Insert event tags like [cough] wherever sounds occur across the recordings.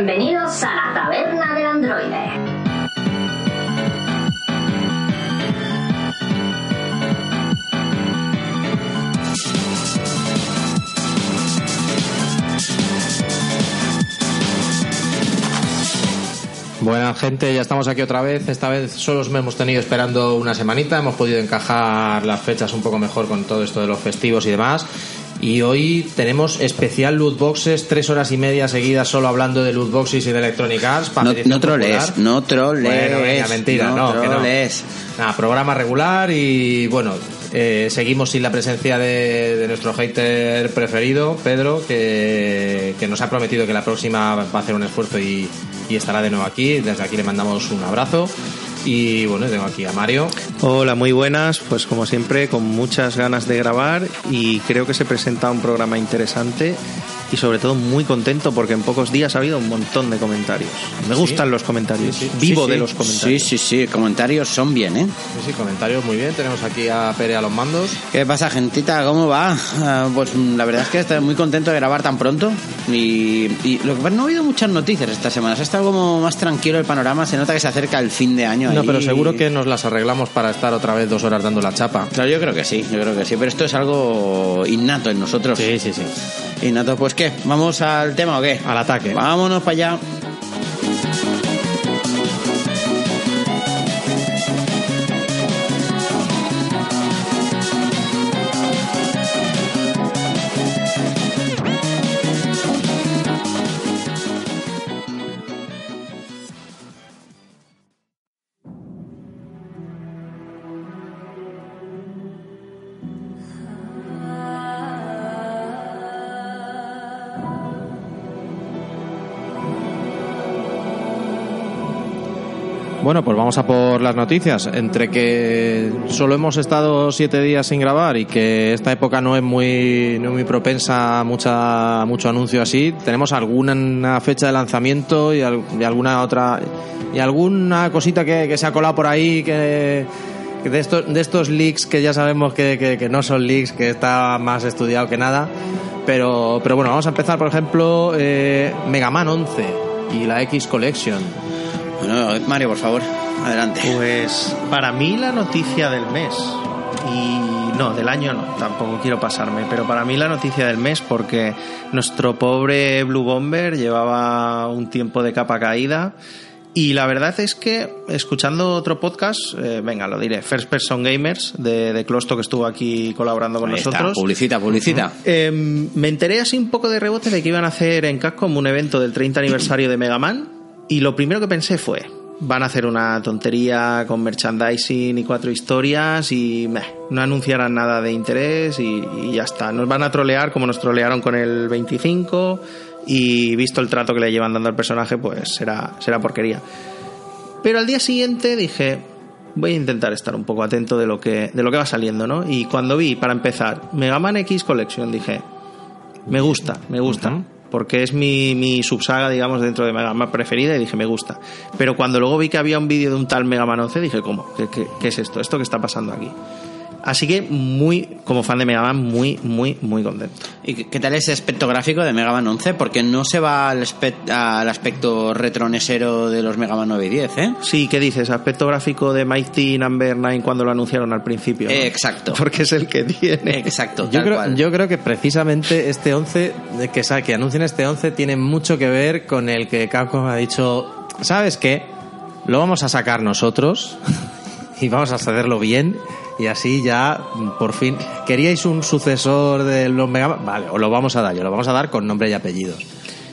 Bienvenidos a la taberna del androide. Buena gente, ya estamos aquí otra vez. Esta vez solo os hemos tenido esperando una semanita. Hemos podido encajar las fechas un poco mejor con todo esto de los festivos y demás. Y hoy tenemos especial loot boxes, tres horas y media seguidas solo hablando de loot boxes y de Electronic Arts. No, no troles, no troles. Bueno, venga, mentira, no, no que no. troles. Nada, programa regular y bueno, eh, seguimos sin la presencia de, de nuestro hater preferido, Pedro, que, que nos ha prometido que la próxima va a hacer un esfuerzo y, y estará de nuevo aquí. Desde aquí le mandamos un abrazo. Y bueno, tengo aquí a Mario. Hola, muy buenas. Pues como siempre, con muchas ganas de grabar y creo que se presenta un programa interesante y sobre todo muy contento porque en pocos días ha habido un montón de comentarios. Me gustan los comentarios. Sí, sí. Vivo Sí, de los comentarios. Sí, sí, sí, comentarios son bien, ¿eh? Sí, sí, comentarios muy bien. Tenemos aquí a Pere a los mandos. ¿Qué pasa, gentita? ¿Cómo va? Ah, pues la verdad es que estoy muy contento de grabar tan pronto. Y, y lo que pasa, no ha habido muchas noticias esta semana. Se ha estado como más tranquilo el panorama. Se nota que se acerca el fin de año. No, ahí. pero seguro que nos las arreglamos para estar otra vez dos horas dando la chapa. Claro, yo creo que sí, yo creo que sí. Pero esto es algo innato en nosotros. Sí, sí, sí. Innato, pues ¿qué? ¿Vamos al tema o qué? Al ataque. Vámonos para allá. Vamos a por las noticias. Entre que solo hemos estado siete días sin grabar y que esta época no es muy, no es muy propensa a mucha, mucho anuncio así, tenemos alguna fecha de lanzamiento y, al- y alguna otra y alguna cosita que, se ha colado por ahí que, de estos, de estos leaks que ya sabemos que, que- que no son leaks, que está más estudiado que nada. Pero, pero bueno, vamos a empezar, por ejemplo, eh, Mega Man 11 y la X Collection. Bueno, Mario, por favor, adelante. Pues para mí la noticia del mes, y no, del año no, tampoco quiero pasarme, pero para mí la noticia del mes porque nuestro pobre Blue Bomber llevaba un tiempo de capa caída y la verdad es que escuchando otro podcast, eh, venga, lo diré, First Person Gamers de, de Closto que estuvo aquí colaborando con Ahí está, nosotros. publicita, publicita. Eh, me enteré así un poco de rebote de que iban a hacer en Capcom un evento del 30 aniversario de Mega Man y lo primero que pensé fue van a hacer una tontería con merchandising y cuatro historias y no anunciarán nada de interés y, ya está. Nos van a trolear como nos trolearon con el 25 y visto el trato que le llevan dando al personaje pues será, será porquería. Pero al día siguiente dije, voy a intentar estar un poco atento de lo que, de lo que va saliendo, ¿no? Y cuando vi, para empezar, Mega Man X Collection, dije, me gusta, me gusta. Porque es mi, mi subsaga, digamos, dentro de Mega Man preferida y dije, me gusta. Pero cuando luego vi que había un vídeo de un tal Mega Man 11, dije, ¿cómo? ¿Qué, qué, qué es esto? ¿Esto que está pasando aquí? Así que muy, como fan de Mega Man, muy, muy, muy contento. ¿Y qué- tal ese aspecto gráfico de Mega Man 11? Porque no se va al, aspecto retronesero de los Mega Man 9 y 10, ¿eh? Sí, ¿qué dices? Aspecto gráfico de Mighty Number 9 cuando lo anunciaron al principio. ¿no? Eh, exacto. Porque es el que tiene. Exacto, Yo tal creo, cual. yo creo que precisamente este 11, de que, que anuncien este 11, tiene mucho que ver con el que Capcom ha dicho, ¿sabes qué? Lo vamos a sacar nosotros [laughs] y vamos a hacerlo bien y así ya, por fin, ¿queríais un sucesor de los Mega? Vale, os lo vamos a dar, yo lo vamos a dar con nombre y apellidos.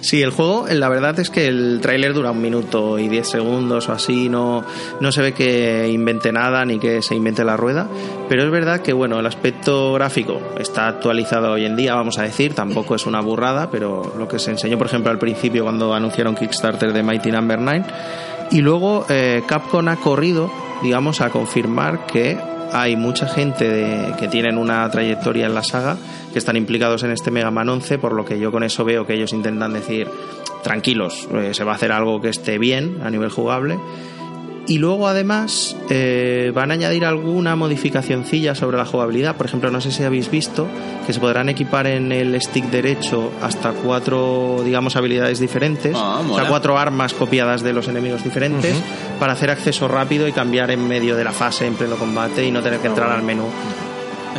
Sí, el juego, la verdad es que el tráiler dura un minuto y diez segundos o así, no, no se ve que invente nada ni que se invente la rueda, pero es verdad que bueno, el aspecto gráfico está actualizado hoy en día, vamos a decir, tampoco es una burrada, pero lo que se enseñó, por ejemplo, al principio cuando anunciaron Kickstarter de Mighty Number 9, y luego eh, Capcom ha corrido, digamos, a confirmar que hay mucha gente de- que tienen una trayectoria en la saga que están implicados en este Mega Man 11, por lo que yo con eso veo que ellos intentan decir, tranquilos, eh, se va a hacer algo que esté bien a nivel jugable. Y luego además eh, van a añadir alguna modificacioncilla sobre la jugabilidad. Por ejemplo, no sé si habéis visto que se podrán equipar en el stick derecho hasta cuatro, digamos, habilidades diferentes. Ah, o sea, cuatro armas copiadas de los enemigos diferentes para hacer acceso rápido y cambiar en medio de la fase en pleno combate y no tener que entrar al menú.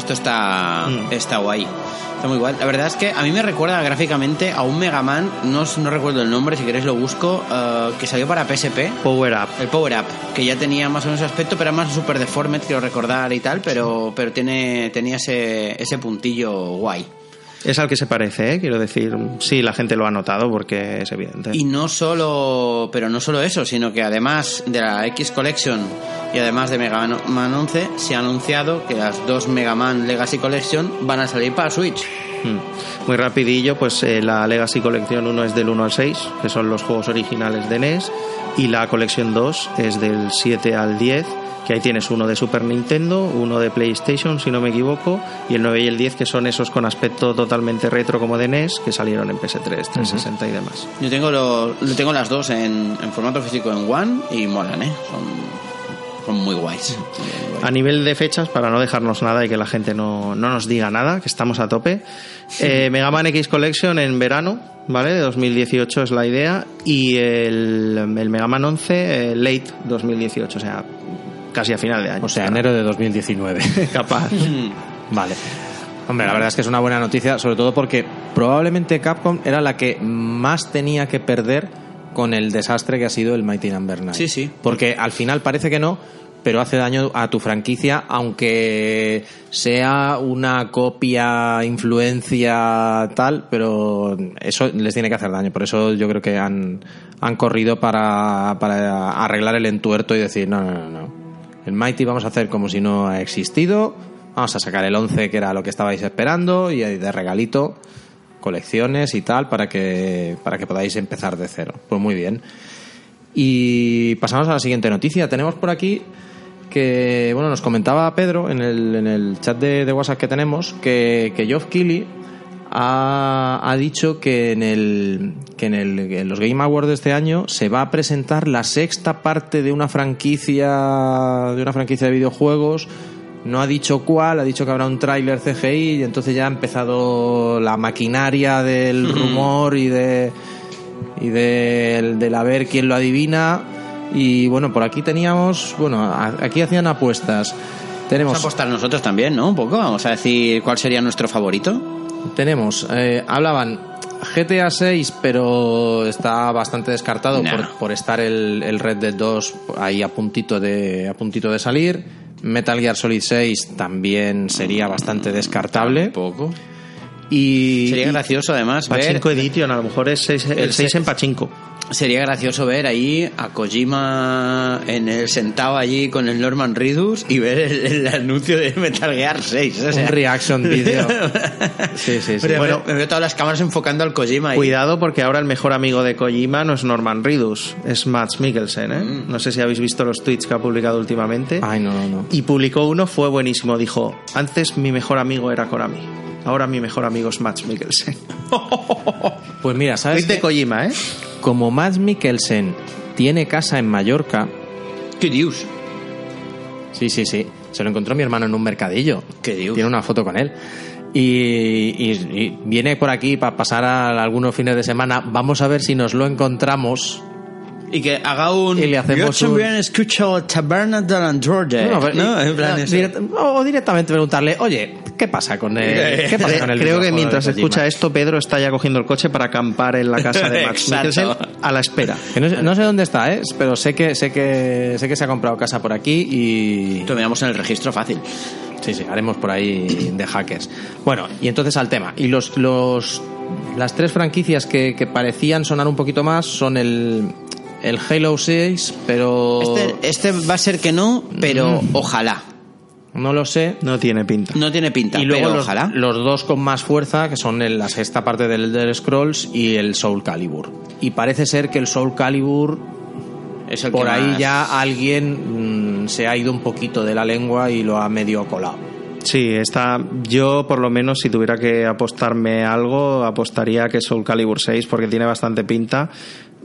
Esto está, Mm. está guay. Está muy guay. La verdad es que a mí me recuerda gráficamente a un Mega Man, no, no recuerdo el nombre, si queréis lo busco, eh, que salió para PSP. Power Up. El Power Up, que ya tenía más o menos ese aspecto, pero era más super deformed, quiero recordar y tal, pero, pero tiene, tenía ese, ese puntillo guay. Es al que se parece, ¿eh? quiero decir. Sí, la gente lo ha notado porque es evidente. Y no solo, pero no solo eso, sino que además de la X Collection y además de Mega Man 11, se ha anunciado que las dos Mega Man Legacy Collection van a salir para Switch. Mm. Muy rapidillo, pues eh, la Legacy Collection 1 es del 1 al 6, que son los juegos originales de NES, y la Collection 2 es del 7 al 10, que ahí tienes uno de Super Nintendo, uno de PlayStation, si no me equivoco, y el 9 y el 10, que son esos con aspecto totalmente retro como de NES, que salieron en PS3, 360 y demás. Yo tengo, lo, lo tengo las dos en, en formato físico en One y molan, ¿eh? Son, son muy guays. Muy guays. A nivel de fechas, para no dejarnos nada y que la gente no, no nos diga nada, que estamos a tope, eh, Mega Man X Collection en verano, ¿vale? De 2018 es la idea, y el, el Mega Man 11 eh, late 2018, o sea, casi a final de año. O sea, enero de 2019. [laughs] capaz. [laughs] Vale. Hombre, la verdad es que es una buena noticia, sobre todo porque probablemente Capcom era la que más tenía que perder con el desastre que ha sido el Mighty Number 9. Sí, sí. Porque al final parece que no, pero hace daño a tu franquicia, aunque sea una copia, influencia, tal, pero eso les tiene que hacer daño. Por eso yo creo que han, han corrido para, para arreglar el entuerto y decir, no, no, no, no. El Mighty vamos a hacer como si no ha existido. Vamos a sacar el 11, que era lo que estabais esperando, y de regalito colecciones y tal para que para que podáis empezar de cero. Pues muy bien. Y pasamos a la siguiente noticia. Tenemos por aquí que, bueno, nos comentaba Pedro en el, en el chat de, WhatsApp que tenemos que, que Geoff Keighley ha, ha dicho que en, el, que en, el, en los Game Awards de este año se va a presentar la sexta parte de una franquicia de una franquicia de videojuegos no ha dicho cuál, ha dicho que habrá un tráiler CGI y entonces ya ha empezado la maquinaria del rumor y de y del del a ver quién lo adivina y bueno, por aquí teníamos, bueno, aquí hacían apuestas. Vamos Tenemos a apostar nosotros también, ¿no? Un poco. Vamos a decir cuál sería nuestro favorito. Tenemos eh, hablaban GTA 6, pero está bastante descartado Nah. por, por estar el, el Red Dead 2 ahí a puntito de a puntito de salir. Metal Gear Solid 6 también sería bastante descartable. Poco. Y, Sería y- gracioso además ver Pachinko Edition, a lo mejor es el El 6 se- en Pachinko. Sería gracioso ver ahí a Kojima en el sentado allí con el Norman Reedus y ver el, el anuncio de Metal Gear 6. o sea. un reaction video. [laughs] Sí, sí, sí. Pero Bueno, me, me veo todas las cámaras enfocando al Kojima ahí. Cuidado porque ahora el mejor amigo de Kojima no es Norman Reedus, es Mads Mikkelsen. ¿eh? Mm. No sé si habéis visto los tweets que ha publicado últimamente. Ay, no, no, no. Y publicó uno, fue buenísimo. Dijo, antes mi mejor amigo era Konami. Ahora mi mejor amigo es Mads Mikkelsen. Pues mira, ¿sabes? Tweet de? Kojima, ¿eh? Como Mads Mikkelsen tiene casa en Mallorca, ¿Qué dios? sí, sí, sí, se lo encontró mi hermano en un mercadillo. ¿Qué dios? Tiene una foto con él. Y, y- y viene por aquí para pasar a algunos fines de semana. Vamos a ver si nos lo encontramos. Y que haga un... Y le hacemos Yo un- también escucho Taberna del Androide. No, En plan no, direct- o directamente preguntarle, oye, ¿qué pasa con el, [laughs] ¿qué pasa con el Creo que mientras de escucha esto, Pedro está ya cogiendo el coche para acampar en la casa de [laughs] Exacto. Mikkelsen a la espera. Que no, sé, no sé dónde está, ¿eh? pero sé que, sé, que, sé que se ha comprado casa por aquí y, Lo miramos en el registro fácil. Sí, sí, haremos por ahí de hackers. Bueno, y entonces al tema. Y los, los las tres franquicias que, que parecían sonar un poquito más son el, el Halo 6, pero Este, este va a ser que no, pero ojalá. no lo sé. No tiene pinta. No tiene pinta, Y luego pero los, ojalá. los dos con más fuerza, que son el- la sexta parte del Elder Scrolls y el Soul Calibur. Y parece ser que el Soul Calibur, Es el por que ahí más- ya alguien mm, se ha ido un poquito de la lengua y lo ha medio colado. Sí, está. Yo, por lo menos, si tuviera que apostarme algo, apostaría que Soul Calibur 6, porque tiene bastante pinta.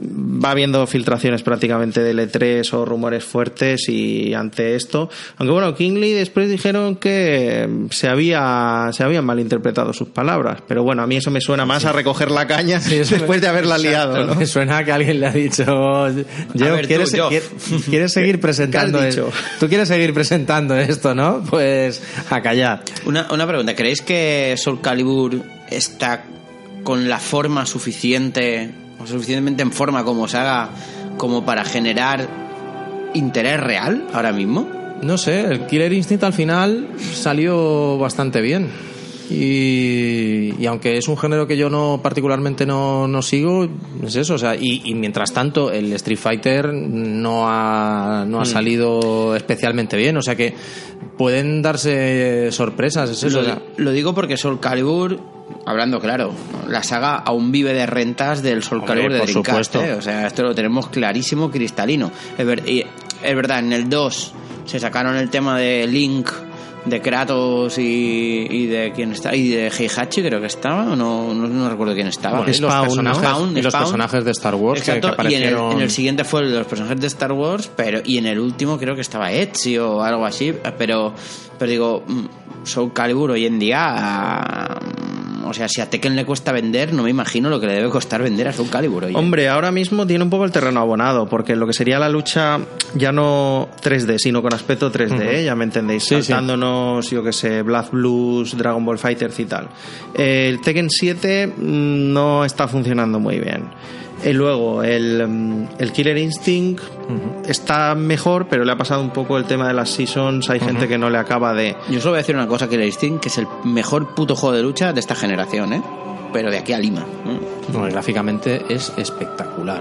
Va habiendo filtraciones prácticamente de L3 o rumores fuertes y ante esto, aunque bueno, Kingley después dijeron que se había se habían malinterpretado sus palabras, pero bueno, a mí eso me suena más a recoger la caña eso después de haberla liado, ¿no? Me suena que alguien le ha dicho, yo, ver, tú, ¿quieres, yo. ¿quieres- [laughs] seguir presentando esto? Tú quieres seguir presentando esto, ¿no? Pues a callar. Una, una pregunta, ¿creéis que Soul Calibur está con la forma suficiente, suficientemente en forma como se haga, como para generar interés real ahora mismo? No sé, el Killer Instinct al final salió bastante bien. Y, y aunque es un género que yo no particularmente no, no sigo, es eso. O sea, y, y mientras tanto, el Street Fighter no ha, no ha salido especialmente bien. O sea que pueden darse sorpresas, es eso. lo, o sea, lo digo porque Soul Calibur, hablando claro, la saga aún vive de rentas del Soul Hombre, Calibur de por Dreamcast, supuesto. ¿eh? O sea, esto lo tenemos clarísimo, cristalino. Es, ver- y- es verdad, en el 2 se sacaron el tema de Link, de Kratos y, y de quién está, y de Heihachi creo que estaba, o no, no, no recuerdo quién estaba. bueno, y los Spawn, ¿no? personajes, Spawn, y los personajes de Star Wars que- Exacto, que, y en el, aparecieron. en el siguiente fue el de los personajes de Star Wars, pero y en el último creo que estaba Ezio o algo así, pero pero digo, mm, Soul Calibur hoy en día, mm, o sea, si a Tekken le cuesta vender, no me imagino lo que le debe costar vender a Soul Calibur hoy. Hombre, ahora mismo tiene un poco el terreno abonado, porque lo que sería la lucha ya no 3D, sino con aspecto 3D, ¿eh? ya me entendéis, Sí, sí. saltándonos, yo que sé, Blood Blues, Dragon Ball Fighters y tal. El Tekken 7 mm, no está funcionando muy bien. Y luego, el, mm, el Killer Instinct está mejor, pero le ha pasado un poco el tema de las seasons. Hay gente que no le acaba de. Yo solo voy a decir una cosa, el Instinct, que es el mejor puto juego de lucha de esta generación, ¿eh? Pero de aquí a Lima. ¿eh? No, gráficamente es espectacular.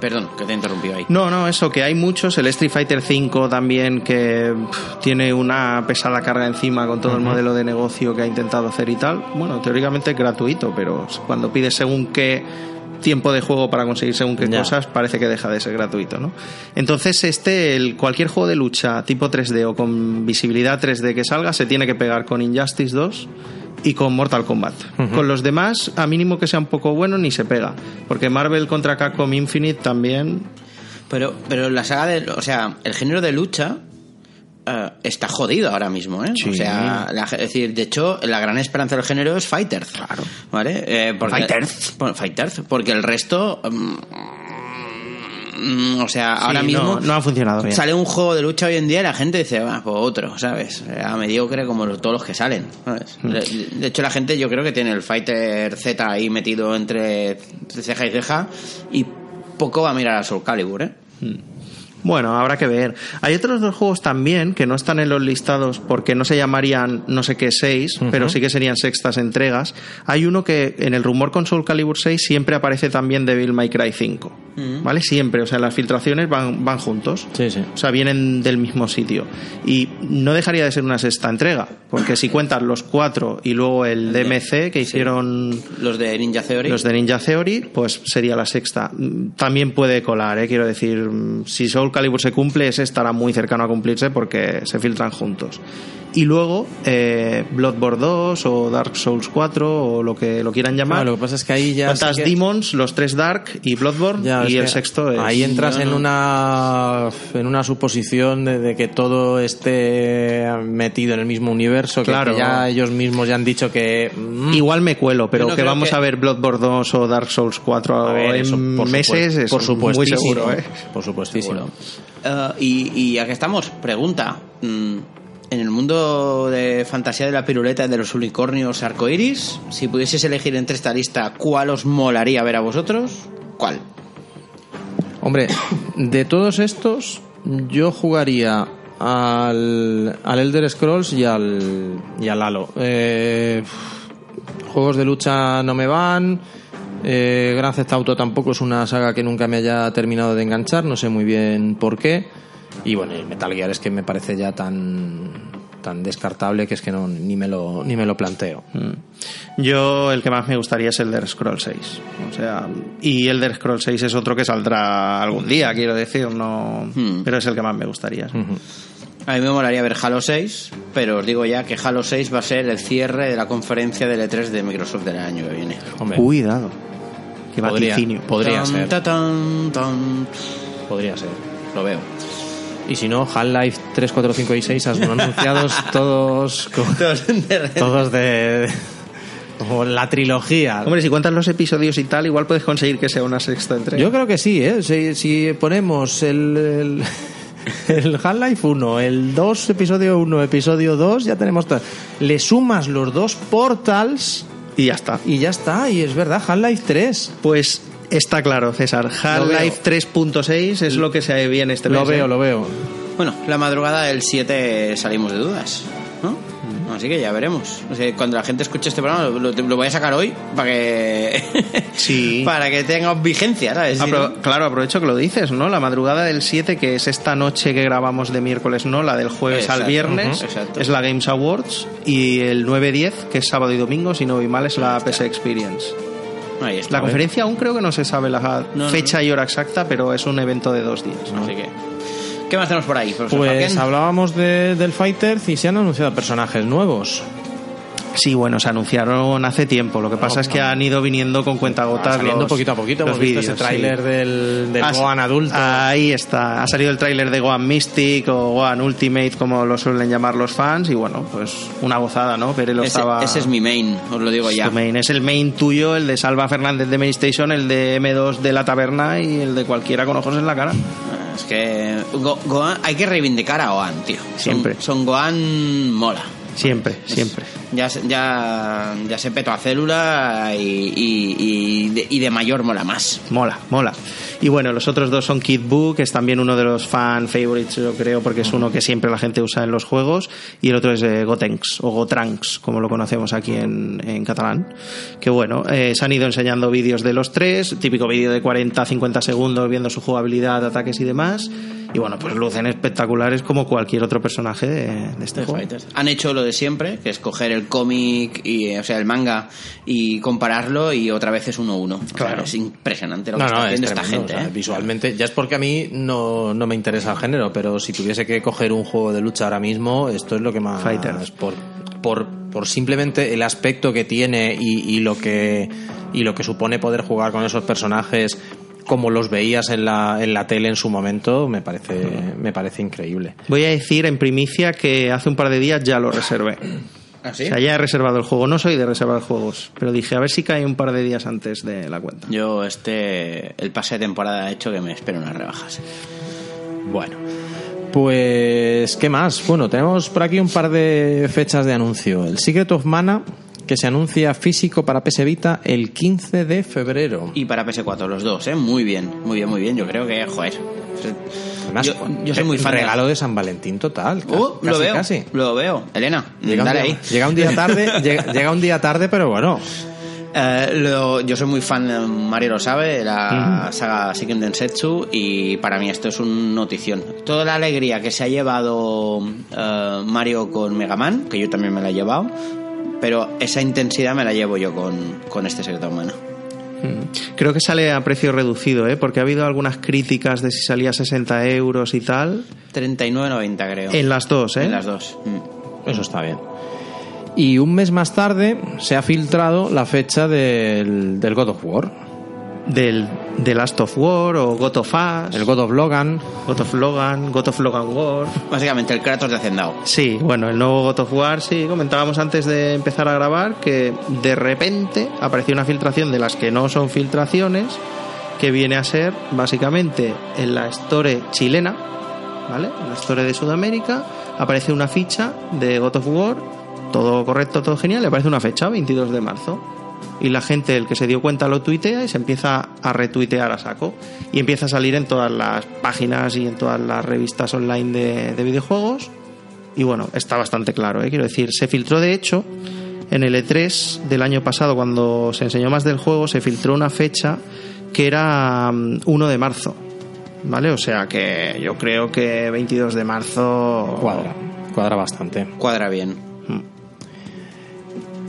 Perdón, que te he interrumpido ahí. No, no, eso, que hay muchos. El Street Fighter V también, que pff, tiene una pesada carga encima con todo el modelo de negocio que ha intentado hacer y tal. Bueno, teóricamente es gratuito, pero cuando pides según qué tiempo de juego para conseguir según qué cosas, parece que deja de ser gratuito, ¿no? Entonces, este, el, cualquier juego de lucha tipo 3D o con visibilidad 3D que salga, se tiene que pegar con Injustice 2 y con Mortal Kombat. Con los demás, a mínimo que sea un poco bueno, ni se pega. Porque Marvel contra Capcom Infinite también Pero, pero la saga de. O sea, el género de lucha. Eh, está jodido ahora mismo, ¿eh? Sí. O sea, la- es decir, de hecho, la gran esperanza del género es Fighters. Claro. ¿Vale? Eh, porque, Fighters. Bueno, Fighters. Porque el resto. mm, mm, o sea, ahora mismo. no, no ha funcionado bien. Sale un juego de lucha hoy en día y la gente dice, va, pues otro, ¿sabes? A mediocre como todos los que salen, ¿sabes? Hmm. De, de hecho, la gente yo creo que tiene el Fighter Z ahí metido entre ceja y ceja y poco va a mirar a Soul Calibur, ¿eh? Bueno, habrá que ver. Hay otros dos juegos también que no están en los listados porque no se llamarían no sé qué 6, pero sí que serían sextas entregas. Hay uno que en el rumor con Soul Calibur 6 siempre aparece también Devil May Cry 5. ¿Vale? Siempre, o sea, las filtraciones van, van juntos. Sí, sí. O sea, vienen del mismo sitio. Y no dejaría de ser una sexta entrega, porque si cuentas los cuatro y luego el DMC que hicieron Los de Ninja Theory. los de Ninja Theory, pues sería la sexta. Mm, También puede colar, ¿eh? quiero decir, mm, si Soul Calibur se cumple, ese estará muy cercano a cumplirse porque se filtran juntos. Y luego eh, Bloodborne 2 o Dark Souls 4 o lo que lo quieran llamar. Claro, lo que pasa es que ahí ya. Sí que- Demons, los tres Dark y Bloodborne Ya, y el que sexto es... Ahí entras en no- una en una suposición de, de que todo esté metido en el mismo universo, que- Claro. que, ya ellos mismos ya han dicho que mm, Igual me cuelo, pero no que vamos que- a ver Bloodborne 2 o Dark Souls 4 a ver, en eso, por meses, supuesto, es por muy supuestísimo, seguro. ¿eh? por supuestísimo. Eh, y, y aquí estamos, pregunta. mm, En el mundo de fantasía de la piruleta de los unicornios arcoiris, si pudieses elegir entre esta lista, ¿cuál os molaría ver a vosotros? ¿Cuál? Hombre, de todos estos, yo jugaría al, al Elder Scrolls y al, y al Halo. Eh, juegos de lucha no me van. Eh, Grand Theft Auto tampoco es una saga que nunca me haya terminado de enganchar, no sé muy bien por qué. Y bueno, el Metal Gear es que me parece ya tan tan descartable que es que no ni me lo ni me lo planteo. Yo el que más me gustaría es el de Scroll 6. O sea, y el de Scroll 6 es otro que saldrá algún día, quiero decir, no, Hmm. pero es el que más me gustaría. sí. A mí me molaría ver Halo 6, pero os digo ya que Halo 6 va a ser el cierre de la conferencia del E3 de Microsoft del año que viene. Hombre, Cuidado. Qué Podría, vaticinio. podría Tan, ser. ta, tan, tan. Podría ser. Lo veo. Y si no, Half-Life 3, 4, 5 y 6 han anunciados [laughs] todos, co- [laughs] todos de. como la trilogía. Hombre, si cuentas los episodios y tal, igual puedes conseguir que sea una sexta entrega. Yo creo que sí, ¿eh? Si, si ponemos el, el, [laughs] el Half-Life 1, el 2, episodio 1, episodio 2, ya tenemos. Le sumas los dos portals Y ya está. y ya está. Y es verdad, Half-Life 3. Pues está claro, César. Half-Life 3.6 es lo que se viene este Lo mes. veo, ¿eh? lo veo. Bueno, la madrugada del 7 salimos de dudas, ¿no? Así que ya veremos. O sea, cuando la gente escuche este programa, lo, lo- lo voy a sacar hoy para que. [laughs] Sí. para que tenga vigencia, ¿sabes? Apro- claro, aprovecho que lo dices, ¿no? La madrugada del 7, que es esta noche que grabamos de miércoles, ¿no? La del jueves Exacto, al viernes, es la Games Awards. Y el 9-10, que es sábado y domingo, si no vi mal, es la PS Experience. Ahí está. La conferencia aún creo que no se sabe la No, no, fecha y hora exacta, pero es un evento de dos días. ¿no? Así que. ¿Qué más tenemos por ahí, Pues hablábamos de- del Fighter y se han anunciado personajes nuevos. Sí, bueno, se anunciaron hace tiempo. Lo que pasa es que han ido viniendo con cuentagotas Saliendo los, poquito a poquito. los Hemos visto vídeos, ese tráiler sí. del, del Ha- Gohan adulto. Ahí está. Ha salido el tráiler de Gohan Mystic o Gohan Ultimate, como lo suelen llamar los fans. Y bueno, pues una gozada, ¿no? Pero él ese, estaba... ese es mi main, os lo digo es ya. tu main. Es el main tuyo, el de Salva Fernández de Main Station, el de M2 de la taberna y el de cualquiera con ojos en la cara. Es que Go- Gohan, hay que reivindicar a Gohan, tío. Son- Siempre. Son, Gohan mola. Siempre, siempre. Ya, se- ya, ya se petó a célula y, y, y de, y de mayor mola más. Mola, mola. Y bueno, los otros dos son Kid Buu, que es también uno de los fan favorites, yo creo, porque es uno que siempre la gente usa en los juegos. Y el otro es eh, Gotenks, o Gotranks, como lo conocemos aquí en, en catalán. Que bueno, eh, se han ido enseñando vídeos de los tres, típico vídeo de 40-50 segundos viendo su jugabilidad, ataques y demás. Y bueno, pues lucen espectaculares como cualquier otro personaje de, de este juego. Han hecho lo de siempre, que es coger el cómic, y, o sea, el manga, y compararlo, y otra vez es uno a uno. O sea, Claro. es impresionante lo que No, está no, es haciendo esta gente. o sea, ¿eh? Visualmente, ya es porque a mí no, no me interesa el género, pero si tuviese que coger un juego de lucha ahora mismo, esto es lo que más. Fighters. Por, por, por simplemente el aspecto que tiene y, y lo que, y lo que supone poder jugar con esos personajes como los veías en la, en la tele en su momento, me parece, me parece increíble. Voy a decir en primicia que hace un par de días ya lo reservé. [clears throat] ¿Ah, sí? O sea, ya he reservado el juego. No soy de reservar juegos, pero dije a ver si cae un par de días antes de la cuenta. Yo, este, el pase de temporada ha hecho que me espero unas rebajas. Bueno, pues, ¿qué más? Bueno, tenemos por aquí un par de fechas de anuncio. El Secret of Mana, que se anuncia físico para PS Vita el 15 de febrero. Y para PS4, los dos, ¿eh? Muy bien, muy bien, muy bien. Yo creo que, joder. Además, yo, yo soy muy fan. de- Regalo de San Valentín total. Uh, casi, lo veo, casi. lo veo. Elena, Llega un, dale día, ahí. llega un día tarde, [laughs] llega, llega un día tarde, pero bueno. Eh, lo- yo soy muy fan, eh, Mario lo sabe, de la saga Seiken Densetsu y para mí esto es una notición. Toda la alegría que se ha llevado eh, Mario con Mega Man, que yo también me la he llevado, pero esa intensidad me la llevo yo con, con este secreto humano. Mm. Creo que sale a precio reducido, ¿eh? porque ha habido algunas críticas de si salía a 60 euros y tal. 39.90 creo. En las dos, ¿eh? En las dos. Mm. Eso está bien. Y un mes más tarde se ha filtrado la fecha del, del God of War. Del, de Last of War o God of Us, El God of Logan. God of Logan, God of Logan War. Básicamente el Kratos de Hacendado. Sí, bueno, el nuevo God of War, sí, comentábamos antes de empezar a grabar que de repente apareció una filtración de las que no son filtraciones, que viene a ser básicamente en la Store chilena, ¿vale? En la Store de Sudamérica aparece una ficha de God of War, todo correcto, todo genial, le aparece una fecha, 22 de marzo. Y la gente, el que se dio cuenta, lo tuitea y se empieza a retuitear a saco. Y empieza a salir en todas las páginas y en todas las revistas online de, de videojuegos. Y bueno, está bastante claro, ¿eh? quiero decir, se filtró de hecho en el E3 del año pasado, cuando se enseñó más del juego, se filtró una fecha que era mm, 1 de marzo. ¿Vale? O sea que yo creo que 22 de marzo. Cuadra. Cuadra bastante. Cuadra bien.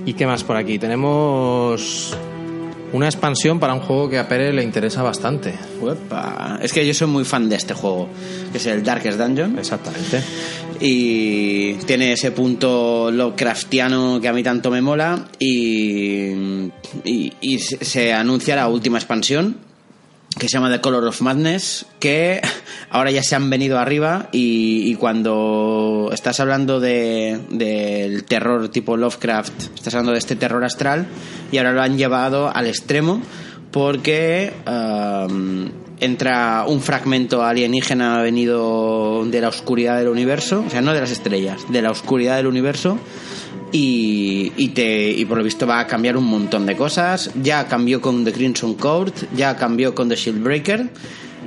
¿Y qué más por aquí? Tenemos una expansión para un juego que a Pere le interesa bastante. Uepa. Es que yo soy muy fan de este juego, que es el Darkest Dungeon. Exactamente. Y tiene ese punto Lovecraftiano que a mí tanto me mola. Y, y, y se se anuncia la última expansión, que se llama The Color of Madness, que ahora ya se han venido arriba y, cuando estás hablando de, del terror tipo Lovecraft, estás hablando de este terror astral y ahora lo han llevado al extremo porque um, entra un fragmento alienígena venido de la oscuridad del universo, o sea, no de las estrellas, de la oscuridad del universo y, y, te, y por lo visto va a cambiar un montón de cosas. Ya cambió con The Crimson Court, ya cambió con The Shieldbreaker.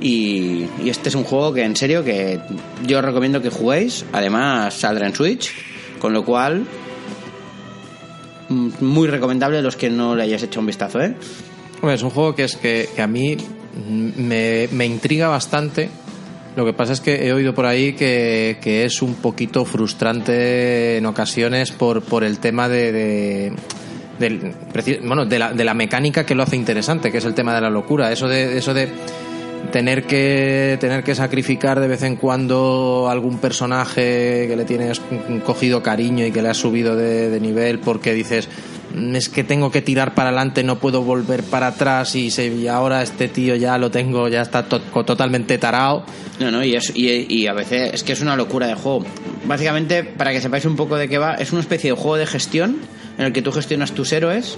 Y, y este es un juego que en serio que yo recomiendo que juguéis. Además saldrá en Switch, con lo cual mm, muy recomendable a los que no le hayáis hecho un vistazo, ¿eh? Es un juego que es que, que a mí me, me intriga bastante. Lo que pasa es que he oído por ahí que, que es un poquito frustrante en ocasiones por, por el tema de, de, bueno, de, la, de la mecánica que lo hace interesante, que es el tema de la locura. Eso de, eso de tener que tener que sacrificar de vez en cuando algún personaje que le tienes cogido cariño y que le has subido de, nivel porque dices "Mm, es que tengo que tirar para adelante no puedo volver para atrás y, se- y ahora este tío ya lo tengo ya está to- totalmente tarao No, no, y, es, y, a veces es que es una locura de juego. Básicamente, para que sepáis un poco de qué va, es una especie de juego de gestión en el que tú gestionas tus héroes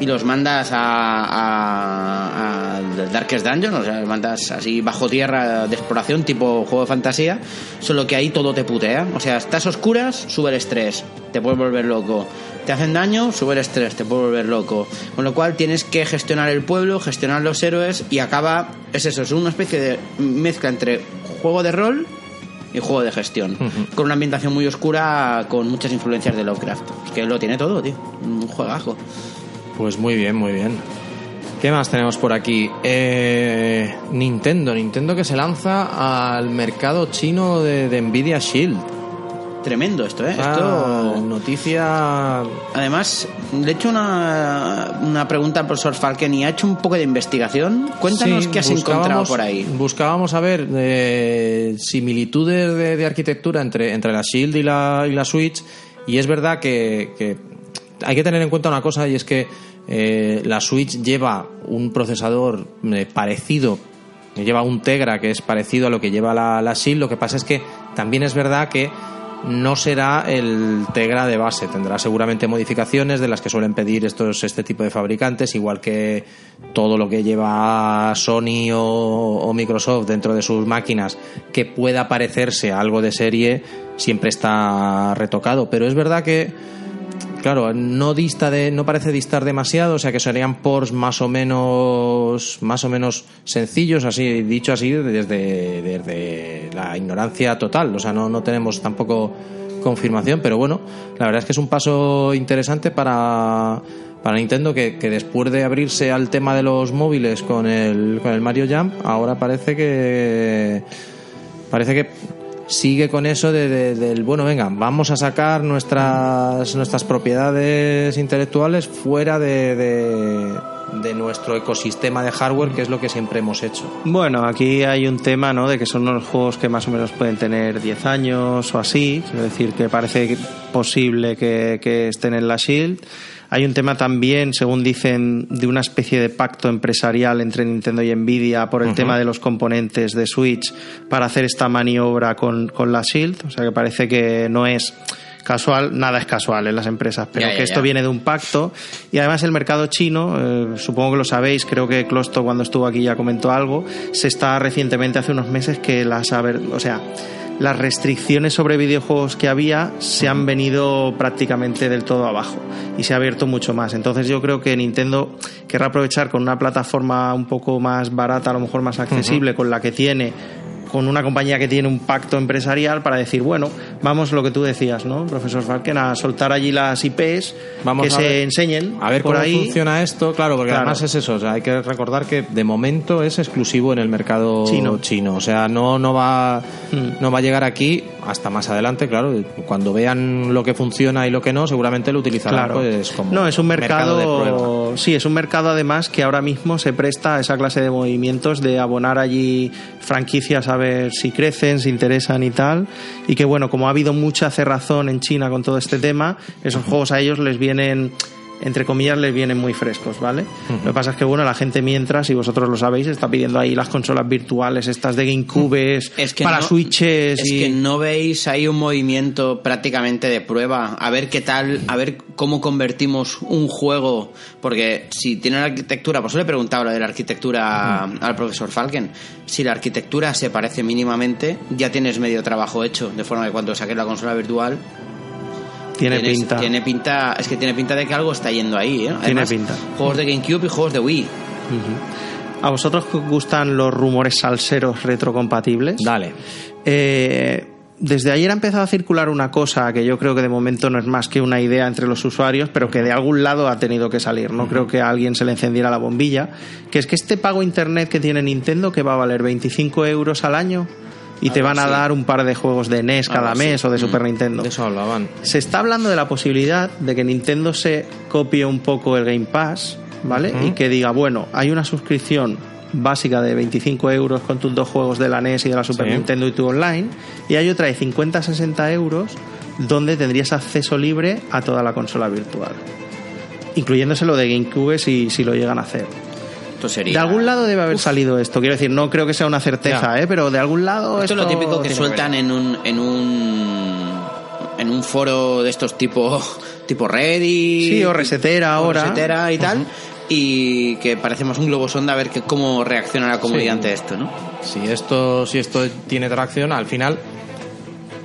y los mandas a, a, a Darkest Dungeon, o sea, los mandas así bajo tierra de exploración, tipo juego de fantasía, solo que ahí todo te putea. O sea, estás oscuras, sube el estrés, te puedes volver loco. Te hacen daño, sube el estrés, te puedes volver loco. Con lo cual tienes que gestionar el pueblo, gestionar los héroes y acaba, es eso, es una especie de mezcla entre juego de rol y juego de gestión. Con una ambientación muy oscura, con muchas influencias de Lovecraft. Es que lo tiene todo, tío. Un juegazo. pues muy bien muy bien ¿Qué más tenemos por aquí? Eh, Nintendo, Nintendo que se lanza al mercado chino de, de Nvidia Shield. Tremendo esto, ¿eh? Ah, Esto... noticia Además, le he hecho una, una pregunta al profesor Falken y ha hecho un poco de investigación. Cuéntanos Sí, qué has encontrado por ahí. Buscábamos a ver eh, similitudes de, de arquitectura entre, entre la Shield y la, y la Switch y es verdad que, que hay que tener en cuenta una cosa y es que eh, la Switch lleva un procesador eh, parecido lleva un Tegra que es parecido a lo que lleva la, la Shield lo que pasa es que también es verdad que no será el Tegra de base, tendrá seguramente modificaciones de las que suelen pedir estos este tipo de fabricantes, igual que todo lo que lleva Sony o, o Microsoft dentro de sus máquinas que pueda parecerse a algo de serie, siempre está retocado, pero es verdad que Claro, no dista de, no parece distar demasiado, o sea que serían ports más o menos, más o menos sencillos, así dicho así desde, desde la ignorancia total, o sea no, no tenemos tampoco confirmación, pero bueno, la verdad es que es un paso interesante para, para Nintendo que, que después de abrirse al tema de los móviles con el, con el Mario Jump, ahora parece que parece que sigue con eso de, de- del bueno venga vamos a sacar nuestras nuestras propiedades intelectuales fuera de, de, nuestro ecosistema de hardware que es lo que siempre hemos hecho Bueno, aquí hay un tema, ¿no? De que son unos juegos que más o menos pueden tener 10 años o así. Quiero decir que parece posible que, que estén en la Shield. Hay un tema también, según dicen, de una especie de pacto empresarial entre Nintendo y Nvidia por el tema de los componentes de Switch para hacer esta maniobra con, con la Shield. O sea que parece que no es casual, nada es casual en las empresas, pero Ya, ya, que esto ya. viene de un pacto. Y además el mercado chino, eh, supongo que lo sabéis, creo que Closto cuando estuvo aquí ya comentó algo, se está recientemente, hace unos meses, que las, haber- o sea, las restricciones sobre videojuegos que había se han venido prácticamente del todo abajo y se ha abierto mucho más. Entonces yo creo que Nintendo querrá aprovechar con una plataforma un poco más barata, a lo mejor más accesible, con la que tiene con una compañía que tiene un pacto empresarial para decir, bueno, vamos lo que tú decías, ¿no, profesor Falken, a soltar allí las IPs Vamos que se ver- enseñen a ver por cómo ahí. funciona esto claro porque Claro. además es eso o sea, hay que recordar que de momento es exclusivo en el mercado Chino. chino, o sea no no va Mm. no va a llegar aquí hasta más adelante, claro, cuando vean lo que funciona y lo que no, seguramente lo utilizarán Claro. pues como no, es un mercado, de prueba. sí, es un mercado además que ahora mismo se presta a esa clase de movimientos de abonar allí franquicias a ver si crecen, si interesan y tal. Y que bueno, como ha habido mucha cerrazón en China con todo este tema, esos juegos a ellos les vienen entre comillas les vienen muy frescos, ¿vale? Lo que pasa es que bueno, la gente mientras, y vosotros lo sabéis, está pidiendo ahí las consolas virtuales, estas de GameCubes, Es que para no- Switches Es y... que no veis ahí un movimiento prácticamente de prueba. A ver qué tal, a ver cómo convertimos un juego. Porque si tiene la arquitectura, pues le he preguntado lo de la arquitectura al profesor Falken. Si la arquitectura se parece mínimamente, ya tienes medio trabajo hecho. De forma que cuando saques la consola virtual. Tiene tienes- pinta. Tiene pinta. Es que tiene pinta de que algo está yendo ahí. ¿eh? Tiene pinta. Juegos de GameCube y juegos de Wii. ¿A vosotros que os gustan los rumores salseros retrocompatibles? Dale. Eh, desde ayer ha empezado a circular una cosa que yo creo que de momento no es más que una idea entre los usuarios, pero que de algún lado ha tenido que salir. No creo que a alguien se le encendiera la bombilla. Que es que este pago internet que tiene Nintendo, que va a valer 25 euros al año, y te Algo van a dar un par de juegos de NES cada Algo así. mes o de Mm. Super Nintendo. De eso hablaban. Se está hablando de la posibilidad de que Nintendo se copie un poco el Game Pass, ¿vale? Y que diga, bueno, hay una suscripción básica de 25 euros con tus dos juegos de la NES y de la Super Sí. Nintendo y tu online, y hay otra de 50-60 euros donde tendrías acceso libre a toda la consola virtual. Incluyéndose lo de GameCube si, si lo llegan a hacer. Esto sería. De algún lado debe haber salido esto. Quiero decir, no creo que sea una certeza, Ya. ¿eh? pero de algún lado. Esto es lo típico que sueltan en un en un en un foro de estos tipo [laughs] tipo Reddit, Sí, o Resetera o ahora. Resetera y tal, y que parecemos un globo sonda a ver que, cómo reacciona la comunidad Sí. ante esto, ¿no? Si esto, si esto tiene tracción, al final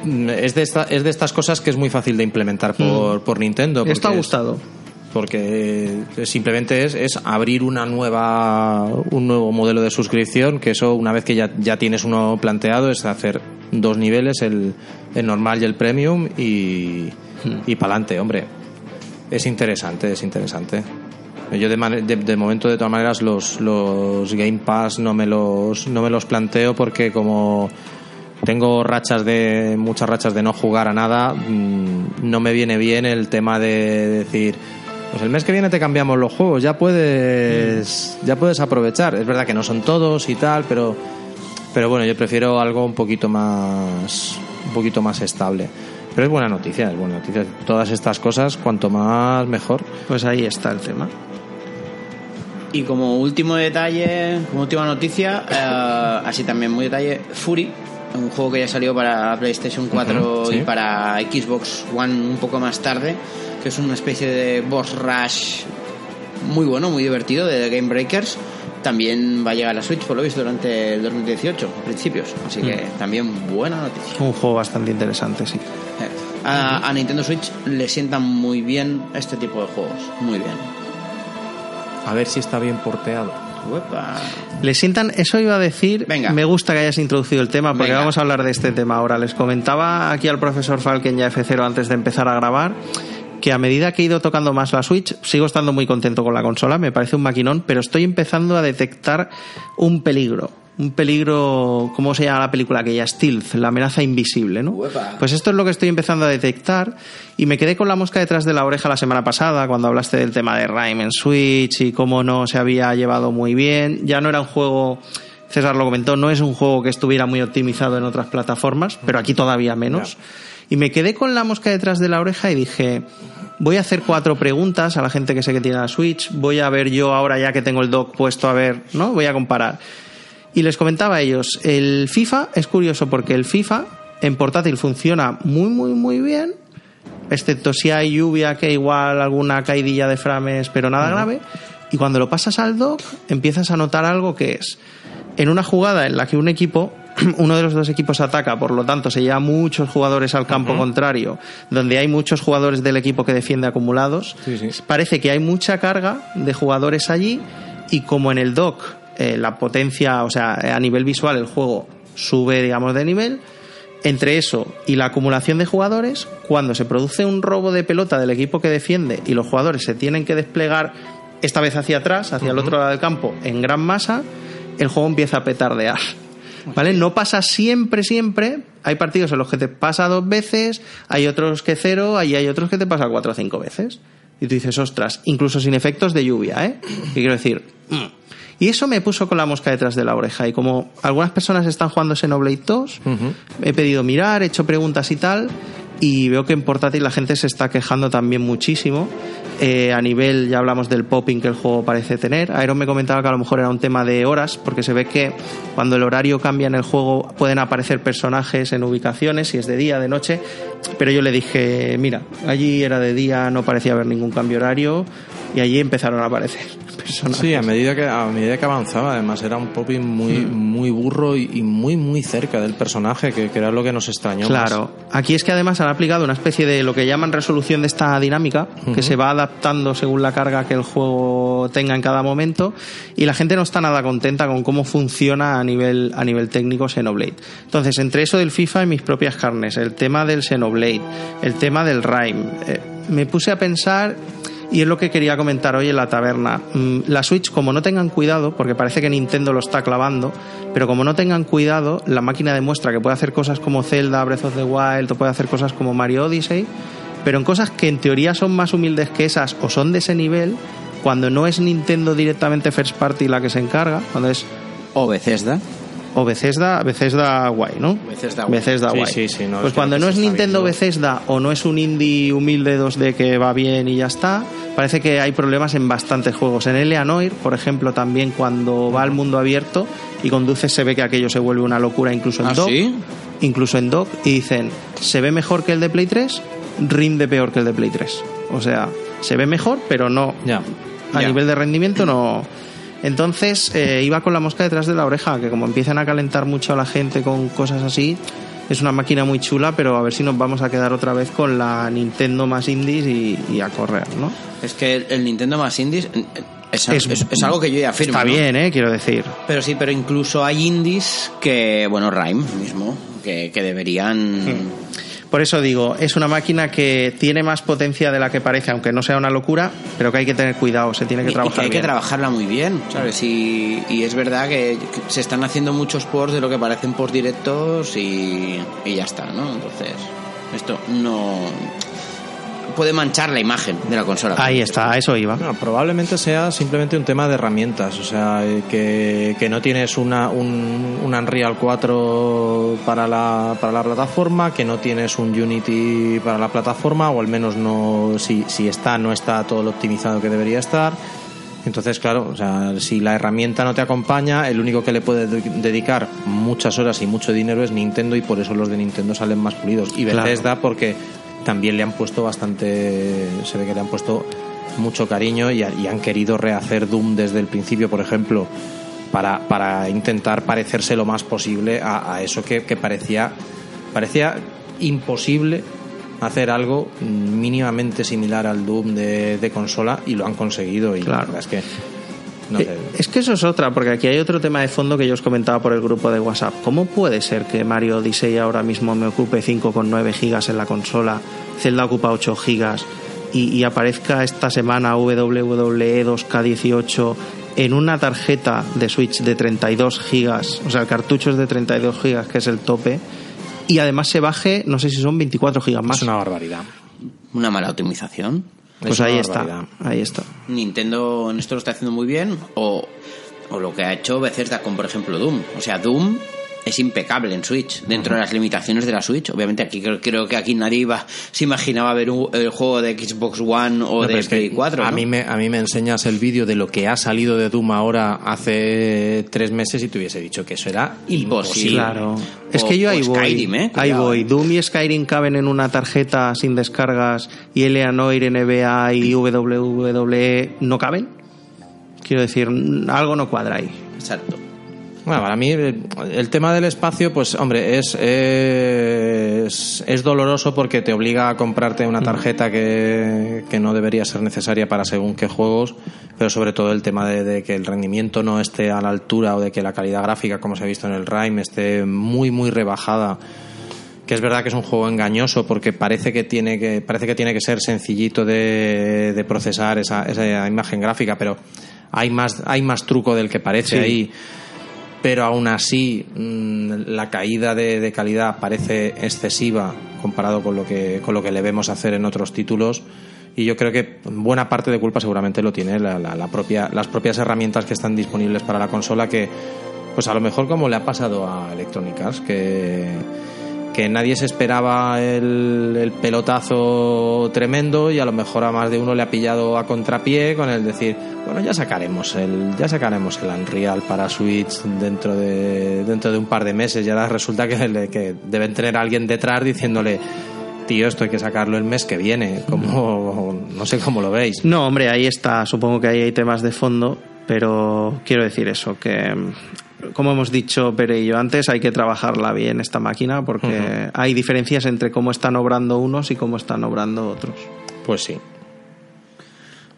mm, es de, esta- es de estas cosas que es muy fácil de implementar por, por Nintendo. Mm. Esto ha es- gustado. Porque simplemente es, es abrir una nueva un nuevo modelo de suscripción que eso una vez que ya, ya tienes uno planteado es hacer dos niveles el, el normal y el premium y, y para adelante hombre. Es interesante es interesante. Yo de, de, de momento de todas maneras los, los Game Pass no me los no me los planteo porque como tengo rachas de muchas rachas de no jugar a nada mm, no me viene bien el tema de decir pues el mes que viene te cambiamos los juegos ya puedes ya puedes aprovechar. Es verdad que no son todos y tal pero pero bueno yo prefiero algo un poquito más un poquito más estable. Pero es buena noticia es buena noticia. Todas estas cosas cuanto más mejor. Pues ahí está el tema. Y como último detalle, como última noticia, eh, así también muy detalle, Fury, un juego que ya salió para PlayStation 4 Ujú, sí. y para Xbox One un poco más tarde, que es una especie de boss rush muy bueno, muy divertido de Game Breakers. También va a llegar a la Switch, por lo visto, durante el 2018, a principios. Así que también buena noticia. Un juego bastante interesante, sí. A, a Nintendo Switch le sientan muy bien este tipo de juegos. Muy bien. a ver si está bien porteado Uepa. Le sientan, eso iba a decir, Venga. me gusta que hayas introducido el tema porque Venga. vamos a hablar de este tema ahora. Les comentaba aquí al profesor Falken ya F0 antes de empezar a grabar que a medida que he ido tocando más la Switch, sigo estando muy contento con la consola, me parece un maquinón, pero estoy empezando a detectar un peligro. Un peligro, ¿cómo se llama la película? Aquella Stealth, la amenaza invisible, ¿no? Uepa. Pues esto es lo que estoy empezando a detectar y me quedé con la mosca detrás de la oreja la semana pasada cuando hablaste del tema de en Switch y cómo no se había llevado muy bien. Ya no era un juego, César lo comentó, no es un juego que estuviera muy optimizado en otras plataformas, pero aquí todavía menos. Y me quedé con la mosca detrás de la oreja y dije, voy a hacer cuatro preguntas a la gente que sé que tiene la Switch, voy a ver yo ahora ya que tengo el dock puesto a ver, ¿no? Voy a comparar. Y les comentaba a ellos, el FIFA es curioso porque el FIFA en portátil funciona muy, muy, muy bien, excepto si hay lluvia, que igual alguna caidilla de frames, pero nada grave. Y cuando lo pasas al dock, empiezas a notar algo que es, en una jugada en la que un equipo, [clears throat] uno de los dos equipos ataca, por lo tanto se lleva muchos jugadores al campo contrario, donde hay muchos jugadores del equipo que defiende acumulados, Sí, sí. parece que hay mucha carga de jugadores allí y como en el dock eh, la potencia, o sea, a nivel visual el juego sube, digamos, de nivel, entre eso y la acumulación de jugadores, cuando se produce un robo de pelota del equipo que defiende y los jugadores se tienen que desplegar esta vez hacia atrás, hacia el otro lado del campo, en gran masa, el juego empieza a petardear. ¿Vale? No pasa siempre, siempre. Hay partidos en los que te pasa dos veces, hay otros que cero, y hay otros que te pasa cuatro o cinco veces. Y tú dices, ostras, incluso sin efectos de lluvia, ¿eh? Y quiero decir, mm. Y eso me puso con la mosca detrás de la oreja. Y como algunas personas están jugando Xenoblade 2, he pedido mirar, he hecho preguntas y tal, y veo que en portátil la gente se está quejando también muchísimo. Eh, a nivel, ya hablamos del popping que el juego parece tener. Iron me comentaba que a lo mejor era un tema de horas, porque se ve que cuando el horario cambia en el juego pueden aparecer personajes en ubicaciones, si es de día, de noche. Pero yo le dije, mira, allí era de día, no parecía haber ningún cambio horario, y allí empezaron a aparecer [laughs] personajes. Sí, a medida que a medida que avanzaba, además era un popping muy muy burro y, y muy muy cerca del personaje, que, que era lo que nos extrañó. más. Claro, aquí es que además han aplicado una especie de lo que llaman resolución de esta dinámica, que se va adaptando según la carga que el juego tenga en cada momento, y la gente no está nada contenta con cómo funciona a nivel, a nivel técnico Xenoblade. Entonces, entre eso del FIFA y mis propias carnes, el tema del Xenoblade, el tema del Rime, eh, me puse a pensar y es lo que quería comentar hoy en la taberna. Mm, La Switch, como no tengan cuidado, porque parece que Nintendo lo está clavando, pero como no tengan cuidado, la máquina demuestra que puede hacer cosas como Zelda, Breath of the Wild, o puede hacer cosas como Mario Odyssey, pero en cosas que en teoría son más humildes que esas o son de ese nivel, cuando no es Nintendo directamente First Party la que se encarga, cuando es O Bethesda. O Bethesda, Bethesda guay, ¿no? Bethesda guay. Bethesda Sí, guay. sí, sí, no, pues cuando no es Nintendo bien. Bethesda o no es un indie humilde 2D que va bien y ya está, parece que hay problemas en bastantes juegos. En Eleanor, por ejemplo, también cuando va al mundo abierto y conduce se ve que aquello se vuelve una locura incluso en ¿Ah, dock. sí? Incluso en dock y dicen, ¿se ve mejor que el de Play 3? Rinde peor que el de Play 3. O sea, se ve mejor, pero no Ya. a Ya. nivel de rendimiento no. Entonces eh, iba con la mosca detrás de la oreja, que como empiezan a calentar mucho a la gente con cosas así, es una máquina muy chula, pero a ver si nos vamos a quedar otra vez con la Nintendo más indies y, y a correr, ¿no? Es que el, el Nintendo más indies eh, es, Es- es- es algo que yo ya afirmo. Está ¿no? bien, ¿eh? Quiero decir. Pero sí, pero incluso hay indies que, bueno, Rime mismo, que, que deberían... Por eso digo, es una máquina que tiene más potencia de la que parece, aunque no sea una locura, pero que hay que tener cuidado, se tiene que y- y trabajar hay que trabajarla muy bien, ¿sabes? Y, y es verdad que, que se están haciendo muchos ports de lo que parecen ports directos y, y ya está, ¿no? Entonces, esto no... Puede manchar la imagen de la consola. Ahí está, a eso iba. Bueno, probablemente sea simplemente un tema de herramientas, o sea, eh, que, que no tienes una, un, un Unreal 4 para la, para la plataforma, que no tienes un Unity para la plataforma, o al menos no, si, si está, no está todo lo optimizado que debería estar. Entonces, claro, o sea, si la herramienta no te acompaña, el único que le puede de- dedicar muchas horas y mucho dinero es Nintendo y por eso los de Nintendo salen más pulidos. Y Claro. Bethesda porque también le han puesto bastante, se ve que le han puesto mucho cariño y, y han querido rehacer Doom desde el principio, por ejemplo, para, para intentar parecerse lo más posible a, a eso que, que parecía, parecía imposible hacer algo mínimamente similar al Doom de, de consola y lo han conseguido y la Claro. verdad es que no Eh, sé. Es que eso es otra, porque aquí hay otro tema de fondo que yo os comentaba por el grupo de WhatsApp. ¿Cómo puede ser que Mario Odyssey ahora mismo me ocupe 5,9 gigas en la consola, Zelda ocupa 8 gigas y, y aparezca esta semana WWE 2K18 en una tarjeta de Switch de 32 gigas, o sea, el cartucho es de 32 gigas, que es el tope, y además se baje, no sé si son 24 gigas más. Es una barbaridad. Una mala optimización. Pues ahí está, ahí está. Nintendo en esto lo está haciendo muy bien o, o lo que ha hecho Bethesda con por ejemplo Doom. O sea Doom es impecable en Switch dentro de las limitaciones de la Switch obviamente aquí creo, creo que aquí nadie iba, se imaginaba ver un- el juego de Xbox One o No, de Play 4 a ¿no? mí me a mí me enseñas el vídeo de lo que ha salido de Doom ahora hace tres meses y te hubiese dicho que eso era imposible. Claro. Es O- que yo ahí voy. Skyrim, ¿eh? Ahí voy. ¿eh? Doom y Skyrim caben en una tarjeta sin descargas y Eleanor, NBA y WWE no caben. Quiero decir, algo no cuadra ahí. exacto Bueno, para mí el, el tema del espacio, pues hombre, es, es, es doloroso porque te obliga a comprarte una tarjeta que, que no debería ser necesaria para según qué juegos, pero sobre todo el tema de, de que el rendimiento no esté a la altura o de que la calidad gráfica, como se ha visto en el Rime, esté muy, muy rebajada. Que es verdad que es un juego engañoso porque parece que tiene que, parece que, tiene que ser sencillito de, de procesar esa, esa imagen gráfica, pero hay más, hay más truco del que parece Sí. ahí pero aún así mm, la caída de, calidad parece excesiva comparado con lo que con lo que le vemos hacer en otros títulos. Y yo creo que buena parte de culpa seguramente lo tiene la, propia, las propias herramientas que están disponibles para la consola que pues a lo mejor como le ha pasado a Electronic que que nadie se esperaba el, el pelotazo tremendo y a lo mejor a más de uno le ha pillado a contrapié con el decir bueno ya sacaremos el ya sacaremos el Unreal para Switch dentro de dentro de un par de meses y ahora resulta que, le- que deben tener a alguien detrás diciéndole tío esto hay que sacarlo el mes que viene como no sé cómo lo veis No, hombre, ahí está. Supongo que ahí hay temas de fondo, pero quiero decir eso, que como hemos dicho Pere y yo antes, hay que trabajarla bien esta máquina porque hay diferencias entre cómo están obrando unos y cómo están obrando otros. pues sí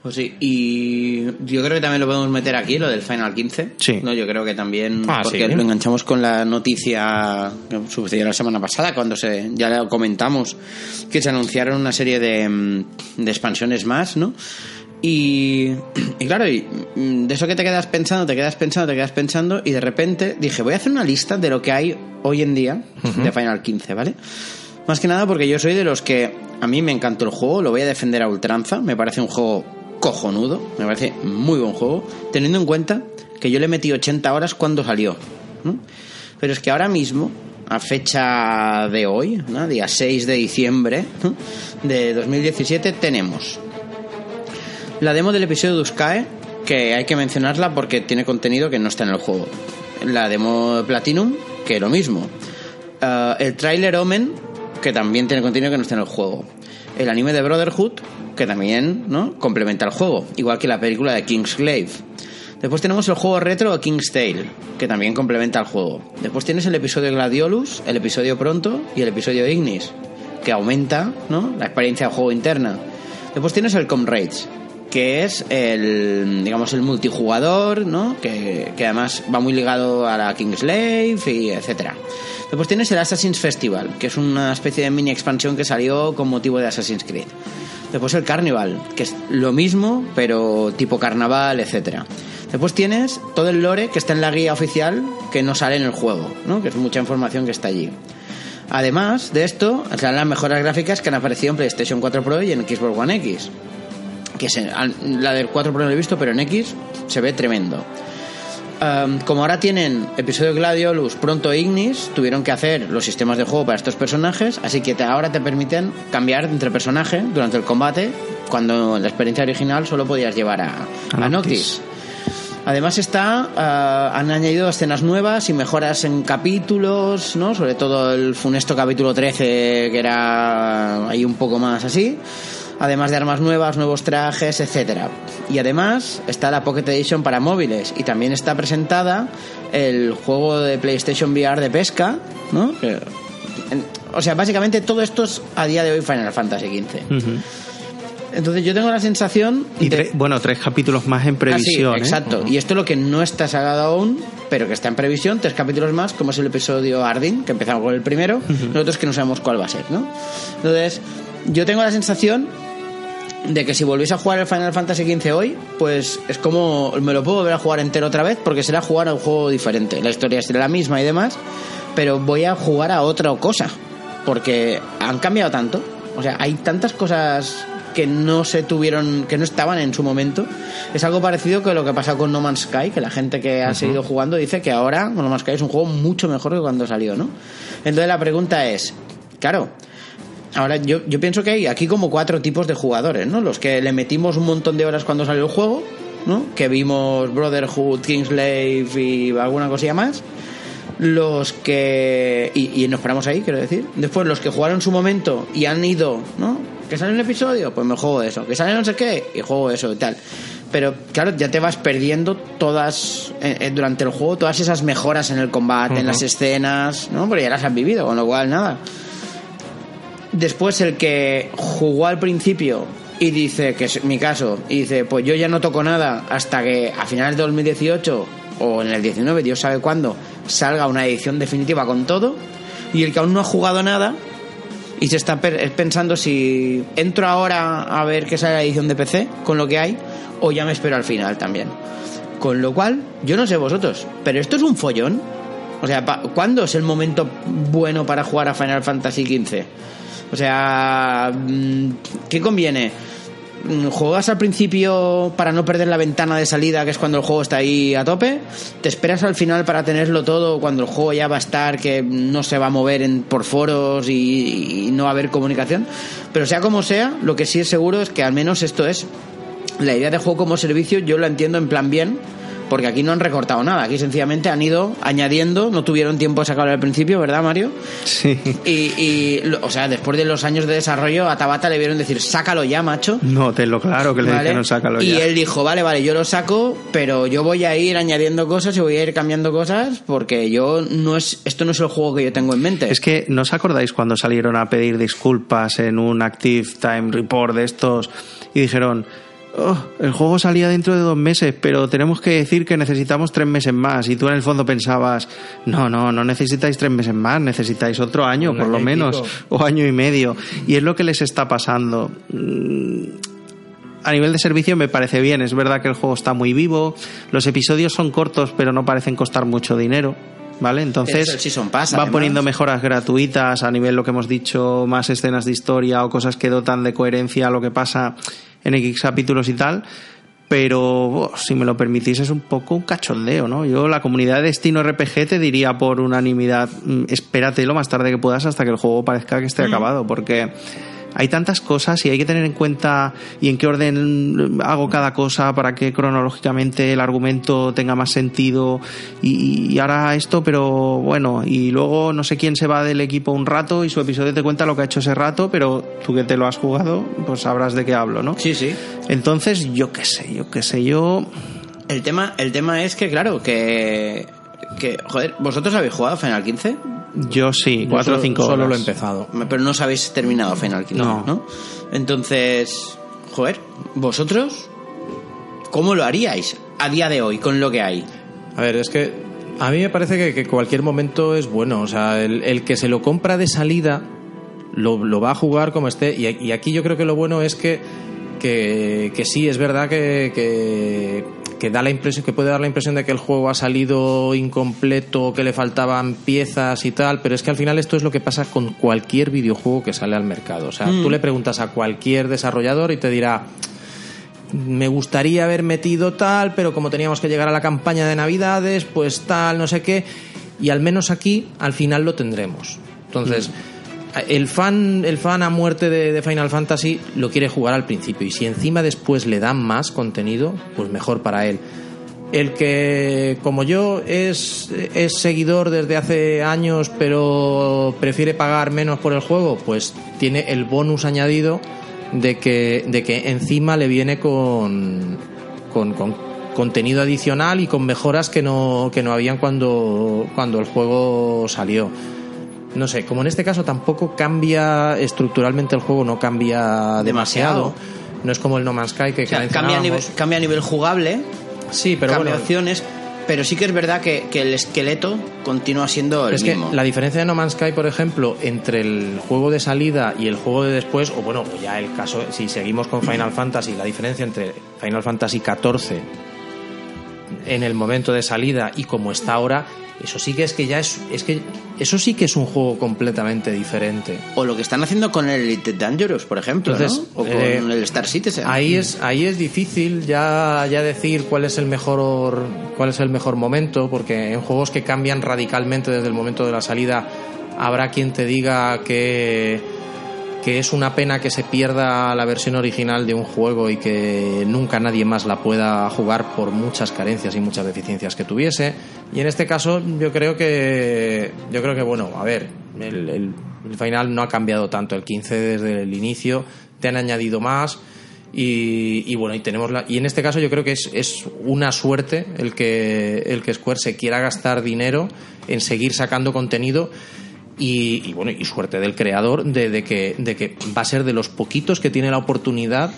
Pues sí, y yo creo que también lo podemos meter aquí, lo del Final 15. Sí. ¿no? Yo creo que también, Ah, porque sí. lo enganchamos con la noticia que sucedió la semana pasada, cuando se ya lo comentamos, que se anunciaron una serie de, mm, de expansiones más, ¿no? Y, [clears throat] y claro, y, mm, de eso que te quedas pensando, te quedas pensando, te quedas pensando, y de repente dije, voy a hacer una lista de lo que hay hoy en día de Final 15, ¿vale? Más que nada porque yo soy de los que a mí me encantó el juego, lo voy a defender a ultranza, me parece un juego cojonudo, me parece muy buen juego, teniendo en cuenta que yo le metí 80 horas cuando salió. ¿no? Pero es que ahora mismo, a fecha de hoy, ¿no? día 6 de diciembre ¿no? de 2017, tenemos la demo del episodio de Uskae, que hay que mencionarla porque tiene contenido que no está en el juego. La demo de Platinum, que lo mismo. Eh, el tráiler Omen, que también tiene contenido que no está en el juego. El anime de Brotherhood, que también ¿no? complementa el juego, igual que la película de Kingsglaive. Después tenemos el juego retro King's Tale, que también complementa el juego. Después tienes el episodio Gladiolus, el episodio Pronto y el episodio Ignis, que aumenta ¿no? la experiencia de juego interna. Después tienes el Comrades, que es el digamos el multijugador, ¿no? Que, que además va muy ligado a la Kingslave y etcétera. Después tienes el Assassin's Festival, que es una especie de mini expansión que salió con motivo de Assassin's Creed. Después el Carnival, que es lo mismo, pero tipo carnaval, etcétera. Después tienes todo el lore que está en la guía oficial que no sale en el juego, ¿no? Que es mucha información que está allí. Además de esto, están las mejoras gráficas que han aparecido en PlayStation 4 Pro y en Xbox One X. Que se- la del 4 Pro no lo he visto, pero en X se ve tremendo. Um, como ahora tienen episodio Gladiolus, pronto Ignis, tuvieron que hacer los sistemas de juego para estos personajes, así que te- ahora te permiten cambiar entre personaje durante el combate, cuando en la experiencia original solo podías llevar a, A a Noctis. Noctis. Además está, ah, han añadido escenas nuevas y mejoras en capítulos, ¿no? Sobre todo el funesto capítulo 13 que era ahí un poco más así. Además de armas nuevas, nuevos trajes, etcétera. Y además está la Pocket Edition para móviles y también está presentada el juego de PlayStation VR de pesca, ¿no? Que- en- o sea, básicamente todo esto es a día de hoy Final Fantasy XV. Entonces yo tengo la sensación Y de- tre- bueno, tres capítulos más en Ah, previsión. ¿eh? exacto. Y esto es lo que no está sacado aún, pero que está en previsión, tres capítulos más, como es el episodio Ardin, que empezamos con el primero, nosotros que no sabemos cuál va a ser, ¿no? Entonces, yo tengo la sensación de que si volviese a jugar el Final Fantasy XV hoy, pues es como me lo puedo volver a jugar entero otra vez, porque será jugar a un juego diferente. La historia será la misma y demás, pero voy a jugar a otra cosa, porque han cambiado tanto. O sea, hay tantas cosas que no se tuvieron, que no estaban en su momento. Es algo parecido que lo que ha pasado con No Man's Sky, que la gente que ha seguido jugando dice que ahora No Man's Sky es un juego mucho mejor que cuando salió, ¿no? Entonces la pregunta es, claro, Ahora, yo, yo pienso que hay aquí como cuatro tipos de jugadores, ¿no? Los que le metimos un montón de horas cuando salió el juego, ¿no? Que vimos Brotherhood, Kingslave y alguna cosilla más. Los que... Y, y nos paramos ahí, quiero decir. Después, los que jugaron su momento y han ido, ¿no? Que sale un episodio, pues me juego eso. Que sale no sé qué, y juego eso y tal. Pero claro, ya te vas perdiendo todas, eh, eh, durante el juego, todas esas mejoras en el combate, en las escenas, ¿no? Porque ya las has vivido, con lo cual nada. Después el que jugó al principio y dice, que es mi caso, y dice, pues yo ya no toco nada hasta que a finales de 2018 o en el 19, Dios sabe cuándo, salga una edición definitiva con todo. Y el que aún no ha jugado nada y se está pensando si entro ahora a ver qué sale la edición de PC con lo que hay o ya me espero al final también. Con lo cual, yo no sé vosotros, pero esto es un follón. O sea, ¿cuándo es el momento bueno para jugar a Final Fantasy XV? O sea, mm, ¿qué conviene? Mm, ¿Juegas al principio para no perder la ventana de salida, que es cuando el juego está ahí a tope? ¿Te esperas al final para tenerlo todo cuando el juego ya va a estar, que no se va a mover en, por foros y, no va a haber comunicación? Pero sea como sea, lo que sí es seguro es que al menos esto es la idea de juego como servicio yo la entiendo en plan bien, porque aquí no han recortado nada, aquí sencillamente han ido añadiendo, no tuvieron tiempo de sacarlo al principio, ¿verdad, Mario? Sí. Y, y, lo- o sea, después de los años de desarrollo, a Tabata le vieron decir, sácalo ya, macho. No, tenlo claro que le ¿vale? dijeron sácalo y ya. él dijo, vale, vale, yo lo saco, pero yo voy a ir añadiendo cosas y voy a ir cambiando cosas porque yo no es, esto no es el juego que yo tengo en mente. Es que, ¿no os acordáis cuando salieron a pedir disculpas en un Active Time Report de estos y dijeron, "Oh, el juego salía dentro de dos meses, pero tenemos que decir que necesitamos tres meses más? Y tú en el fondo pensabas, no, no, no necesitáis tres meses más, necesitáis otro año, por lo menos, o año y medio. Y es lo que les está pasando. Mm, a nivel de servicio me parece bien. Es verdad que el juego está muy vivo. Los episodios son cortos, pero no parecen costar mucho dinero. ¿Vale? Entonces Pass, va además. poniendo mejoras gratuitas a nivel lo que hemos dicho, más escenas de historia o cosas que dotan de coherencia a lo que pasa en X capítulos y tal. Pero oh, si me lo permitís es un poco un cachondeo, ¿no? Yo la comunidad de Destino RPG te diría por unanimidad, mm, espérate lo más tarde que puedas hasta que el juego parezca que esté acabado, porque hay tantas cosas y hay que tener en cuenta y en qué orden hago cada cosa para que cronológicamente el argumento tenga más sentido y, y ahora esto, pero bueno, y luego no sé quién se va del equipo un rato y su episodio te cuenta lo que ha hecho ese rato, pero tú que te lo has jugado, pues sabrás de qué hablo, ¿no? Sí, sí. Entonces, yo qué sé, yo qué sé, yo... El tema, el tema es que, claro, que, que, joder, ¿vosotros habéis jugado Final 15? Yo sí, Yo cuatro o solo- cinco Solo horas. lo he empezado. Pero no os habéis terminado Final 15, No. ¿no? Entonces, joder, ¿vosotros cómo lo haríais a día de hoy con lo que hay? A ver, es que a mí me parece que, que cualquier momento es bueno. O sea, el, el que se lo compra de salida lo, lo va a jugar como esté. Y, y aquí yo creo que lo bueno es que, que, que sí, es verdad que, que, que da la impresión, que puede dar la impresión de que el juego ha salido incompleto, que le faltaban piezas y tal, pero es que al final esto es lo que pasa con cualquier videojuego que sale al mercado. O sea, tú le preguntas a cualquier desarrollador y te dirá, me gustaría haber metido tal, pero como teníamos que llegar a la campaña de Navidades, pues tal, no sé qué. Y al menos aquí, al final lo tendremos. Entonces, el fan, el fan a muerte de, Final Fantasy lo quiere jugar al principio. Y si encima después le dan más contenido, pues mejor para él. El que, como yo, es, es seguidor desde hace años, pero prefiere pagar menos por el juego, pues tiene el bonus añadido de que, de que encima le viene con, con, con contenido adicional y con mejoras que no, que no habían cuando, cuando el juego salió. No sé, como en este caso tampoco cambia estructuralmente el juego, no cambia demasiado. Demasiado. No es como el No Man's Sky que, O sea, que cambia, a nivel, cambia a nivel jugable, Sí, pero cambia bueno, opciones, pero sí que es verdad que, que el esqueleto continúa siendo el es que mismo. la diferencia de No Man's Sky, por ejemplo, entre el juego de salida y el juego de después, o bueno, pues ya el caso, si seguimos con Final Fantasy, la diferencia entre Final Fantasy XIV en el momento de salida y como está ahora, eso sí que es que ya es, es que eso sí que es un juego completamente diferente. O lo que están haciendo con el Elite Dangerous, por ejemplo, Entonces, ¿no? O con eh, el Star Citizen. Ahí es, ahí es difícil ya, ya decir cuál es el mejor cuál es el mejor momento, porque en juegos que cambian radicalmente desde el momento de la salida, habrá quien te diga que, que es una pena que se pierda la versión original de un juego y que nunca nadie más la pueda jugar por muchas carencias y muchas deficiencias que tuviese. Y en este caso, yo creo que yo creo que bueno, a ver, el, final no ha cambiado tanto el 15 desde el inicio, te han añadido más. Y, y bueno, y tenemos la, y en este caso yo creo que es, es una suerte el que, el que Square se quiera gastar dinero en seguir sacando contenido y, y bueno, y suerte del creador de, de que, de que va a ser de los poquitos que tiene la oportunidad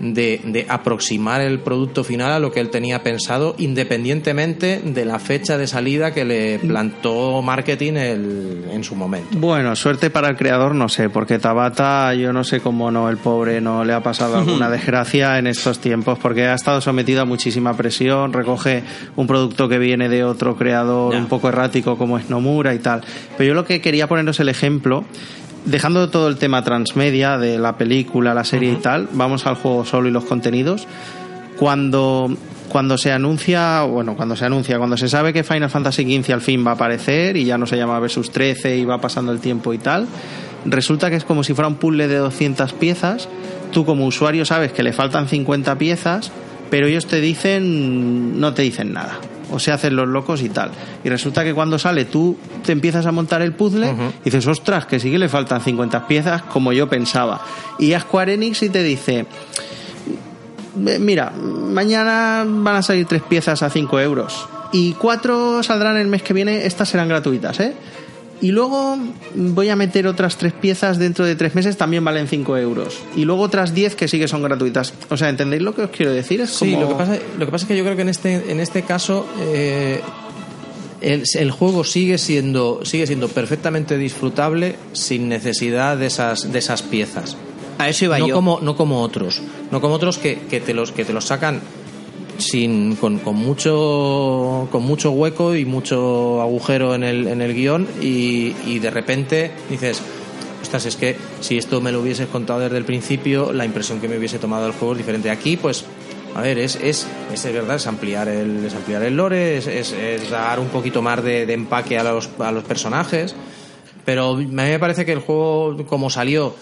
de, de aproximar el producto final a lo que él tenía pensado, independientemente de la fecha de salida que le plantó marketing el- en su momento. Bueno, suerte para el creador, no sé, porque Tabata, yo no sé cómo no, el pobre no le ha pasado [laughs] alguna desgracia en estos tiempos, porque ha estado sometido a muchísima presión, recoge un producto que viene de otro creador un poco errático como es Nomura y tal. Pero yo lo que quería poneros el ejemplo, dejando todo el tema transmedia de la película, la serie y tal, vamos al juego solo y los contenidos. Cuando cuando se anuncia, bueno, cuando se anuncia, cuando se sabe que Final Fantasy XV al fin va a aparecer y ya no se llama Versus 13 y va pasando el tiempo y tal, resulta que es como si fuera un puzzle de 200 piezas. Tú como usuario sabes que le faltan 50 piezas, pero ellos te dicen, no te dicen nada. O se hacen los locos y tal. Y resulta que cuando sale tú te empiezas a montar el puzzle y dices, ostras, que sí que le faltan 50 piezas como yo pensaba. Y a Square Enix y te dice, "Eh, mira, mañana van a salir tres piezas a 5 euros y cuatro saldrán el mes que viene, estas serán gratuitas, ¿eh? Y luego voy a meter otras tres piezas dentro de tres meses, también valen 5 euros. Y luego otras 10 que sí que son gratuitas. O sea, ¿entendéis lo que os quiero decir? Es Sí, lo que, pasa, lo que pasa es que yo creo que en este, en este caso eh, el, el juego sigue siendo, sigue siendo perfectamente disfrutable sin necesidad de esas, de esas piezas. A eso iba no yo. como no como otros no como otros que, que te los que te los sacan sin con, con mucho con mucho hueco y mucho agujero en el, en el guion y, y de repente dices ostras es que si esto me lo hubieses contado desde el principio la impresión que me hubiese tomado del juego es diferente aquí pues a ver, es, es, es, verdad, es ampliar el, es ampliar el lore, es, es, es dar un poquito más de, de empaque a los, a los personajes, pero a mí me parece que el juego, como salió,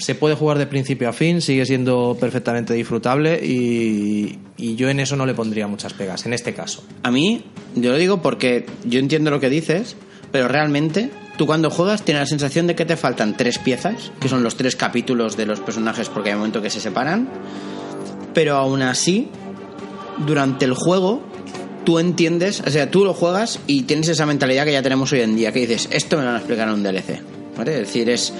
se puede jugar de principio a fin, sigue siendo perfectamente disfrutable y, yo en eso no le pondría muchas pegas, en este caso. A mí, yo lo digo porque yo entiendo lo que dices, pero realmente tú cuando juegas tienes la sensación de que te faltan tres piezas, que son los tres capítulos de los personajes porque hay un momento que se separan, pero aún así, durante el juego, tú entiendes, o sea, tú lo juegas y tienes esa mentalidad que ya tenemos hoy en día, que dices, esto me lo van a explicar en un DLC. ¿Vale? Es decir, es.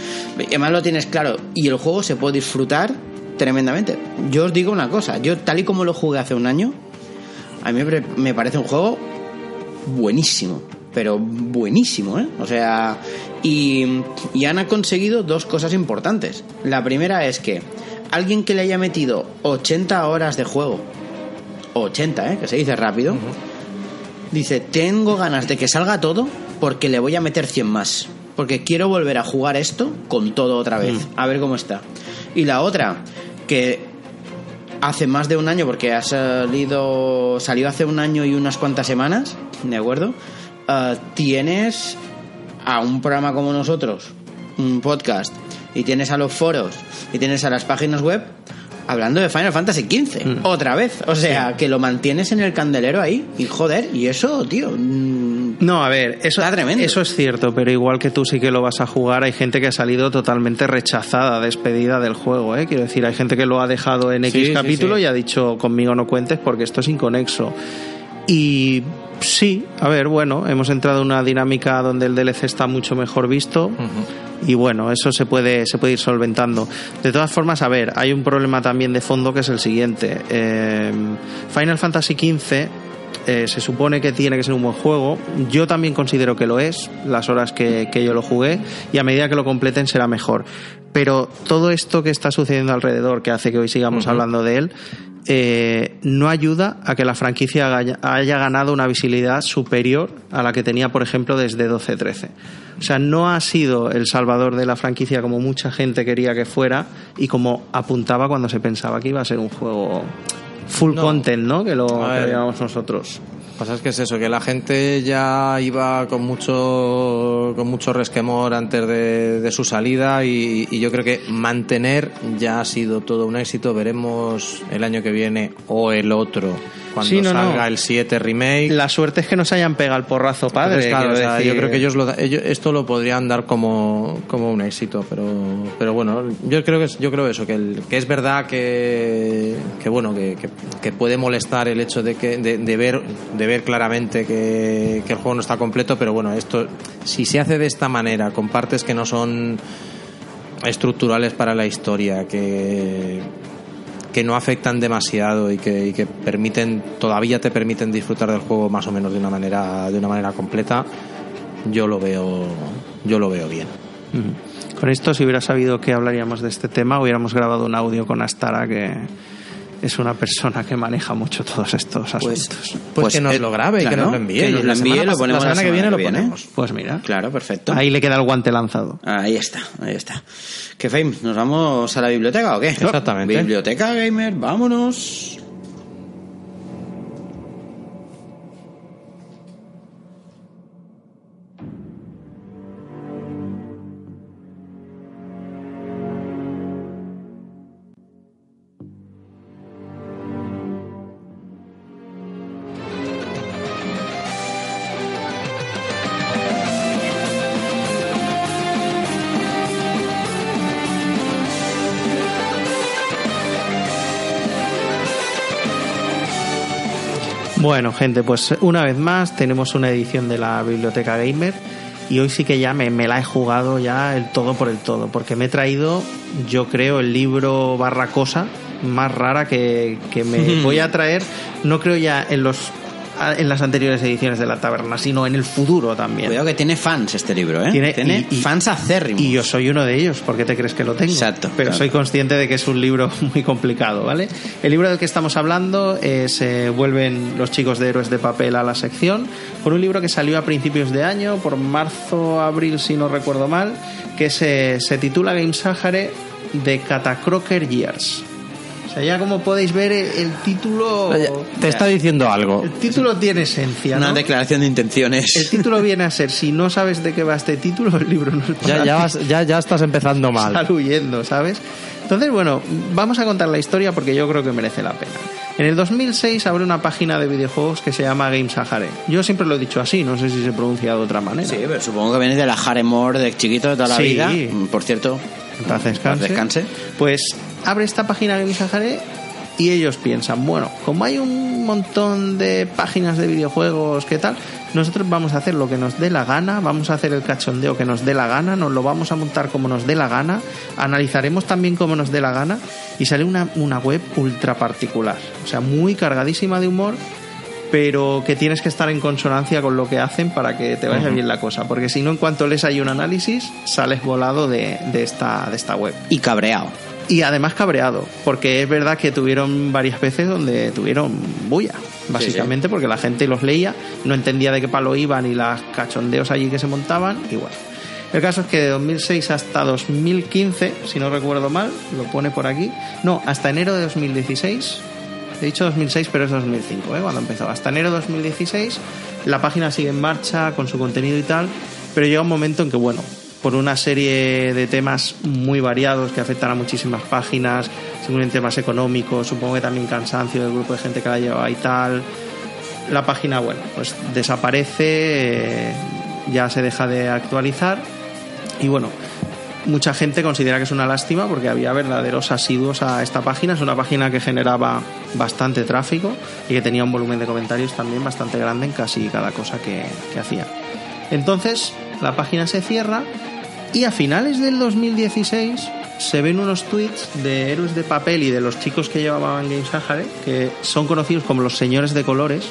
Además lo tienes claro y el juego se puede disfrutar tremendamente. Yo os digo una cosa, yo tal y como lo jugué hace un año, a mí me- parece un juego buenísimo, pero buenísimo, ¿eh? O sea, y, y han conseguido dos cosas importantes. La primera es que alguien que le haya metido 80 horas de juego, 80, ¿eh? Que se dice rápido, dice, tengo ganas de que salga todo porque le voy a meter 100 más. Porque quiero volver a jugar esto con todo otra vez. A ver cómo está. Y la otra, que hace más de un año, porque ha salido. salió hace un año y unas cuantas semanas, ¿de acuerdo? Ah, tienes a un programa como nosotros, un podcast, y tienes a los foros, y tienes a las páginas web hablando de Final Fantasy XV, otra vez. O sea, que lo mantienes en el candelero ahí, y joder, y eso, tío. mm, No, a ver, eso, Está tremendo. eso es cierto, pero igual que tú sí que lo vas a jugar, hay gente que ha salido totalmente rechazada, despedida del juego, ¿eh? Quiero decir, hay gente que lo ha dejado en X sí, capítulo sí. y ha dicho, conmigo no cuentes porque esto es inconexo. Y sí, a ver, bueno, hemos entrado en una dinámica donde el DLC está mucho mejor visto. Y bueno, eso se puede, se puede ir solventando. De todas formas, a ver, hay un problema también de fondo que es el siguiente. Eh, Final Fantasy XV eh, se supone que tiene que ser un buen juego. Yo también considero que lo es, las horas que, que yo lo jugué, y a medida que lo completen será mejor. Pero todo esto que está sucediendo alrededor, que hace que hoy sigamos hablando de él, eh, no ayuda a que la franquicia haya, haya ganado una visibilidad superior a la que tenía, por ejemplo, desde 12-13. O sea, no ha sido el salvador de la franquicia como mucha gente quería que fuera y como apuntaba cuando se pensaba que iba a ser un juego full No. content, ¿no? Que lo, que nosotros. Pasa es que es eso, que la gente ya iba con mucho, con mucho resquemor antes de, su salida y yo creo que mantener ya ha sido todo un éxito. Veremos el año que viene o el otro, cuando Sí, no, no. salga el 7 remake. La suerte es que no se hayan pegado el porrazo padre. Entonces, claro, o sea, decir. yo creo que ellos, lo, ellos esto lo podrían dar como, como un éxito, pero, pero bueno, yo creo que yo creo eso, que, el- que es verdad que, que bueno, que, que- que puede molestar el hecho de que de, de ver de ver claramente que, que el juego no está completo, pero bueno, esto si se hace de esta manera, con partes que no son estructurales para la historia, que que no afectan demasiado y que, permiten todavía te permiten disfrutar del juego más o menos de una manera de una manera completa yo lo veo yo lo veo bien. Con esto, si hubiera sabido que hablaríamos de este tema, hubiéramos grabado un audio con Astara, que es una persona que maneja mucho todos estos Pues, asuntos. pues, Pues, que nos eh, lo grabe y que nos lo envíe que nos lo envíe, lo ponemos la semana la que viene lo ponemos Pues mira, Claro, perfecto. ahí le queda el guante lanzado. Ahí está, ahí está. ¿Qué Fame? ¿Nos vamos a la biblioteca o qué? Exactamente. Biblioteca gamer, vámonos. Bueno, gente, pues una vez más tenemos una edición de la Biblioteca Gamer y hoy sí que ya me, me la he jugado ya el todo por el todo, porque me he traído, yo creo, el libro barra cosa más rara que, que me [laughs] voy a traer, no creo ya en los en las anteriores ediciones de la taberna, sino en el futuro también. Cuidado que tiene fans este libro, ¿eh? Tiene- Tiene, y- fans acérrimos. Y yo soy uno de ellos, ¿por qué te crees que lo tengo? Exacto, Pero soy consciente de que es un libro [laughs] muy complicado, ¿vale? El libro del que estamos hablando es eh, Vuelven los chicos de héroes de papel a la sección, por un libro que salió a principios de año, por marzo, abril, si no recuerdo mal, que se, se titula Game Sahare de Catacroker Years. O sea, ya como podéis ver, el, el título... te está diciendo algo El título tiene esencia, Una ¿no? declaración de intenciones. El título [laughs] viene a ser, si no sabes de qué va este título, el libro no es para ya, ya, vas- ya, ya estás empezando [laughs] mal sal huyendo, ¿sabes? Entonces, bueno, vamos a contar la historia porque yo creo que merece la pena. En el 2006 abre una página de videojuegos que se llama Game Sahare. Yo siempre lo he dicho así, no sé si se pronuncia de otra manera. Sí, pero supongo que viene de la Haremore de chiquito de toda la Sí. vida. Por cierto, paz descanse. paz descanse. Pues abre esta página Game Sahare y ellos piensan, bueno, como hay un montón de páginas de videojuegos, ¿qué tal? Nosotros vamos a hacer lo que nos dé la gana, vamos a hacer el cachondeo que nos dé la gana, nos lo vamos a montar como nos dé la gana, analizaremos también como nos dé la gana y sale una, una web ultra particular, o sea, muy cargadísima de humor, pero que tienes que estar en consonancia con lo que hacen para que te vaya bien la cosa, porque si no, en cuanto les hay un análisis, sales volado de, de esta, de esta web. Y cabreado. Y además cabreado, porque es verdad que tuvieron varias veces donde tuvieron bulla, básicamente porque la gente los leía, no entendía de qué palo iban y las cachondeos allí que se montaban, igual. El caso es que de 2006 hasta 2015, si no recuerdo mal, lo pone por aquí, no, hasta enero de 2016, he dicho 2006 pero es 2005, ¿eh? cuando empezó, hasta enero de 2016 la página sigue en marcha con su contenido y tal, pero llega un momento en que, bueno, por una serie de temas muy variados que afectan a muchísimas páginas, según temas económicos, supongo que también cansancio del grupo de gente que la lleva y tal. La página, bueno, pues desaparece, eh, ya se deja de actualizar y bueno, mucha gente considera que es una lástima porque había verdaderos asiduos a esta página. Es una página que generaba bastante tráfico y que tenía un volumen de comentarios también bastante grande en casi cada cosa que, que hacía. Entonces, la página se cierra y a finales del 2016 se ven unos tweets de héroes de papel y de los chicos que llevaban Game Sahara que son conocidos como los señores de colores,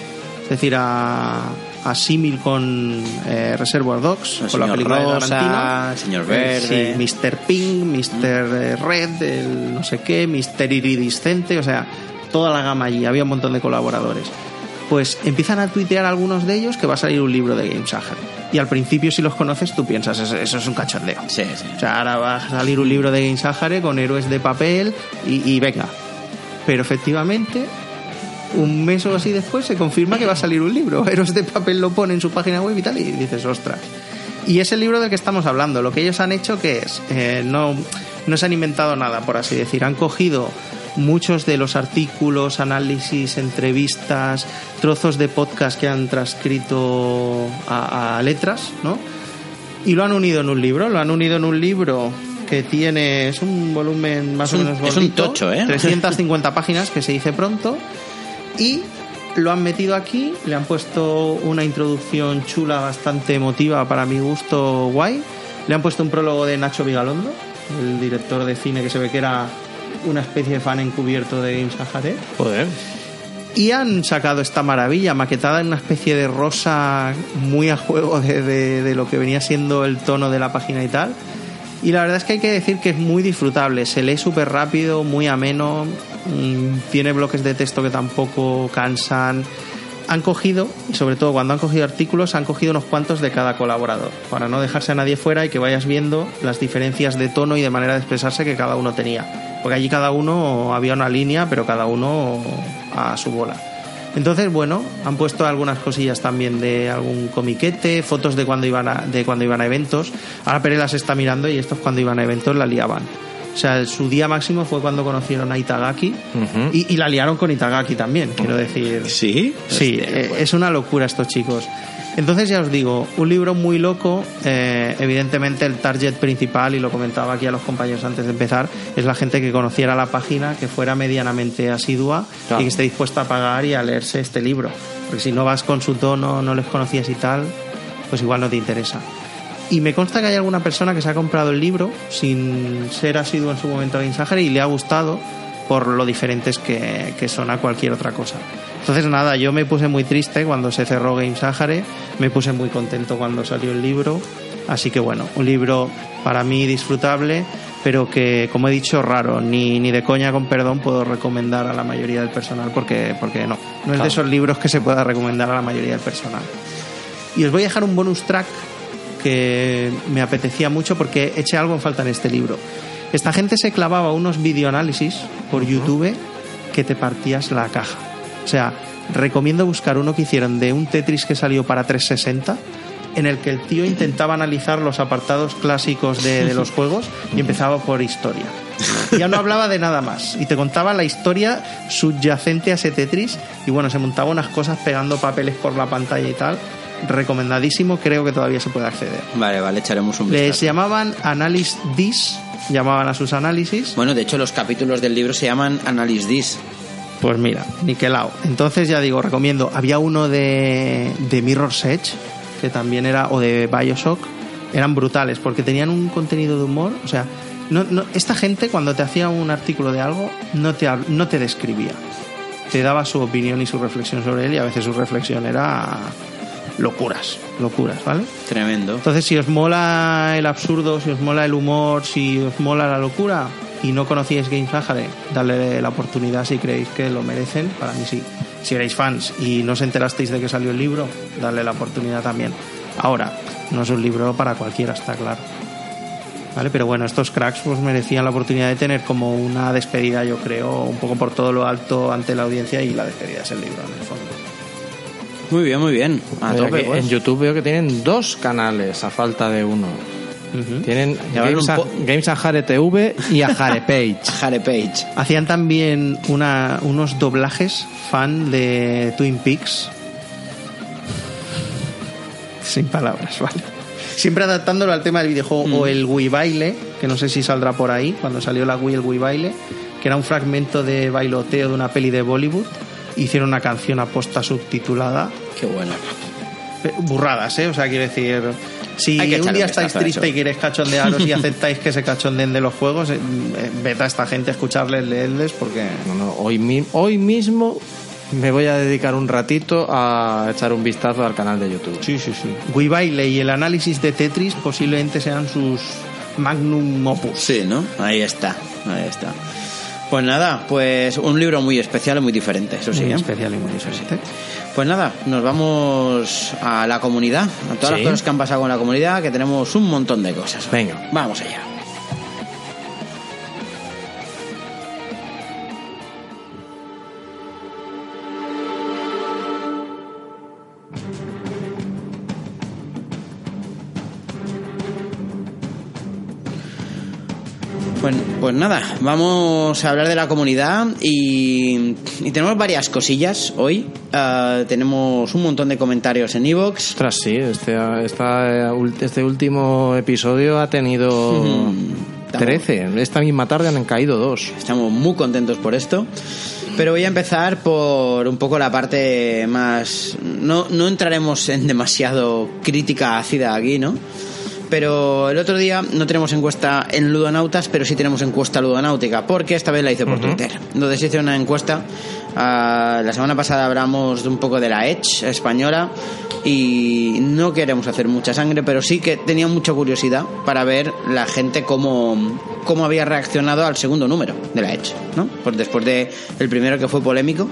es decir, a, a símil con eh, Reservoir Dogs, El con la película Rosa, de Tarantino. el señor Eh, Verde. Sí, Mr. Pink, Mr. Red, el no sé qué, Mr. Iridiscente, o sea, toda la gama allí, había un montón de colaboradores. Pues empiezan a tuitear algunos de ellos que va a salir un libro de Game Sahara. Y al principio, si los conoces, tú piensas, eso, eso es un cachondeo. Sí, sí. O sea, ahora va a salir un libro de Game Sahara con héroes de papel y, y venga. Pero efectivamente, un mes o así después se confirma que va a salir un libro. [laughs] Héroes de papel lo pone en su página web y tal, y dices, ostras. Y es el libro del que estamos hablando. Lo que ellos han hecho, que es? Eh, no, no se han inventado nada, por así decir. Han cogido muchos de los artículos, análisis, entrevistas, trozos de podcast que han transcrito a, a letras, ¿no? y lo han unido en un libro. Lo han unido en un libro que tiene. Es un volumen más o menos es un gordito, tocho, ¿eh? 350 [laughs] páginas, que se dice pronto. Y lo han metido aquí, le han puesto una introducción chula, bastante emotiva, para mi gusto guay. Le han puesto un prólogo de Nacho Vigalondo, el director de cine que se ve que era una especie de fan encubierto de Games Sahara. Joder. Y han sacado esta maravilla, maquetada en una especie de rosa muy a juego de, de- de lo que venía siendo el tono de la página y tal. Y la verdad es que hay que decir que es muy disfrutable, se lee súper rápido, muy ameno, mm, tiene bloques de texto que tampoco cansan. Han cogido, y sobre todo cuando han cogido artículos, han cogido unos cuantos de cada colaborador, para no dejarse a nadie fuera y que vayas viendo las diferencias de tono y de manera de expresarse que cada uno tenía. Porque allí cada uno había una línea, pero cada uno a su bola. Entonces, bueno, han puesto algunas cosillas también de algún comiquete, fotos de cuando iban a, de cuando iban a eventos. Ahora Pere las está mirando y estos cuando iban a eventos la liaban. O sea, su día máximo fue cuando conocieron a Itagaki y, y la liaron con Itagaki también, quiero decir. ¿Sí? Sí, Hostia, eh, es una locura estos chicos. Entonces ya os digo, un libro muy loco, eh, evidentemente el target principal, y lo comentaba aquí a los compañeros antes de empezar, es la gente que conociera la página, que fuera medianamente asidua Claro. y que esté dispuesta a pagar y a leerse este libro. Porque si no vas con su tono, no les conocías y tal, pues igual no te interesa. Y me consta que hay alguna persona que se ha comprado el libro sin ser asiduo en su momento a Game Sahara y le ha gustado por lo diferentes que, que son a cualquier otra cosa. Entonces nada, yo me puse muy triste cuando se cerró Game Sahara, me puse muy contento cuando salió el libro, así que bueno, un libro para mí disfrutable, pero que como he dicho raro, ni, ni de coña con perdón puedo recomendar a la mayoría del personal porque, porque no, no es Claro. de esos libros que se pueda recomendar a la mayoría del personal. Y os voy a dejar un bonus track que me apetecía mucho porque eché algo en falta en este libro. Esta gente se clavaba unos videoanálisis por YouTube que te partías la caja. O sea, recomiendo buscar uno que hicieron de un Tetris que salió para 360 en el que el tío intentaba analizar los apartados clásicos de, de los [laughs] juegos y empezaba por historia. Ya no hablaba de nada más y te contaba la historia subyacente a ese Tetris y bueno, se montaba unas cosas pegando papeles por la pantalla y tal. Recomendadísimo, creo que todavía se puede acceder. Vale, vale, echaremos un Les vistazo. llamaban Analysis Dis, llamaban a sus análisis. Bueno, de hecho, los capítulos del libro se llaman Analysis This. Pues mira, niquelao. Entonces ya digo, recomiendo. Había uno de, de Mirror's Edge, que también era, o de Bioshock, eran brutales, porque tenían un contenido de humor. O sea, no, no- esta gente cuando te hacía un artículo de algo, no te, no te describía. Te daba su opinión y su reflexión sobre él, y a veces su reflexión era locuras, locuras, ¿vale? Tremendo. Entonces, si os mola el absurdo, si os mola el humor, si os mola la locura y no conocíais Game Sahara, darle la oportunidad si creéis que lo merecen. Para mí sí. Si erais fans y no os enterasteis de que salió el libro, darle la oportunidad también. Ahora, no es un libro para cualquiera, está claro. ¿Vale? Pero bueno, estos cracks pues merecían la oportunidad de tener como una despedida, yo creo, un poco por todo lo alto ante la audiencia y la despedida es el libro, en el fondo. Muy bien, muy bien. A tope, pues. En YouTube veo que tienen dos canales a falta de uno. Tienen Games, a, po- Games a Jare TV y a Jare Page. [laughs] Page. Hacían también una, unos doblajes fan de Twin Peaks. Sin palabras, [laughs] ¿vale? Siempre adaptándolo al tema del videojuego. O el Wii Baile, que no sé si saldrá por ahí, cuando salió la Wii, el Wii Baile, que era un fragmento de bailoteo de una peli de Bollywood. Hicieron una canción aposta subtitulada. Qué bueno. Eh, Burradas, ¿eh? O sea, quiero decir. Si Hay que un día estáis triste y queréis cachondearos y [laughs] aceptáis que se cachondeen de los juegos, eh, eh, ved a esta gente a escucharles, leedles, porque No, no, hoy, mi- hoy mismo me voy a dedicar un ratito a echar un vistazo al canal de YouTube. Sí, sí, sí. Wii Baile y el análisis de Tetris posiblemente sean sus magnum opus. Sí, ¿no? Ahí está, ahí está. Pues nada, pues un libro muy especial y muy diferente, eso sí. Muy ¿eh? especial y muy diferente. Pues nada, nos vamos a la comunidad, a todas las cosas que han pasado con la comunidad, que tenemos un montón de cosas. Venga. Vamos allá. Pues, pues nada, vamos a hablar de la comunidad y, y tenemos varias cosillas hoy. Ah, tenemos un montón de comentarios en Evox. Ostras, sí, este, esta- este último episodio ha tenido [laughs] Mm, 13. Esta misma tarde han caído dos. Estamos muy contentos por esto. Pero voy a empezar por un poco la parte más... No, no entraremos en demasiado crítica ácida aquí, ¿no? Pero el otro día no tenemos encuesta en Ludonautas, pero sí tenemos encuesta ludonáutica, porque esta vez la hice por Twitter. Entonces hice una encuesta. ah, la semana pasada hablamos de un poco de la Edge española y no queremos hacer mucha sangre, pero sí que tenía mucha curiosidad para ver la gente cómo, cómo había reaccionado al segundo número de la Edge, ¿no? Pues después de el primero que fue polémico,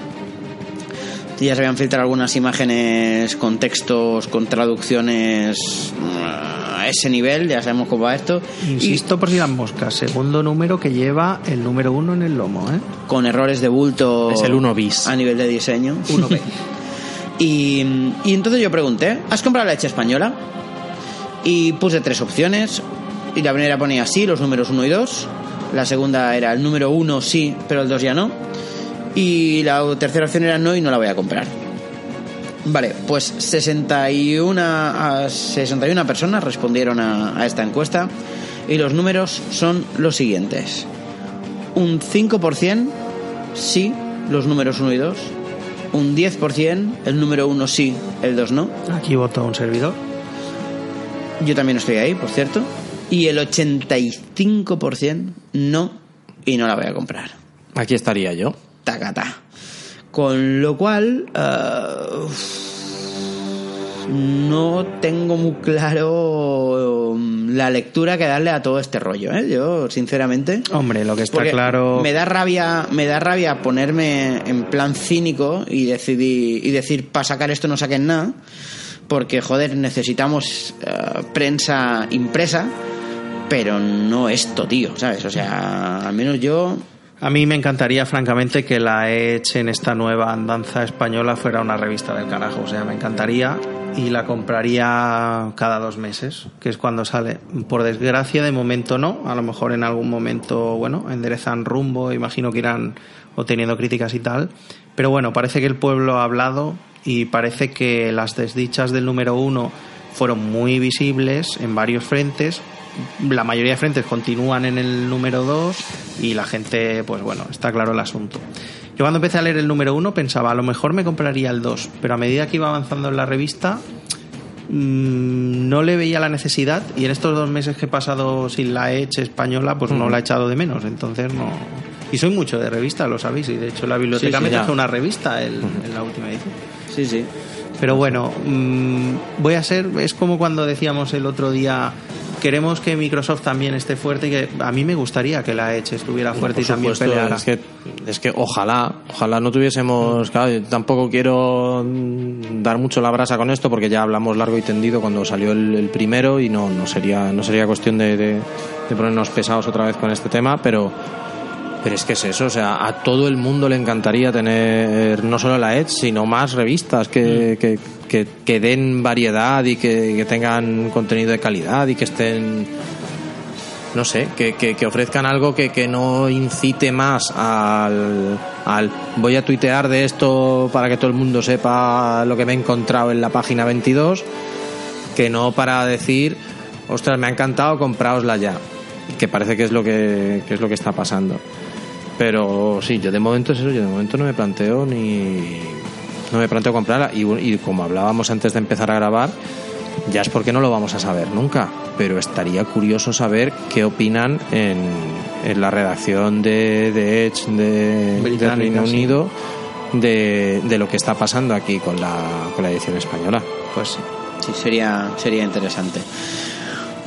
ya se habían filtrado algunas imágenes con textos, con traducciones mm, a ese nivel, ya sabemos cómo va esto. Insisto por si las moscas, segundo número que lleva el número uno en el lomo, ¿eh? Y con errores de bulto. Es el 1 bis. A nivel de diseño. 1B. [laughs] Y, y entonces yo pregunté, ¿has comprado la leche española? Y puse tres opciones. Y la primera ponía sí, los números 1 y 2. La segunda era el número 1 sí, pero el 2 ya no. Y la tercera opción era no y no la voy a comprar. Vale, pues 61, a 61 personas respondieron a, a esta encuesta. Y los números son los siguientes. Un 5% sí, los números 1 y 2. Un 10% el número 1 sí, el 2 no. Aquí votó un servidor. Yo también estoy ahí, por cierto. Y el 85% no y no la voy a comprar. Aquí estaría yo. Tacata. Con lo cual, eh, no tengo muy claro um, la lectura que darle a todo este rollo, ¿eh? Yo, sinceramente. Hombre, lo que está claro. Me da rabia, me da rabia ponerme en plan cínico y decidir y decir para sacar esto no saquen nada, porque joder necesitamos eh, prensa impresa, pero no esto, tío, ¿sabes? O sea, al menos yo A mí me encantaría, francamente, que la Edge en esta nueva andanza española fuera una revista del carajo. O sea, me encantaría y la compraría cada dos meses, que es cuando sale. Por desgracia, de momento no. A lo mejor en algún momento, bueno, enderezan rumbo, imagino que irán obteniendo críticas y tal. Pero bueno, parece que el pueblo ha hablado y parece que las desdichas del número uno fueron muy visibles en varios frentes. La mayoría de frentes continúan en el número 2 y la gente, pues bueno, está claro el asunto. Yo cuando empecé a leer el número 1 pensaba, a lo mejor me compraría el 2, pero a medida que iba avanzando en la revista mm, no le veía la necesidad y en estos dos meses que he pasado sin la Edge española, pues no la he echado de menos, entonces no... Y soy mucho de revista, lo sabéis, y de hecho la biblioteca Sí, sí, me trajo una revista el- en la última edición. sí, sí. Pero bueno, mm, voy a ser, es como cuando decíamos el otro día, queremos que Microsoft también esté fuerte y que a mí me gustaría que la Edge estuviera fuerte y también supuesto, peleara. Es que, es que ojalá, ojalá no tuviésemos. Claro, yo tampoco quiero mm, dar mucho la brasa con esto porque ya hablamos largo y tendido cuando salió el, el primero y no, no sería no sería cuestión de, de- de ponernos pesados otra vez con este tema, pero. Pero es que es eso, o sea, a todo el mundo le encantaría tener no solo la Edge, sino más revistas que, que, que- den variedad y que, tengan contenido de calidad y que estén no sé, que, ofrezcan algo que, no incite más al, al voy a tuitear de esto para que todo el mundo sepa lo que me he encontrado en la página 22, que no para decir, ostras, me ha encantado, compraosla ya, que parece que es lo que, que es lo que está pasando. Pero sí, yo de momento es eso, yo de momento no me planteo ni no me planteo comprarla y, y como hablábamos antes de empezar a grabar, ya es porque no lo vamos a saber nunca, pero estaría curioso saber qué opinan en, en la redacción de, de Edge de, Reino sí. Unido de, de lo que está pasando aquí con la, con la edición española. Pues sí. Sí, sería, sería interesante.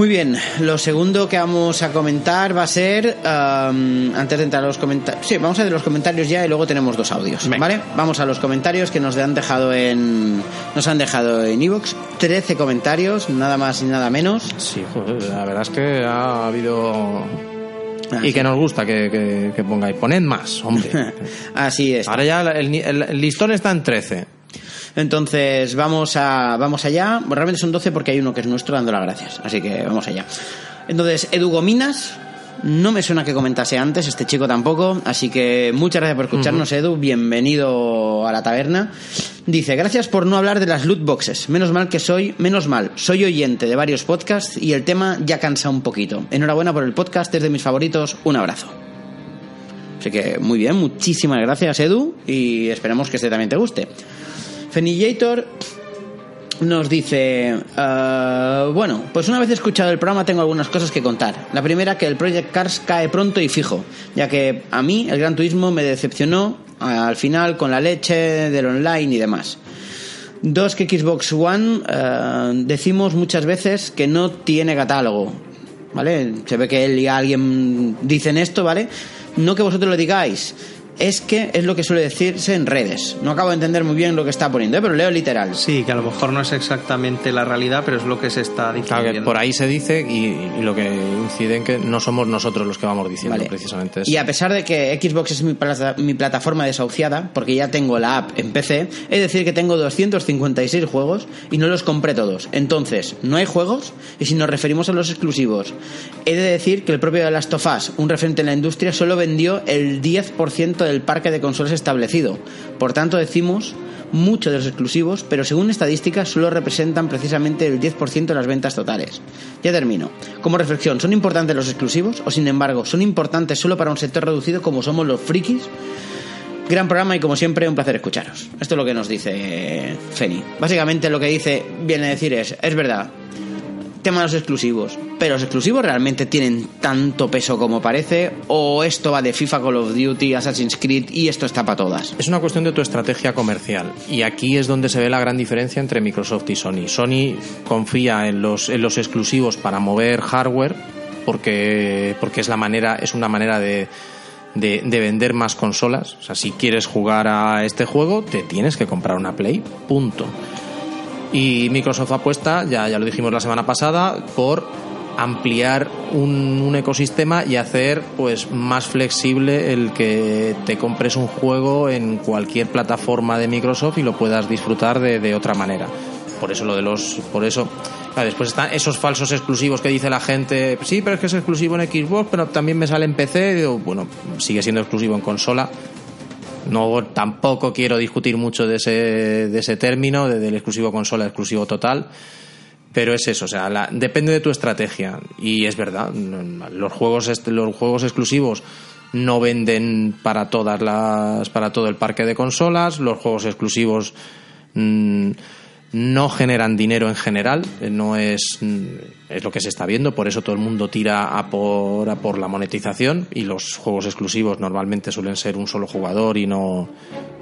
Muy bien, lo segundo que vamos a comentar va a ser, um, antes de entrar a los comentarios, sí, vamos a ver los comentarios ya y luego tenemos dos audios, Venga. ¿vale? Vamos a los comentarios que nos han dejado en, nos han dejado en iVoox, 13 comentarios, nada más y nada menos. Sí, joder, la verdad es que ha habido... Ah, y que nos gusta que, que, que pongáis. Poned más, hombre. [laughs] Así es. Ahora ya el, el- el listón está en 13. Entonces, vamos a vamos allá. Bueno, realmente son 12 porque hay uno que es nuestro dando las gracias. Así que vamos allá. Entonces, Edu Gominas, no me suena que comentase antes, este chico tampoco. Así que muchas gracias por escucharnos, Edu. Bienvenido a la taberna. Dice, gracias por no hablar de las loot boxes. Menos mal que soy, menos mal, soy oyente de varios podcasts y el tema ya cansa un poquito. Enhorabuena por el podcast, es de mis favoritos. Un abrazo. Así que muy bien, muchísimas gracias Edu y esperamos que este también te guste. Fenillator nos dice, eh, bueno, pues una vez escuchado el programa tengo algunas cosas que contar. La primera, que el Project Cars cae pronto y fijo, ya que a mí el Gran Turismo me decepcionó eh, al final con la leche del online y demás. Dos, que Xbox One eh, decimos muchas veces que no tiene catálogo. ¿Vale? Se ve que él y alguien dicen esto, ¿vale? No que vosotros lo digáis, es que es lo que suele decirse en redes. No acabo de entender muy bien lo que está poniendo, ¿eh? pero leo literal. Sí, que a lo mejor no es exactamente la realidad, pero es lo que se está diciendo. Claro que por ahí se dice y, y lo que incide en que no somos nosotros los que vamos diciendo Vale. precisamente eso. Y a pesar de que Xbox es mi, plata- mi plataforma desahuciada, porque ya tengo la app en PC, he de decir que tengo 256 juegos y no los compré todos. Entonces, no hay juegos y si nos referimos a los exclusivos, he de decir que el propio The Last of Us, un referente en la industria, solo vendió el 10% del parque de consolas establecido. Por tanto, decimos mucho de los exclusivos, pero según estadísticas solo representan precisamente el 10% de las ventas totales. Ya termino. Como reflexión, ¿son importantes los exclusivos o sin embargo son importantes solo para un sector reducido como somos los frikis? Gran programa y como siempre un placer escucharos. Esto es lo que nos dice Feni. Básicamente lo que dice viene a decir es, es verdad, tema de los exclusivos, pero los exclusivos realmente tienen tanto peso como parece o esto va de FIFA, Call of Duty, Assassin's Creed y esto está para todas. Es una cuestión de tu estrategia comercial y aquí es donde se ve la gran diferencia entre Microsoft y Sony. Sony confía en los, en los exclusivos para mover hardware porque, porque es, la manera, es una manera de, de, de vender más consolas. O sea, si quieres jugar a este juego, te tienes que comprar una Play, punto. Y Microsoft apuesta, ya, ya lo dijimos la semana pasada, por ampliar un, un ecosistema y hacer pues más flexible el que te compres un juego en cualquier plataforma de Microsoft y lo puedas disfrutar de, de otra manera. Por eso lo de los, por eso, después están esos falsos exclusivos que dice la gente, sí, pero es que es exclusivo en Xbox, pero también me sale en PC. Bueno, sigue siendo exclusivo en consola. No, tampoco quiero discutir mucho de ese, de ese término, de- del exclusivo consola, exclusivo total. Pero es eso, o sea, la- depende de tu estrategia. Y es verdad, los juegos, los juegos exclusivos no venden para todas las, para todo el parque de consolas. Los juegos exclusivos mm, no generan dinero en general. eh, No es, mm, es lo que se está viendo. Por eso todo el mundo tira a por, por la monetización. Y los juegos exclusivos normalmente suelen ser un solo jugador y no,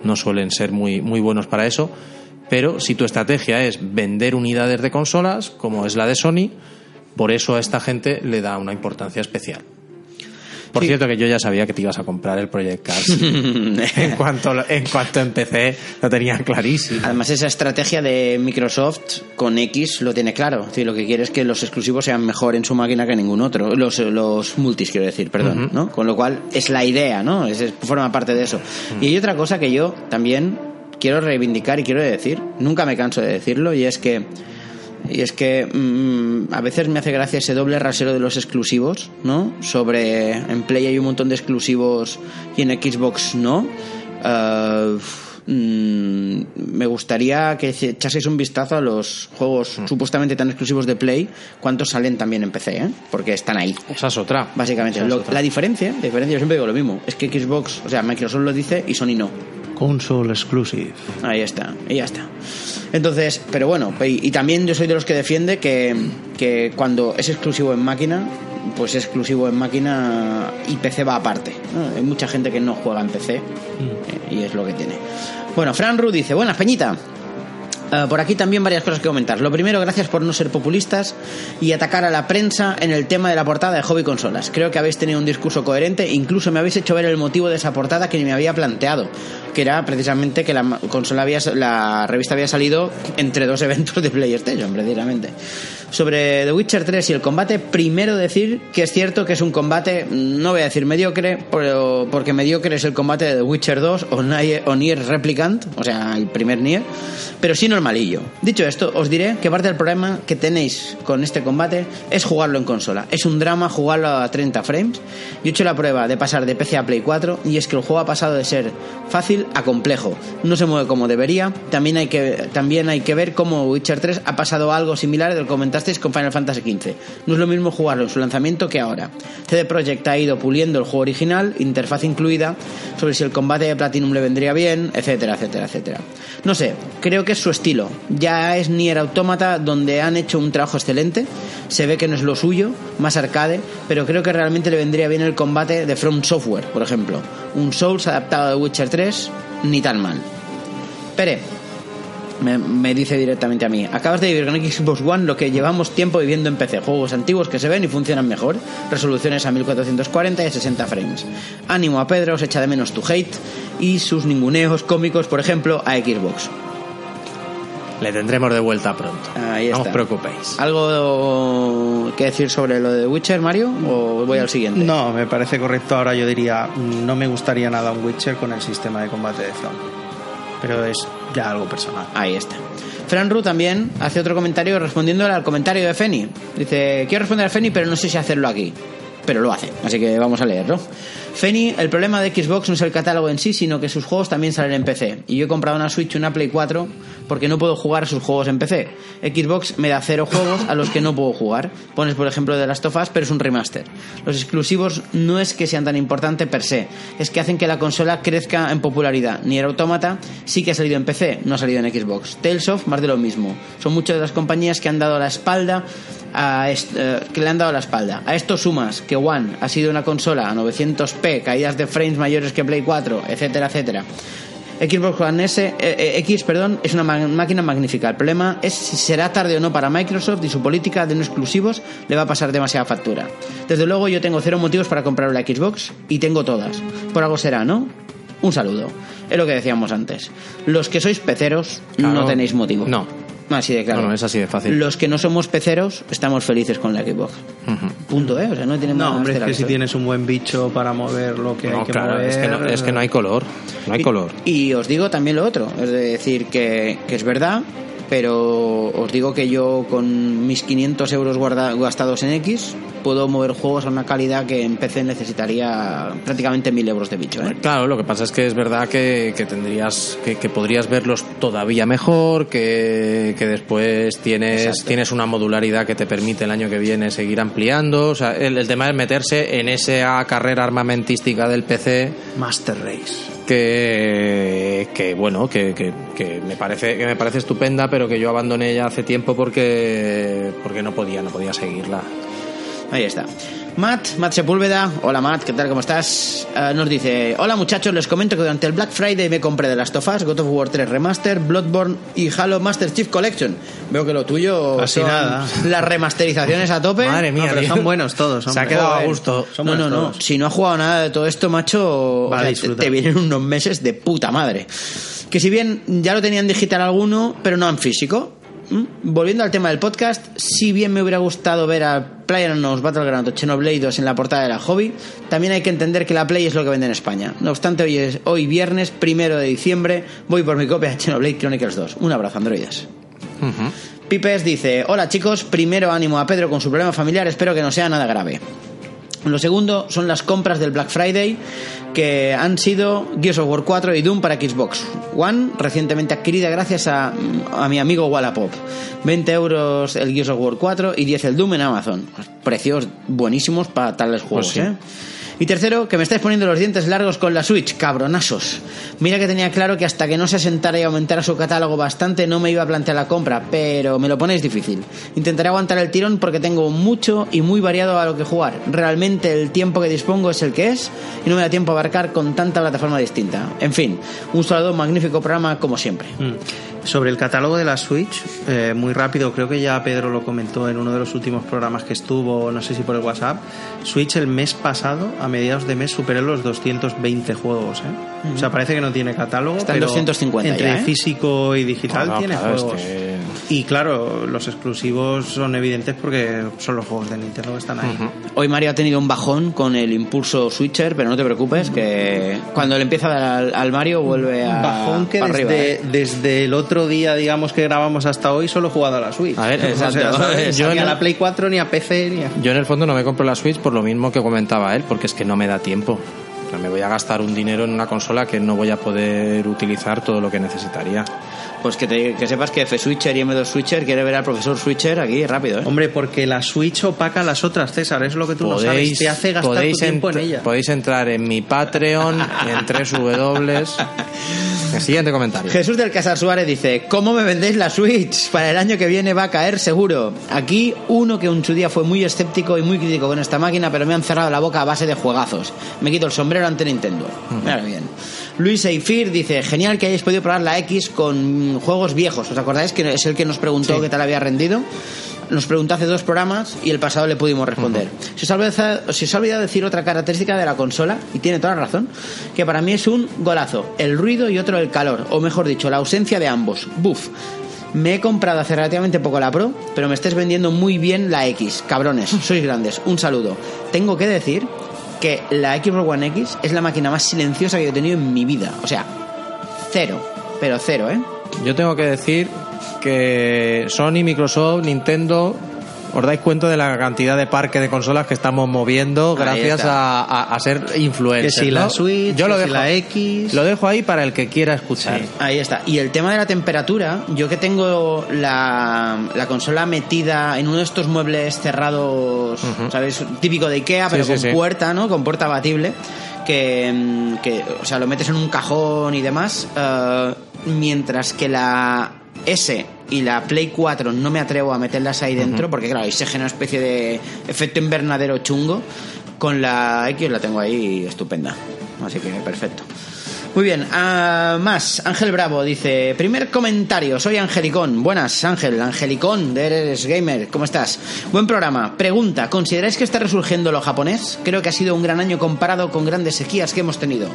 no suelen ser muy, muy buenos para eso. Pero si tu estrategia es vender unidades de consolas, como es la de Sony, por eso a esta gente le da una importancia especial. Por Sí. cierto, que yo ya sabía que te ibas a comprar el Project Cars. [laughs] en, cuanto, en cuanto empecé, lo tenía clarísimo. Además, esa estrategia de Microsoft con X lo tiene claro. Es decir, lo que quiere es que los exclusivos sean mejor en su máquina que ningún otro. Los, los multis, quiero decir, perdón. ¿no? Con lo cual, es la idea, ¿no? Es, forma parte de eso. Y hay otra cosa que yo también quiero reivindicar y quiero decir, nunca me canso de decirlo, y es que. Y es que mm, a veces me hace gracia ese doble rasero de los exclusivos, ¿no? Sobre en Play hay un montón de exclusivos y en Xbox no. Ah, mm, me gustaría que echaseis un vistazo a los juegos supuestamente tan exclusivos de Play, cuántos salen también en PC, ¿eh? Porque están ahí. Esa es otra. Básicamente, Esa es Lo- otra. la diferencia, la diferencia, yo siempre digo lo mismo, es que Xbox, o sea, Microsoft lo dice y Sony no. Console exclusive. Ahí está, y ya está. Entonces, pero bueno, y, y también yo soy de los que defiende que, que cuando es exclusivo en máquina, pues es exclusivo en máquina y PC va aparte. ¿no? Hay mucha gente que no juega en PC eh, y es lo que tiene. Bueno, Fran Ru dice, buenas, Peñita. Eh, por aquí también varias cosas que comentar. Lo primero, gracias por no ser populistas y atacar a la prensa en el tema de la portada de Hobby Consolas. Creo que habéis tenido un discurso coherente, incluso me habéis hecho ver el motivo de esa portada que ni me había planteado, que era precisamente que la consola había, la revista había salido entre dos eventos de PlayStation, precisamente. Sobre The Witcher 3 y el combate, primero decir que es cierto que es un combate, no voy a decir mediocre, pero porque mediocre es el combate de The Witcher 2 o Nier, o Nier Replicant, o sea, el primer Nier, pero sí normalillo. Dicho esto, os diré que parte del problema que tenéis con este combate es jugarlo en consola. Es un drama jugarlo a 30 frames. Yo he hecho la prueba de pasar de PC a Play 4 y es que el juego ha pasado de ser fácil a complejo. No se mueve como debería. También hay que, también hay que ver cómo Witcher 3 ha pasado algo similar de lo que comentasteis con Final Fantasy XV. No es lo mismo jugarlo en su lanzamiento que ahora. CD Projekt ha ido puliendo el juego original, interfaz incluida, sobre si el combate de Platinum le vendría bien, etcétera, etcétera, etcétera. No sé, creo que es su estilo. Ya es Nier Automata donde han hecho un trabajo excelente. Se ve que no es lo suyo, más arcade, pero creo que realmente le vendría bien el combate de From Software, por ejemplo. Un Souls adaptado de Witcher 3, ni tan mal. Pere, me, dice directamente a mí, acabas de vivir con Xbox One lo que llevamos tiempo viviendo en PC, juegos antiguos que se ven y funcionan mejor, resoluciones a 1440 y a 60 frames. Ánimo a Pedro, os echa de menos tu hate y sus ninguneos cómicos, por ejemplo, a Xbox. Le tendremos de vuelta pronto. Ahí no os preocupéis. ¿Algo que decir sobre lo de Witcher, Mario? ¿O voy al siguiente? No, me parece correcto. Ahora yo diría, mm, no me gustaría nada un Witcher con el sistema de combate de From. Pero es ya algo personal. Ahí está. Fran Ru también hace otro comentario respondiendo al comentario de Feni. Dice, quiero responder a Feni, pero no sé si hacerlo aquí. Pero lo hace, así que vamos a leerlo. Feni, el problema de Xbox no es el catálogo en sí, sino que sus juegos también salen en PC. Y yo he comprado una Switch y una Play 4 porque no puedo jugar sus juegos en PC. Xbox me da cero juegos a los que no puedo jugar. Pones, por ejemplo, de Last of Us, pero es un remaster. Los exclusivos no es que sean tan importantes per se, es que hacen que la consola crezca en popularidad. Nier Automata sí que ha salido en PC, no ha salido en Xbox. Tales of, más de lo mismo. Son muchas de las compañías que han dado la espalda a eh, que le han dado la espalda. A esto sumas que One ha sido una consola a 900p, caídas de frames mayores que Play 4, etcétera, etcétera. Xbox One S, eh, eh, X, perdón, es una máquina magnífica. El problema es si será tarde o no para Microsoft y su política de no exclusivos le va a pasar demasiada factura. Desde luego yo tengo cero motivos para comprar la Xbox y tengo todas. Por algo será, ¿no? Un saludo. Es lo que decíamos antes. Los que sois peceros Claro. no tenéis motivo. No. Así de claro. No, no, es así de fácil. Los que no somos peceros estamos felices con la Xbox. Ujú. Punto, ¿eh? O sea, no tiene No, hombre, es que si tienes un buen bicho para mover lo que No, hay que claro, mover... es que no, es que no hay color. No hay Y- color. Y, os digo también lo otro, es decir, que, que es verdad, pero os digo que yo con mis 500 euros guarda- gastados en X puedo mover juegos a una calidad que en PC necesitaría prácticamente 1000 euros de bicho. ¿eh? Claro, lo que pasa es que es verdad que, que tendrías, que, que podrías verlos todavía mejor, que, que después tienes, Exacto. tienes una modularidad que te permite el año que viene seguir ampliando. O sea, el, el tema es meterse en esa carrera armamentística del PC Master Race. Que, que bueno, que, que, que me parece, que me parece estupenda, pero que yo abandoné ya hace tiempo porque, porque no podía, no podía seguirla. Ahí está. Matt, Matt Sepúlveda, hola Matt, ¿qué tal? ¿Cómo estás? Eh, nos dice, hola muchachos, les comento que durante el Black Friday me compré de Last of Us, God of War 3 Remaster, Bloodborne y Halo Master Chief Collection. Veo que lo tuyo Casi son nada. las remasterizaciones a tope. Madre mía, No, pero son buenos todos. Se ha hombre. quedado a gusto. Son no, no, no. todos. Si no has jugado nada de todo esto, macho, o sea, te vienen unos meses de puta madre. Que si bien ya lo tenían digital alguno, pero no en físico. ¿Mm? Volviendo al tema del podcast, si bien me hubiera gustado ver a PlayerUnknown's Battleground o Xenoblade 2 en la portada de la hobby, también hay que entender que la Play es lo que vende en España. No obstante, hoy es hoy viernes, primero de diciembre, voy por mi copia de Xenoblade Chronicles 2. Un abrazo, androides. Ujú. Pipes dice, hola chicos, primero ánimo a Pedro con su problema familiar, espero que no sea nada grave. Lo segundo son las compras del Black Friday que han sido Gears of War 4 y Doom para Xbox One, recientemente adquirida gracias a, a mi amigo Wallapop. 20 euros el Gears of War 4 y 10 el Doom en Amazon. Precios buenísimos para tales juegos, sí. ¿eh? Y tercero, que me estáis poniendo los dientes largos con la Switch, cabronazos. Mira que tenía claro que hasta que no se asentara y aumentara su catálogo bastante no me iba a plantear la compra, pero me lo ponéis difícil. Intentaré aguantar el tirón porque tengo mucho y muy variado a lo que jugar. Realmente el tiempo que dispongo es el que es y no me da tiempo a abarcar con tanta plataforma distinta. En fin, un saludo, magnífico programa como siempre. Mm. Sobre el catálogo de la Switch, eh, muy rápido, creo que ya Pedro lo comentó en uno de los últimos programas que estuvo, no sé si por el WhatsApp. Switch el mes pasado, a mediados de mes, superó los 220 juegos. ¿eh? O sea, parece que no tiene catálogo. Está en pero 250 Entre ya, ¿eh? físico y digital No, no, tiene claro, es juegos. que- Y claro, los exclusivos son evidentes porque son los juegos de Nintendo que están ahí. Hoy Mario ha tenido un bajón con el impulso switcher, pero no te preocupes, que cuando le empieza a dar al, al Mario vuelve a. Bajón que para desde, arriba, ¿eh? desde el otro día, digamos que grabamos hasta hoy, solo he jugado a la Switch. A ver, O sea, exacto. [laughs] Yo ni a la Play 4, ni a PC, ni a... Yo en el fondo no me compro la Switch por lo mismo que comentaba él, porque es que no me da tiempo. O sea, me voy a gastar un dinero en una consola que no voy a poder utilizar todo lo que necesitaría. Pues que, te- que sepas que F-Switcher y M2 Switcher quiere ver al profesor Switcher aquí rápido, ¿eh? Hombre, porque la Switch opaca las otras, César, es lo que tú no sabes. Te hace gastar tu podéis tiempo en ella. podéis entrar en mi Patreon en 3W. [laughs] El siguiente comentario. Jesús del Casar Suárez dice, ¿cómo me vendéis la Switch? Para el año que viene va a caer seguro. Aquí uno que en su día fue muy escéptico y muy crítico con esta máquina, pero me han cerrado la boca a base de juegazos. Me quito el sombrero ante Nintendo. Mira bien. Luis Eifir dice, genial que hayáis podido probar la X con juegos viejos. ¿Os acordáis que es el que nos preguntó qué tal había rendido? Nos preguntó hace dos programas y el pasado le pudimos responder. se, os ha olvidado, se os ha olvidado decir otra característica de la consola, y tiene toda la razón, que para mí es un golazo. El ruido y otro el calor, o mejor dicho, la ausencia de ambos. Buf. Me he comprado hace relativamente poco la Pro, pero me estáis vendiendo muy bien la X. Cabrones, [laughs] sois grandes. Un saludo. Tengo que decir que la Xbox One X es la máquina más silenciosa que he tenido en mi vida. O sea, cero. Pero cero, ¿eh? Yo tengo que decir que Sony, Microsoft, Nintendo, os dais cuenta de la cantidad de parque de consolas que estamos moviendo Ahí gracias a, a- a ser influencers. Que si la ¿no? Switch, yo lo que si dejo, la X. Lo dejo ahí para el que quiera escuchar. Ahí está. Y el tema de la temperatura, yo que tengo la, la consola metida en uno de estos muebles cerrados, ¿sabes? Típico de Ikea, pero Sí, con sí. puerta, ¿no? Con puerta abatible. Que, mm, que, o sea, lo metes en un cajón y demás. eh, mientras que la S y la Play 4 no me atrevo a meterlas ahí dentro, porque claro, ahí se genera una especie de efecto invernadero chungo. Con la X la tengo ahí estupenda. Así que perfecto. Muy bien, ah, más. Ángel Bravo dice: Primer comentario, soy Angelicón. Buenas, Ángel, Angelicón de Eres Gamer, ¿cómo estás? Buen programa. Pregunta: ¿consideráis que está resurgiendo lo japonés? Creo que ha sido un gran año comparado con grandes sequías que hemos tenido.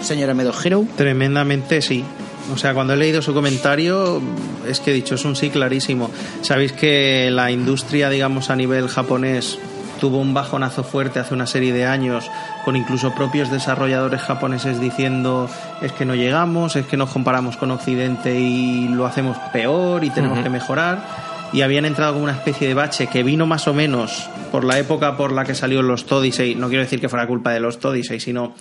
Señora Medo Hero. Tremendamente sí. O sea, cuando he leído su comentario, es que he dicho, es un sí clarísimo. Sabéis que la industria, digamos, a nivel japonés tuvo un bajonazo fuerte hace una serie de años, con incluso propios desarrolladores japoneses diciendo es que no llegamos, es que nos comparamos con Occidente y lo hacemos peor y tenemos que mejorar. Y habían entrado con una especie de bache que vino más o menos por la época por la que salió los Odyssey. No quiero decir que fuera culpa de los Odyssey, sino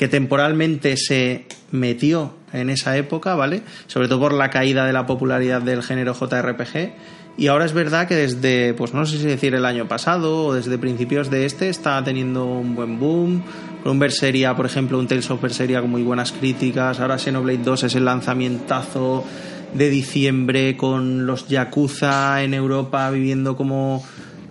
que temporalmente se metió en esa época, ¿vale? Sobre todo por la caída de la popularidad del género JRPG. Y ahora es verdad que desde, pues no sé si decir el año pasado o desde principios de este, está teniendo un buen boom. Con un Berseria, por ejemplo, un Tales of Berseria con muy buenas críticas. Ahora Xenoblade 2 es el lanzamientazo de diciembre con los Yakuza en Europa viviendo como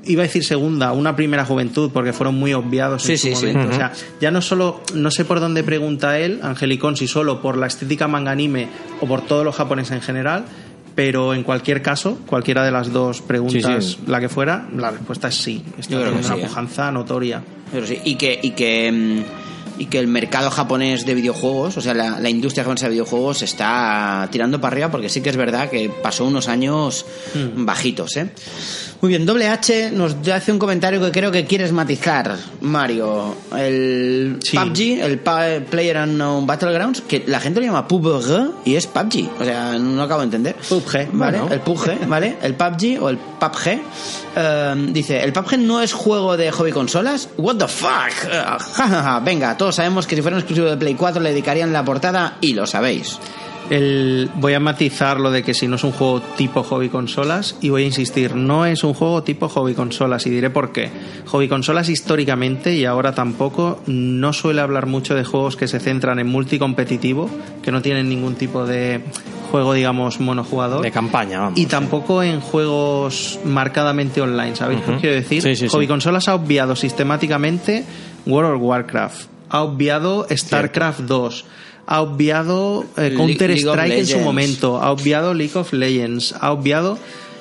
iba a decir segunda, una primera juventud, porque fueron muy obviados en Sí, su sí, sí. momento. O sea, ya no solo, no sé por dónde pregunta él, Angelicón, si solo por la estética manga anime o por todos los japoneses en general, pero en cualquier caso, cualquiera de las dos preguntas, Sí, sí. la que fuera, la respuesta es sí. Está Yo creo que teniendo sí, una ¿eh? pujanza notoria. Pero sí, y que, y que, mm, y que el mercado japonés de videojuegos, o sea, la, la industria japonesa de videojuegos está tirando para arriba porque sí que es verdad que pasó unos años bajitos, ¿eh? Muy bien, Doble H nos hace un comentario que creo que quieres matizar, Mario. El Sí. PUBG, el Player Unknown Battlegrounds, que la gente lo llama PUBG y es PUBG. O sea, no acabo de entender. PUBG, ¿vale? bueno. El PUBG, ¿vale? El PUBG o el PUBG. eh, dice, ¿el PUBG no es juego de hobby consolas? What the fuck? Ja, ja, ja. Venga, todos sabemos que si fuera un exclusivo de Play 4 le dedicarían la portada y lo sabéis. El, voy a matizar lo de que si no es un juego tipo hobby consolas y voy a insistir, no es un juego tipo hobby consolas y diré por qué. Hobby consolas históricamente y ahora tampoco no suele hablar mucho de juegos que se centran en multicompetitivo, que no tienen ningún tipo de juego digamos monojugador. De campaña, vamos. Y tampoco en juegos marcadamente online, ¿sabéis qué os quiero decir? Sí, sí, sí. Hobby Consolas ha obviado sistemáticamente World of Warcraft, ha obviado StarCraft 2, ha obviado eh, Counter League Strike en su momento, ha obviado League of Legends, ha obviado...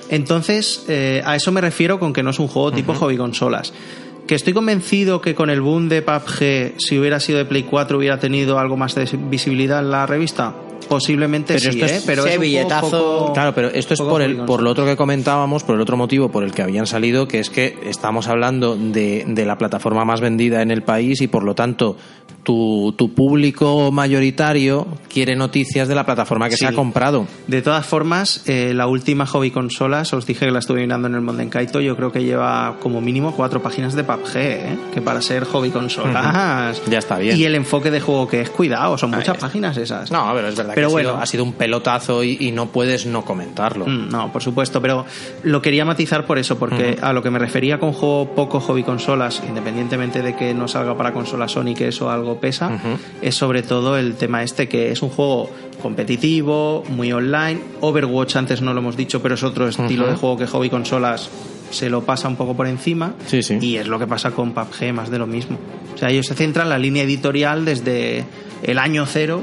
Entonces, eh, a eso me refiero con que no es un juego tipo hobby consolas. Que estoy convencido que con el boom de PUBG, si hubiera sido de Play 4, hubiera tenido algo más de visibilidad en la revista. Posiblemente Pero sí, esto es- ¿eh? pero ese es billetazo- poco- Claro, pero esto es por, el, por lo otro que comentábamos, por el otro motivo por el que habían salido, que es que estamos hablando de, de la plataforma más vendida en el país y por lo tanto, tu, tu público mayoritario quiere noticias de la plataforma que Sí. se ha comprado. De todas formas, eh, la última hobby consolas, os dije que la estuve mirando en el Mondenkaito, yo creo que lleva como mínimo cuatro páginas de PUBG, ¿eh? que para ser hobby consolas... Ya está bien. Y el enfoque de juego que es, cuidado, son muchas páginas esas. No, pero es verdad Pero ha, bueno. sido, ha sido un pelotazo y, y no puedes no comentarlo. Mm, No, por supuesto, pero lo quería matizar por eso, porque a lo que me refería con juego poco hobby consolas, independientemente de que no salga para consola Sony, que eso algo pesa, es sobre todo el tema este que es un juego competitivo, muy online. Overwatch antes no lo hemos dicho, pero es otro estilo de juego que hobby consolas se lo pasa un poco por encima Sí, sí. y es lo que pasa con PUBG, más de lo mismo. O sea, ellos se centran en la línea editorial desde el año cero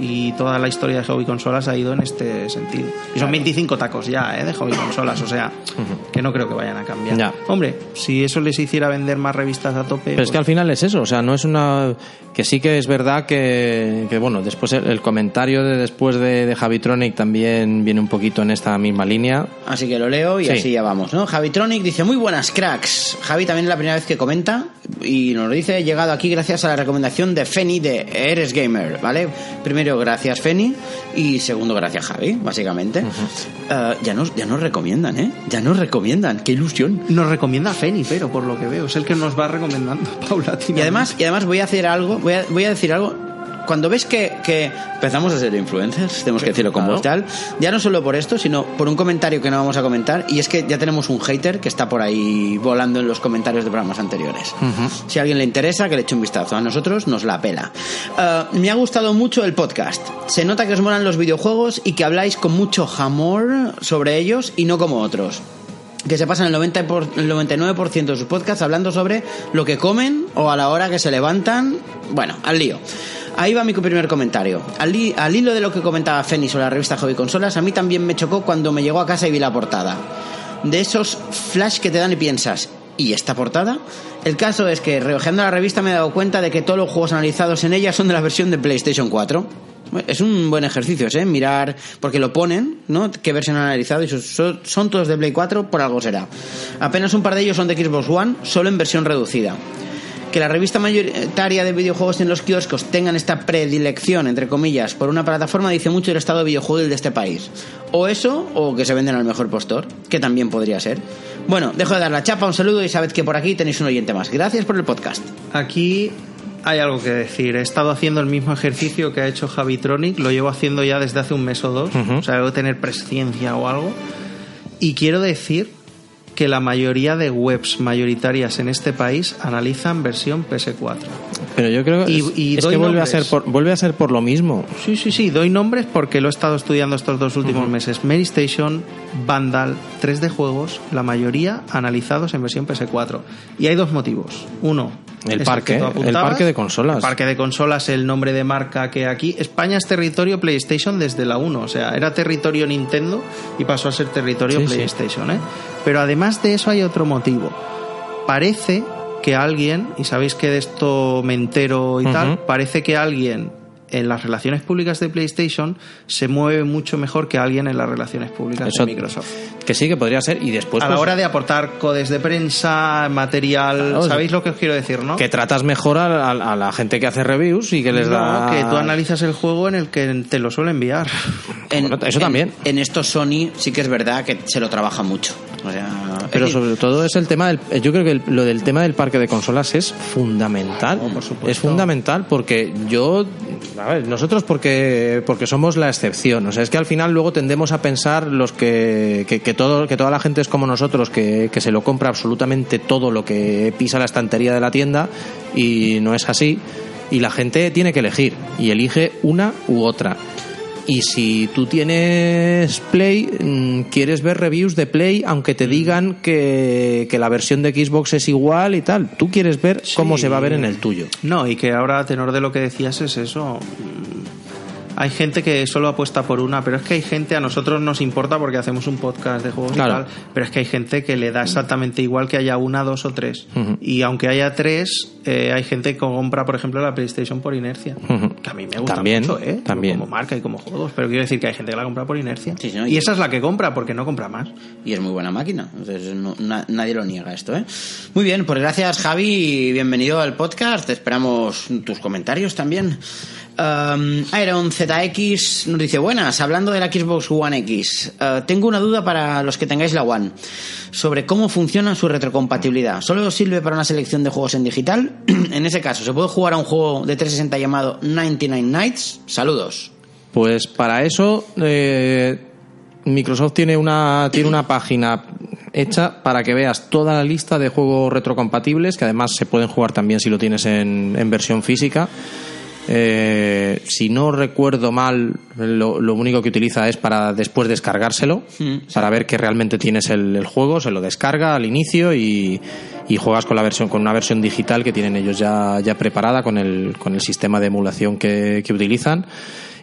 y toda la historia de hobby consolas ha ido en este sentido. Y son 25 tacos ya, ¿eh? De hobby [laughs] consolas, o sea, que no creo que vayan a cambiar. Ya. Hombre, si eso les hiciera vender más revistas a tope... Pero es que al final es eso, o sea, no es una... Que sí que es verdad que, que, bueno, después el, el comentario de después de, de Javitronic también viene un poquito en esta misma línea. Así que lo leo y Sí. así ya vamos, ¿no? Javitronic dice, muy buenas cracks. Javi también es la primera vez que comenta y nos lo dice, he llegado aquí gracias a la recomendación de Feni de Eres Gamer, ¿vale? Primero, gracias Feni y segundo, gracias Javi, básicamente. Eh, ya, nos, ya nos recomiendan, ¿eh? Ya nos recomiendan, qué ilusión. Nos recomienda Feni, pero por lo que veo, es el que nos va recomendando [laughs] paulatinamente. Y además, y además voy a hacer algo, voy a, voy a decir algo. Cuando ves que, que empezamos a ser influencers, tenemos que decirlo con voz tal, ya no solo por esto, sino por un comentario que no vamos a comentar, y es que ya tenemos un hater que está por ahí volando en los comentarios de programas anteriores. Si a alguien le interesa, que le eche un vistazo. A nosotros nos la pela. Eh, me ha gustado mucho el podcast. Se nota que os molan los videojuegos y que habláis con mucho amor sobre ellos y no como otros que se pasan el, 90 por- el 99% de sus podcasts hablando sobre lo que comen o a la hora que se levantan. Bueno, al lío. Ahí va mi primer comentario. Al, al hilo de lo que comentaba Feni sobre la revista Hobby Consolas, a mí también me chocó cuando me llegó a casa y vi la portada. De esos flash que te dan y piensas, ¿y esta portada? El caso es que, reojeando la revista, me he dado cuenta de que todos los juegos analizados en ella son de la versión de PlayStation 4. Es un buen ejercicio, ¿eh? Mirar, porque lo ponen, ¿no? ¿Qué versión han analizado? Y son- son todos de Play 4, por algo será. Apenas un par de ellos son de Xbox One, solo en versión reducida. Que la revista mayoritaria de videojuegos en los kioscos tengan esta predilección, entre comillas, por una plataforma dice mucho del estado videojuego de este país. O eso, o que se venden al mejor postor, que también podría ser. Bueno, dejo de dar la chapa, un saludo y sabed que por aquí tenéis un oyente más. Gracias por el podcast. Aquí hay algo que decir. He estado haciendo el mismo ejercicio que ha hecho Javitronic, lo llevo haciendo ya desde hace un mes o dos, o sea, debo tener presciencia o algo. Y quiero decir que la mayoría de webs mayoritarias en este país analizan versión PS4. Pero yo creo Y- es, y es doy que vuelve a, ser por, vuelve a ser por lo mismo. Sí, sí, sí, doy nombres porque lo he estado estudiando estos dos últimos meses. Mary Station, Vandal, 3D juegos, la mayoría analizados en versión PS4. Y hay dos motivos. Uno, El parque, el parque de consolas. El parque de consolas, el nombre de marca que aquí. España es territorio PlayStation desde la 1, o sea, era territorio Nintendo y pasó a ser territorio Sí, sí. PlayStation, ¿eh? Pero además de eso hay otro motivo. Parece que alguien, y sabéis que de esto me entero y tal, parece que alguien en las relaciones públicas de PlayStation se mueve mucho mejor que alguien en las relaciones públicas Eso- de Microsoft. Que sí, que podría ser. Y después. a la pues, hora de aportar codes de prensa, material, Claro, ¿sabéis lo que os quiero decir, no? Que tratas mejor a, a- a la gente que hace reviews y que les No, da. que tú analizas el juego en el que te lo suele enviar. [laughs] Eso también. En esto Sony sí que es verdad que se lo trabaja mucho. O sea, Pero [laughs] sobre todo es el tema del. Yo creo que el- lo del tema del parque de consolas es fundamental. Oh, por supuesto. Es fundamental porque yo. A ver, nosotros porque, porque somos la excepción. O sea, es que al final luego tendemos a pensar los que. que, que todo, que toda la gente es como nosotros, que, que se lo compra absolutamente todo lo que pisa la estantería de la tienda y no es así. Y la gente tiene que elegir. Y elige una u otra. Y si tú tienes Play, mm, quieres ver reviews de Play, aunque te digan que, que la versión de Xbox es igual y tal, tú quieres ver cómo se va a ver en el tuyo. No, y que ahora, a tenor de lo que decías, es eso. Hay gente que solo apuesta por una, pero es que hay gente, a nosotros nos importa porque hacemos un podcast de juegos Claro. y tal, pero es que hay gente que le da exactamente igual que haya una, dos o tres. Y aunque haya tres, eh, hay gente que compra, por ejemplo, la PlayStation por inercia. Que a mí me gusta También, mucho, ¿eh? también. Como marca y como juegos, pero quiero decir que hay gente que la compra por inercia. Sí, sí, ¿no? y Y- esa es la que compra porque no compra más. Y es muy buena máquina. Entonces, no- na- nadie lo niega esto, ¿eh? Muy bien, pues gracias, Javi, y bienvenido al podcast. Esperamos tus comentarios también. Um, Iron ZX nos dice, buenas, hablando de la Xbox One X, eh, tengo una duda para los que tengáis la One sobre cómo funciona su retrocompatibilidad. ¿Solo sirve para una selección de juegos en digital? [clears throat] en ese caso, ¿se puede jugar a un juego de 360 llamado 99 Nights? Saludos. Pues para eso eh, Microsoft tiene una, tiene una página hecha para que veas toda la lista de juegos retrocompatibles, que además se pueden jugar también si lo tienes en, en versión física. Eh, si no recuerdo mal, lo, lo único que utiliza es para después descargárselo, para ver que realmente tienes el, el juego, se lo descarga al inicio y, y juegas con la versión, con una versión digital que tienen ellos ya, ya preparada con el, con el sistema de emulación que, que utilizan.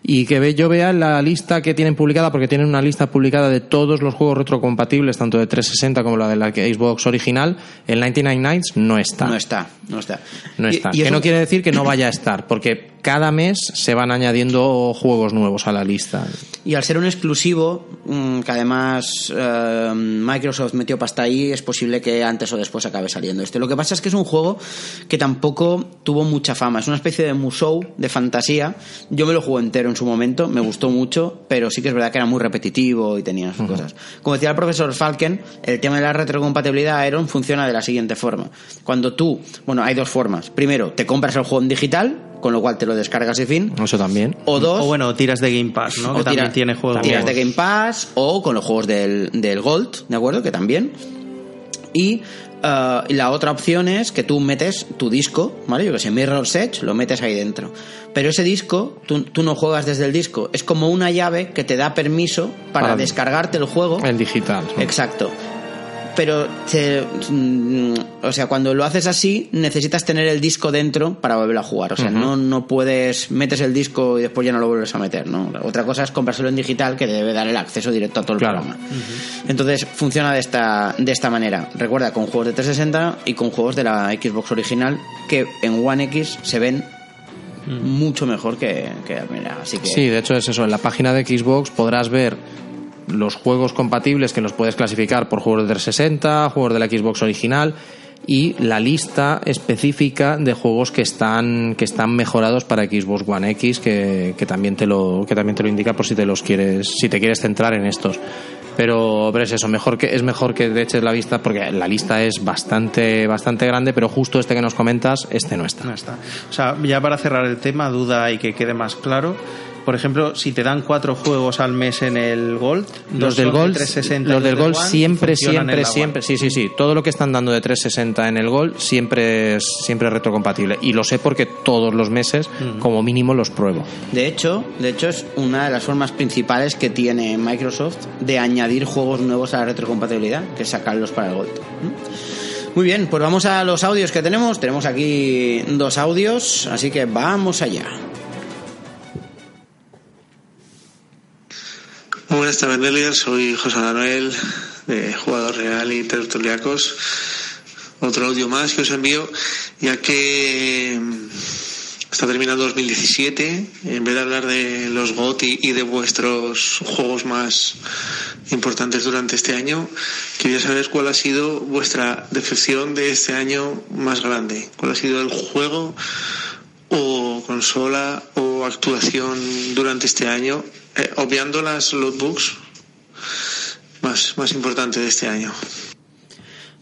Y que ve- yo vea la lista que tienen publicada, porque tienen una lista publicada de todos los juegos retrocompatibles, tanto de 360 como la de la Xbox original, el 99 Nights no está. No está, no está. No está. y que eso- no quiere decir que no vaya a estar, porque cada mes se van añadiendo juegos nuevos a la lista. Y al ser un exclusivo, mm, que además eh, Microsoft metió pasta ahí, es posible que antes o después acabe saliendo este. Lo que pasa es que es un juego que tampoco tuvo mucha fama. Es una especie de musou, de fantasía. Yo me lo jugué entero en su momento, me gustó mucho, pero sí que es verdad que era muy repetitivo y tenía sus cosas. Como decía el profesor Falken, el tema de la retrocompatibilidad Aeron funciona de la siguiente forma. Cuando tú, bueno, hay dos formas. Primero, te compras el juego en digital, con lo cual te lo descargas y fin. Eso también. O dos, O bueno, tiras de Game Pass, ¿no? que o también tira- tiene juegos. Tiras de Game Pass o con los juegos del, del Gold, ¿de acuerdo? Que también. Y eh, y la otra opción es que tú metes tu disco, ¿vale? Yo que sé, Mirror's Edge, lo metes ahí dentro. Pero ese disco, tú, tú no juegas desde el disco. Es como una llave que te da permiso para, Para- descargarte el juego. El digital. Exacto. Pero, te- mm, o sea, cuando lo haces así, necesitas tener el disco dentro para volver a jugar. O sea, no, no puedes, metes el disco y después ya no lo vuelves a meter, ¿no? Otra cosa es comprárselo en digital que te debe dar el acceso directo a todo el Claro. programa. Entonces, funciona de esta, de esta manera. Recuerda, con juegos de 360 y con juegos de la Xbox original, que en One X se ven mucho mejor que, que la primera. Así que, Sí, de hecho es eso. En la página de Xbox podrás ver los juegos compatibles que los puedes clasificar por juegos de 360, juegos de la Xbox original y la lista específica de juegos que están que están mejorados para Xbox One X que, que también te lo que también te lo indica por si te los quieres si te quieres centrar en estos pero, pero es eso mejor que es mejor que te eches la vista porque la lista es bastante bastante grande pero justo este que nos comentas este no está No está. O sea, ya para cerrar el tema, duda y que quede más claro. Por ejemplo, si te dan cuatro juegos al mes en el Gold, los dos del son de Gold 360 y los del de Gold One siempre siempre siempre sí sí sí todo lo que están dando de 360 en el Gold siempre es siempre es retrocompatible y lo sé porque todos los meses como mínimo los pruebo De hecho, de hecho es una de las formas principales que tiene Microsoft de añadir juegos nuevos a la retrocompatibilidad, que es sacarlos para el Gold. ¿Mm? Muy bien, pues vamos a los audios que tenemos. Tenemos aquí dos audios, así que vamos allá. Buenas tardes, soy José Manuel, de Jugador Real y Tertuliacos. Otro audio más que os envío, ya que mm, está terminando 2017. En vez de hablar de los GOTY y de vuestros juegos más importantes durante este año, quería saber cuál ha sido vuestra decepción de este año más grande. ¿Cuál ha sido el juego o consola o actuación durante este año, eh, obviando las lootbooks más, más importante de este año.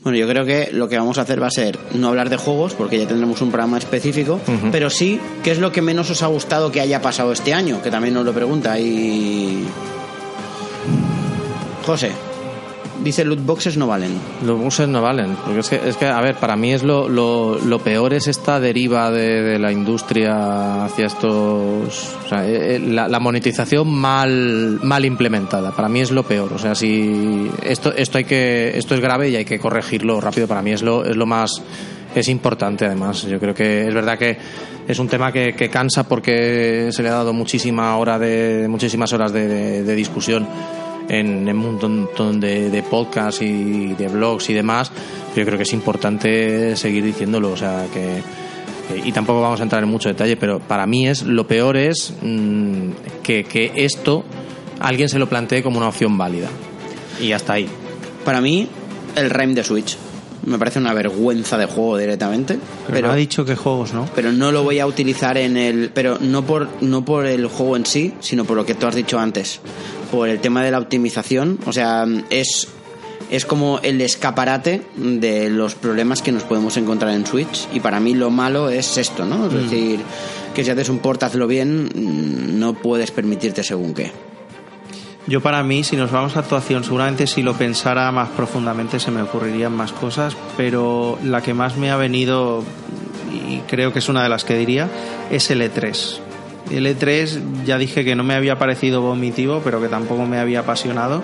Bueno, yo creo que lo que vamos a hacer va a ser no hablar de juegos, porque ya tendremos un programa específico, pero sí qué es lo que menos os ha gustado que haya pasado este año, que también nos lo pregunta. Y. José, dice loot boxes no valen. los buses no valen porque es que, es que a ver para mí es lo, lo, lo peor es esta deriva de, de la industria hacia estos o sea, eh, eh, la, monetización mal mal implementada para mí es lo peor o sea si esto esto hay que esto es grave y hay que corregirlo rápido para mí es lo es lo más es importante además. Yo creo que es verdad que es un tema que, que cansa porque se le ha dado muchísima hora de, muchísimas horas de- de discusión en, en un montón de, de podcasts y de blogs y demás. Yo creo que es importante seguir diciéndolo, o sea que y tampoco vamos a entrar en mucho detalle, pero para mí es lo peor es mm, que, que esto alguien se lo plantee como una opción válida y hasta ahí. Para mí, el Rime de Switch. Me parece una vergüenza de juego directamente. Pero, Pero, no ha dicho qué juegos, ¿no? pero no lo voy a utilizar en el. Pero no por, no por el juego en sí, sino por lo que tú has dicho antes. Por el tema de la optimización. O sea, es. Es como el escaparate de los problemas que nos podemos encontrar en Switch. Y para mí lo malo es esto, ¿no? Es decir, que si haces un port, hazlo bien, mm, no puedes permitirte según qué. Yo para mí, si nos vamos a actuación, seguramente si lo pensara más profundamente se me ocurrirían más cosas, pero la que más me ha venido, y creo que es una de las que diría, es el E3. El E3 ya dije que no me había parecido vomitivo, pero que tampoco me había apasionado.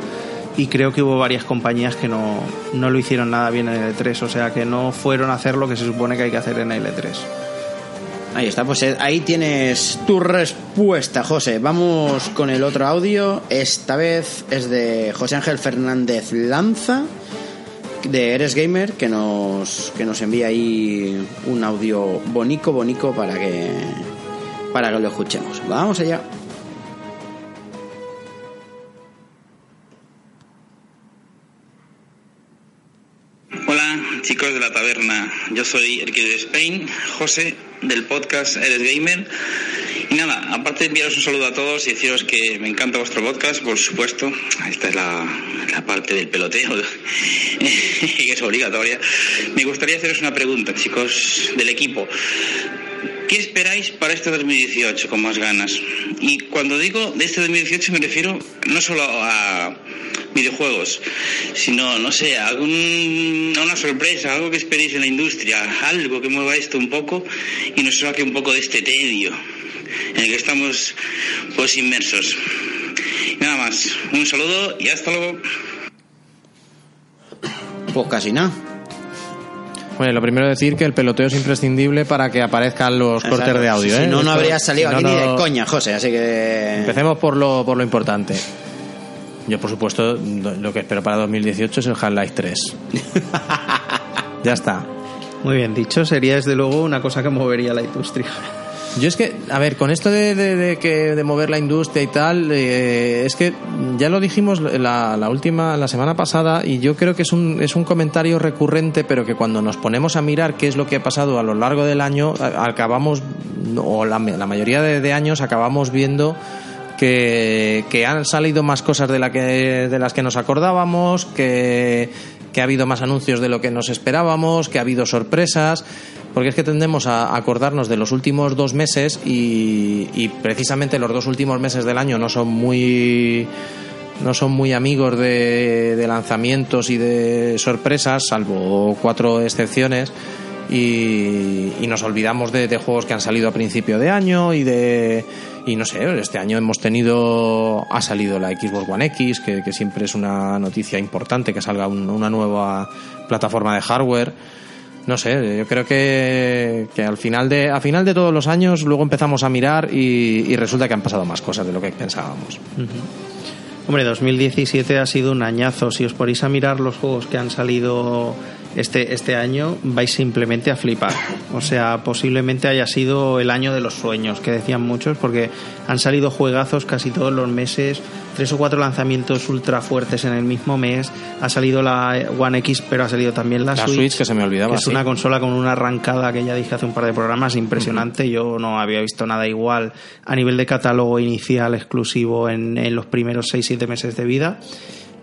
Y creo que hubo varias compañías que no, no lo hicieron nada bien en el E3, o sea que no fueron a hacer lo que se supone que hay que hacer en el E E3. Ahí está, pues eh, ahí tienes tu respuesta, José. Vamos con el otro audio. Esta vez es de José Ángel Fernández Lanza, de Eres Gamer, que nos, que nos envía ahí un audio bonico, bonico para que, para que lo escuchemos. Vamos allá. Hola chicos de la taberna, yo soy el que de Spain, José del podcast Eres Gamer. Y nada, aparte de enviaros un saludo a todos y deciros que me encanta vuestro podcast, por supuesto. Esta es la, la parte del peloteo, [laughs] que es obligatoria. Me gustaría haceros una pregunta, chicos del equipo. ¿Qué esperáis para este 2018 con más ganas? Y cuando digo de este 2018 me refiero no solo a videojuegos, sino, no sé, algún, una sorpresa, algo que esperéis en la industria, algo que mueva esto un poco y nos saque un poco de este tedio en el que estamos pues inmersos. Y nada más, un saludo y hasta luego. Pues casi nada. Bueno, lo primero decir que el peloteo es imprescindible para que aparezcan los cortes Exacto. de audio. Si ¿eh? no, no Esto- habría salido si aquí no, ni de no- coña, José, así que... Empecemos por lo, por lo importante. Yo, por supuesto, lo que espero para 2018 es el Half-Life 3. [laughs] ya está. Muy bien dicho, sería desde luego una cosa que movería la industria. Yo es que, a ver, con esto de, de- de que, de mover la industria y tal, eh, es que ya lo dijimos la, la última, la semana pasada, y yo creo que es un, es un comentario recurrente, pero que cuando nos ponemos a mirar qué es lo que ha pasado a lo largo del año, acabamos, o la, la mayoría de, de años, acabamos viendo que, han salido más cosas de, la que, de las que nos acordábamos, que, ha habido más anuncios de lo que nos esperábamos, que ha habido sorpresas, porque es que tendemos a acordarnos de los últimos dos meses y, precisamente los dos últimos meses del año no son muy no son muy amigos de, de lanzamientos y de sorpresas, salvo cuatro excepciones. Y, y nos olvidamos de, de juegos que han salido a principio de año y de y no sé este año hemos tenido ha salido la Xbox One X que, siempre es una noticia importante que salga un- una nueva plataforma de hardware no sé, yo creo que, que al final de a final de todos los años luego empezamos a mirar y, resulta que han pasado más cosas de lo que pensábamos. Hombre, 2017 ha sido un añazo. Si os ponéis a mirar los juegos que han salido este, este año, vais simplemente a flipar. O sea, posiblemente haya sido el año de los sueños, que decían muchos, porque han salido juegazos casi todos los meses, tres o cuatro lanzamientos ultra fuertes en el mismo mes. Ha salido la One X, pero ha salido también la, La Switch, que se me olvidaba, que es sí. una consola con una arrancada que ya dije hace un par de programas impresionante. Yo no había visto nada igual a nivel de catálogo inicial exclusivo en, en los primeros 6-7 meses de vida.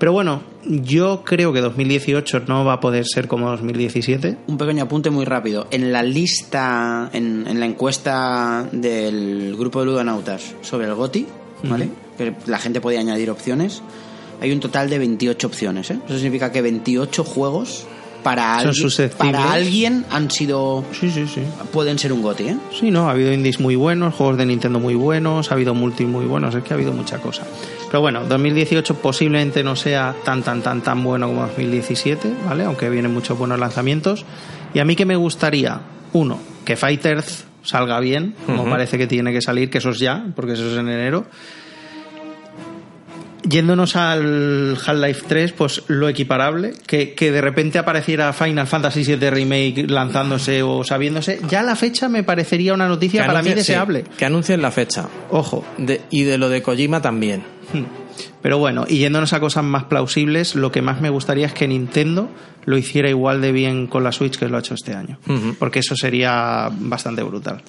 Pero bueno, yo creo que 2018 no va a poder ser como 2017. Un pequeño apunte muy rápido. En la lista, en, en la encuesta del grupo de ludonautas sobre el GOTI, ¿vale? Que la gente podía añadir opciones. Hay un total de 28 opciones, ¿eh? Eso significa que 28 juegos para, Son alguien, susceptibles. para alguien han sido... Sí, sí, sí. Pueden ser un GOTI, ¿eh? Sí, no, ha habido indies muy buenos, juegos de Nintendo muy buenos, ha habido multi muy buenos, es que ha habido mucha cosa. Pero bueno, 2018 posiblemente no sea tan, tan, tan, tan bueno como 2017, ¿vale? Aunque vienen muchos buenos lanzamientos. Y a mí que me gustaría, uno, que Fighters salga bien, como parece que tiene que salir, que eso es ya, porque eso es en enero. Yéndonos al Half-Life 3, pues lo equiparable, que, que de repente apareciera Final Fantasy VII Remake lanzándose o sabiéndose, ya la fecha me parecería una noticia Que para mí sí, deseable. que anuncien la fecha. Ojo, De- y de lo de Kojima también. Pero bueno, y yéndonos a cosas más plausibles, lo que más me gustaría es que Nintendo lo hiciera igual de bien con la Switch que lo ha hecho este año. Porque eso sería bastante brutal.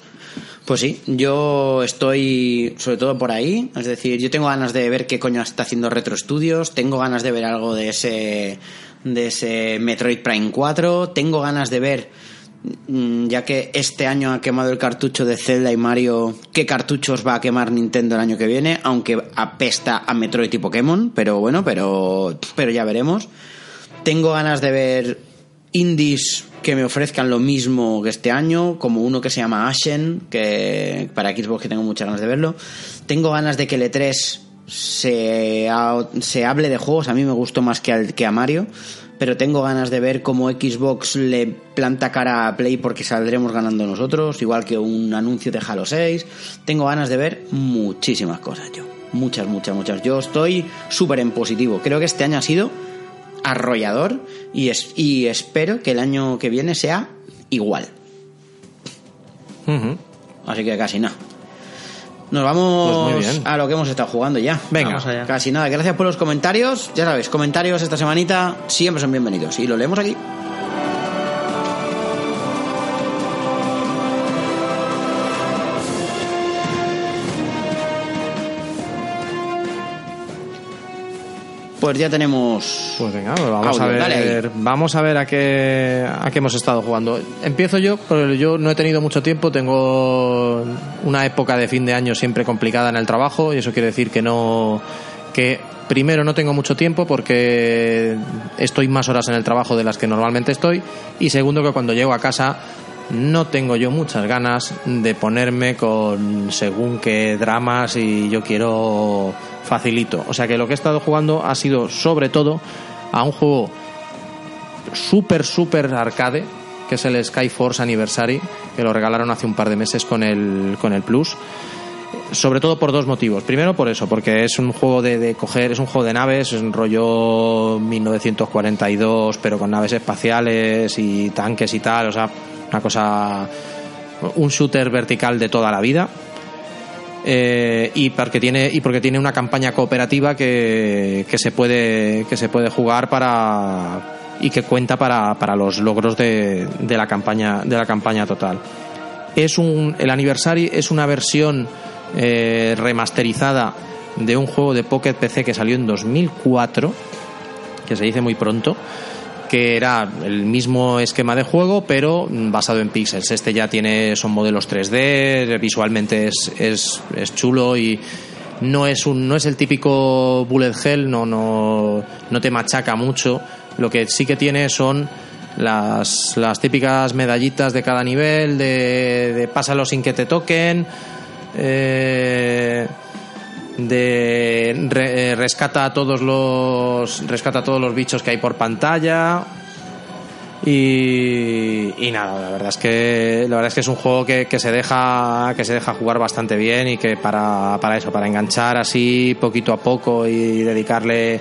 Pues sí, yo estoy sobre todo por ahí. Es decir, yo tengo ganas de ver qué coño está haciendo Retro Studios. Tengo ganas de ver algo de ese, de ese Metroid Prime 4. Tengo ganas de ver, ya que este año ha quemado el cartucho de Zelda y Mario, qué cartuchos va a quemar Nintendo el año que viene. Aunque apesta a Metroid y Pokémon. Pero bueno, pero, pero ya veremos. Tengo ganas de ver indies que me ofrezcan lo mismo que este año, como uno que se llama Ashen, que para Xbox que tengo muchas ganas de verlo. Tengo ganas de que el E3 se, se hable de juegos, a mí me gustó más que, al, que a Mario, pero tengo ganas de ver cómo Xbox le planta cara a Play porque saldremos ganando nosotros, igual que un anuncio de Halo 6. Tengo ganas de ver muchísimas cosas yo. Muchas, muchas, muchas. Yo estoy súper en positivo. Creo que este año ha sido arrollador y, es, y espero que el año que viene sea igual. Así que casi nada. Nos vamos Pues a lo que hemos estado jugando ya. Venga. Allá. Casi nada. Gracias por los comentarios. Ya sabéis, comentarios esta semanita siempre son bienvenidos. Y lo leemos aquí. Pues ya tenemos. Pues venga, pues vamos Audio, a ver, vamos a ver a qué a qué hemos estado jugando. Empiezo yo, porque yo no he tenido mucho tiempo, tengo una época de fin de año siempre complicada en el trabajo y eso quiere decir que no que primero no tengo mucho tiempo porque estoy más horas en el trabajo de las que normalmente estoy y segundo que cuando llego a casa no tengo yo muchas ganas de ponerme con según qué dramas y yo quiero facilito. O sea que lo que he estado jugando ha sido sobre todo a un juego súper, súper arcade, que es el Skyforce Anniversary, que lo regalaron hace un par de meses con el, con el Plus. Sobre todo por dos motivos. Primero por eso, porque es un juego de, de coger, es un juego de naves, es un rollo 1942, pero con naves espaciales y tanques y tal, o sea, una cosa, un shooter vertical de toda la vida. Eh, y porque tiene y porque tiene una campaña cooperativa que, que se puede que se puede jugar para y que cuenta para, para los logros de, de la campaña de la campaña total. Es un el aniversario es una versión eh, remasterizada de un juego de Pocket PC que salió en 2004 que se dice muy pronto que era el mismo esquema de juego pero basado en píxeles. Este ya tiene son modelos 3D visualmente es, es, es chulo y no es un no es el típico bullet hell no no no te machaca mucho. Lo que sí que tiene son las, las típicas medallitas de cada nivel de, de pásalo sin que te toquen eh, de re- eh, rescata a todos los rescata a todos los bichos que hay por pantalla. Y, y nada la verdad es que la verdad es que es un juego que, que se deja que se deja jugar bastante bien y que para, para eso para enganchar así poquito a poco y dedicarle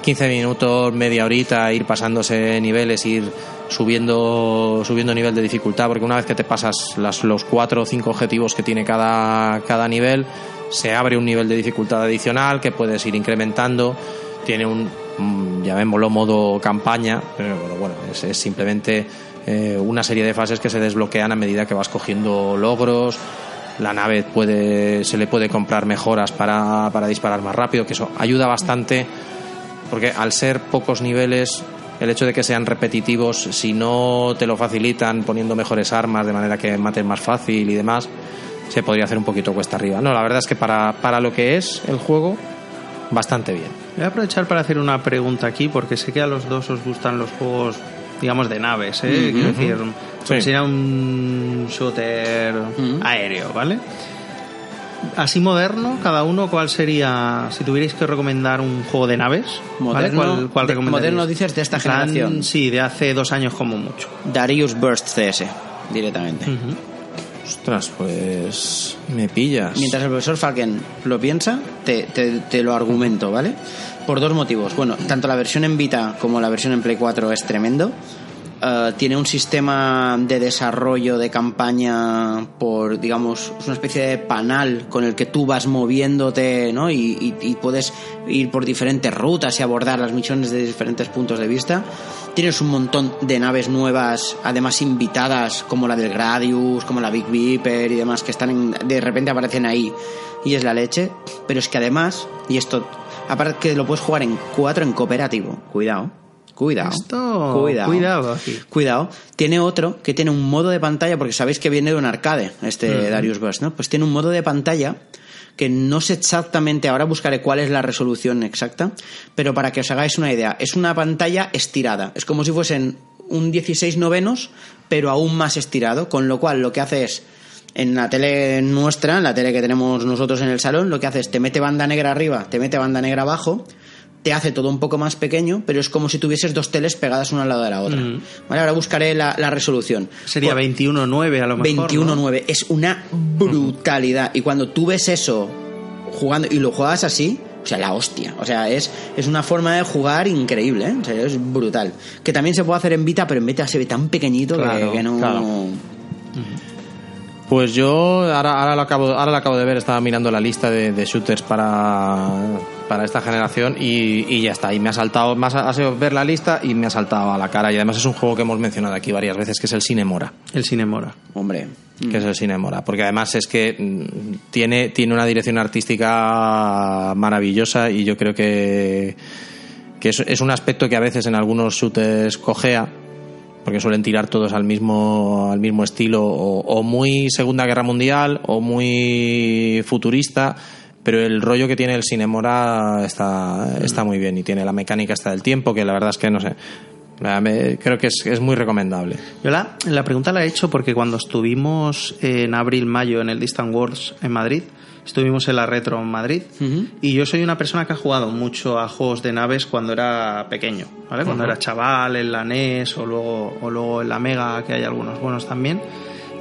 15 minutos media horita ir pasándose niveles ir subiendo subiendo nivel de dificultad porque una vez que te pasas las, los cuatro o cinco objetivos que tiene cada, cada nivel se abre un nivel de dificultad adicional que puedes ir incrementando. Tiene un llamémoslo modo campaña pero bueno, es simplemente eh, una serie de fases que se desbloquean a medida que vas cogiendo logros. La nave puede se le puede comprar mejoras para, para disparar más rápido que eso ayuda bastante porque al ser pocos niveles el hecho de que sean repetitivos si no te lo facilitan poniendo mejores armas de manera que maten más fácil y demás se podría hacer un poquito cuesta arriba no la verdad es que para, para lo que es el juego bastante bien Voy a aprovechar para hacer una pregunta aquí, porque sé que a los dos os gustan los juegos, digamos, de naves, ¿eh? Quiero decir, Sí. sería un shooter aéreo, ¿vale? Así moderno, cada uno, ¿cuál sería, si tuvierais que recomendar un juego de naves? ¿vale? Moderno, ¿Cuál, cuál de- recomendaríais? moderno dices de esta plan, generación. Sí, de hace dos años como mucho. Darius Burst CS, directamente. Ostras, pues me pillas. Mientras el profesor Falken lo piensa, te, te- te lo argumento, ¿vale? Por dos motivos. Bueno, tanto la versión en Vita como la versión en Play 4 es tremendo. Eh, tiene un sistema de desarrollo de campaña por, digamos, es una especie de panal con el que tú vas moviéndote, ¿no? Y, y- puedes ir por diferentes rutas y abordar las misiones de diferentes puntos de vista. Tienes un montón de naves nuevas, además invitadas, como la del Gradius, como la Big Viper y demás, que están de repente aparecen ahí y es la leche. Pero es que además, y esto, aparte que lo puedes jugar en cuatro en cooperativo, cuidado, cuidado, Esto, cuidado, cuidado aquí. Cuidado, tiene otro que tiene un modo de pantalla, porque sabéis que viene de un arcade, este Darius Burst, ¿no? Pues tiene un modo de pantalla que no sé exactamente, ahora buscaré cuál es la resolución exacta, pero para que os hagáis una idea, es una pantalla estirada, es como si fuesen un 16 novenos, pero aún más estirado, con lo cual lo que hace es, en la tele nuestra, en la tele que tenemos nosotros en el salón, lo que hace es te mete banda negra arriba, te mete banda negra abajo, te hace todo un poco más pequeño, pero es como si tuvieses dos teles pegadas una al lado de la otra. Vale, ahora buscaré la, la resolución. Sería Por- 21.9 a lo mejor. 21.9. Es una brutalidad. Y cuando tú ves eso jugando y lo juegas así, o sea, la hostia. O sea, es, es una forma de jugar increíble, ¿eh? O sea, es brutal. Que también se puede hacer en Vita, pero en Vita se ve tan pequeñito que- Claro, que, no. claro. Pues yo ahora, ahora, lo acabo, ahora lo acabo de ver, estaba mirando la lista de, de shooters para, para esta generación y, y ya está. Y me ha saltado, más ha sido ver la lista y me ha saltado a la cara. Y además es un juego que hemos mencionado aquí varias veces, que es el Cinemora. El Cinemora. Hombre. Que es el Cinemora. Porque además es que mm, tiene, tiene una dirección artística maravillosa y yo creo que, que es, es un aspecto que a veces en algunos shooters cojea porque suelen tirar todos al mismo al mismo estilo o, o muy Segunda Guerra Mundial o muy futurista pero el rollo que tiene el Cinemora está, está muy bien y tiene la mecánica esta del tiempo que la verdad es que no sé creo que es, es muy recomendable Yo la, la pregunta la he hecho porque cuando estuvimos en abril-mayo en el Distant Worlds en Madrid, estuvimos en la Retro en Madrid, y yo soy una persona que ha jugado mucho a juegos de naves cuando era pequeño, ¿vale? Cuando era chaval, en la NES o luego, o luego en la Mega, que hay algunos buenos también.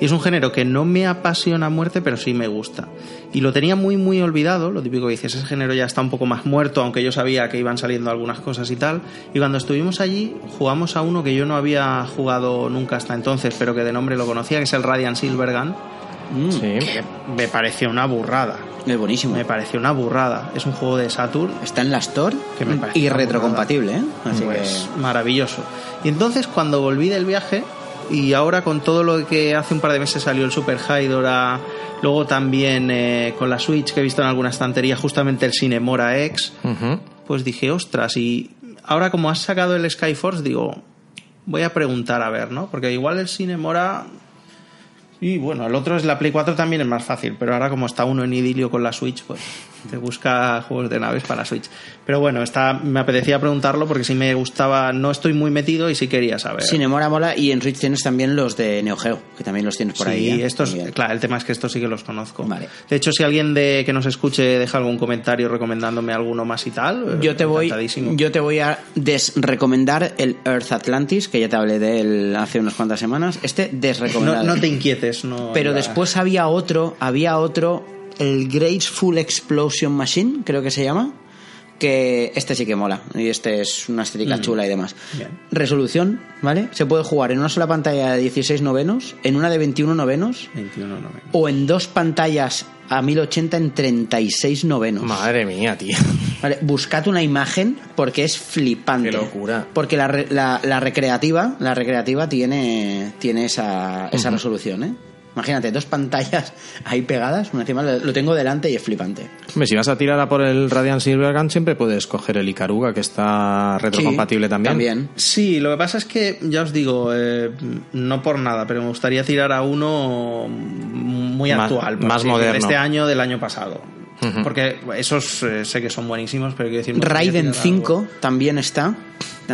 Y es un género que no me apasiona a muerte, pero sí me gusta. Y lo tenía muy, muy olvidado. Lo típico que dices, ese género ya está un poco más muerto, aunque yo sabía que iban saliendo algunas cosas y tal. Y cuando estuvimos allí, jugamos a uno que yo no había jugado nunca hasta entonces, pero que de nombre lo conocía, que es el Radiant Silvergun. Mm, sí Que me pareció una burrada. Es buenísimo. Me pareció una burrada. Es un juego de Saturn Está en la Store Que me y retrocompatible, ¿eh? Así pues maravilloso. Y entonces cuando volví del viaje y ahora con todo lo que hace un par de meses salió el Super Hydora, luego también eh, con la Switch que he visto en alguna estantería justamente el Cinemora X, pues dije, ostras, y ahora como has sacado el Skyforce, digo, voy a preguntar a ver, ¿no? Porque igual el Cinemora... Y bueno, el otro es la Play 4 también es más fácil, pero ahora como está uno en idilio con la Switch, pues te busca juegos de naves para Switch. Pero bueno, está, me apetecía preguntarlo porque sí me gustaba, no estoy muy metido y sí quería saber. Cinemora mola y en Switch tienes también los de Neo Geo, que también los tienes por sí, ahí. ¿eh? estos, También. claro, el tema es que estos sí que los conozco. Vale. De hecho, si alguien de que nos escuche deja algún comentario recomendándome alguno más y tal, eh, Yo te voy, yo te voy a desrecomendar el Earth Atlantis, que ya te hablé de él hace unas cuantas semanas. Este no, desrecomendado. no te inquietes, no. Pero después había otro, había otro, el Graceful Explosion Machine, creo que se llama, que este sí que mola, y este es una estética chula y demás. Mm. Bien. Resolución, ¿vale? Se puede jugar en una sola pantalla de 16 novenos, en una de 21 novenos, 21 no o en dos pantallas a 1080 en 36 novenos. madre mía tío Vale, buscad una imagen porque es flipante. Qué locura. Porque la, la, la recreativa, la recreativa tiene, tiene esa, esa resolución, ¿eh? Imagínate, dos pantallas ahí pegadas, una encima lo lo tengo delante y es flipante. Hombre, si vas a tirar a por el Radiant Silvergun siempre puedes coger el Icaruga que está retrocompatible Sí, también. También. Sí, lo que pasa es que, ya os digo, eh, no por nada, pero me gustaría tirar a uno muy Más- actual. más moderno. De este año, del año pasado. Porque esos eh, sé que son buenísimos, pero quiero decir... Raiden tirar 5 algo. también está.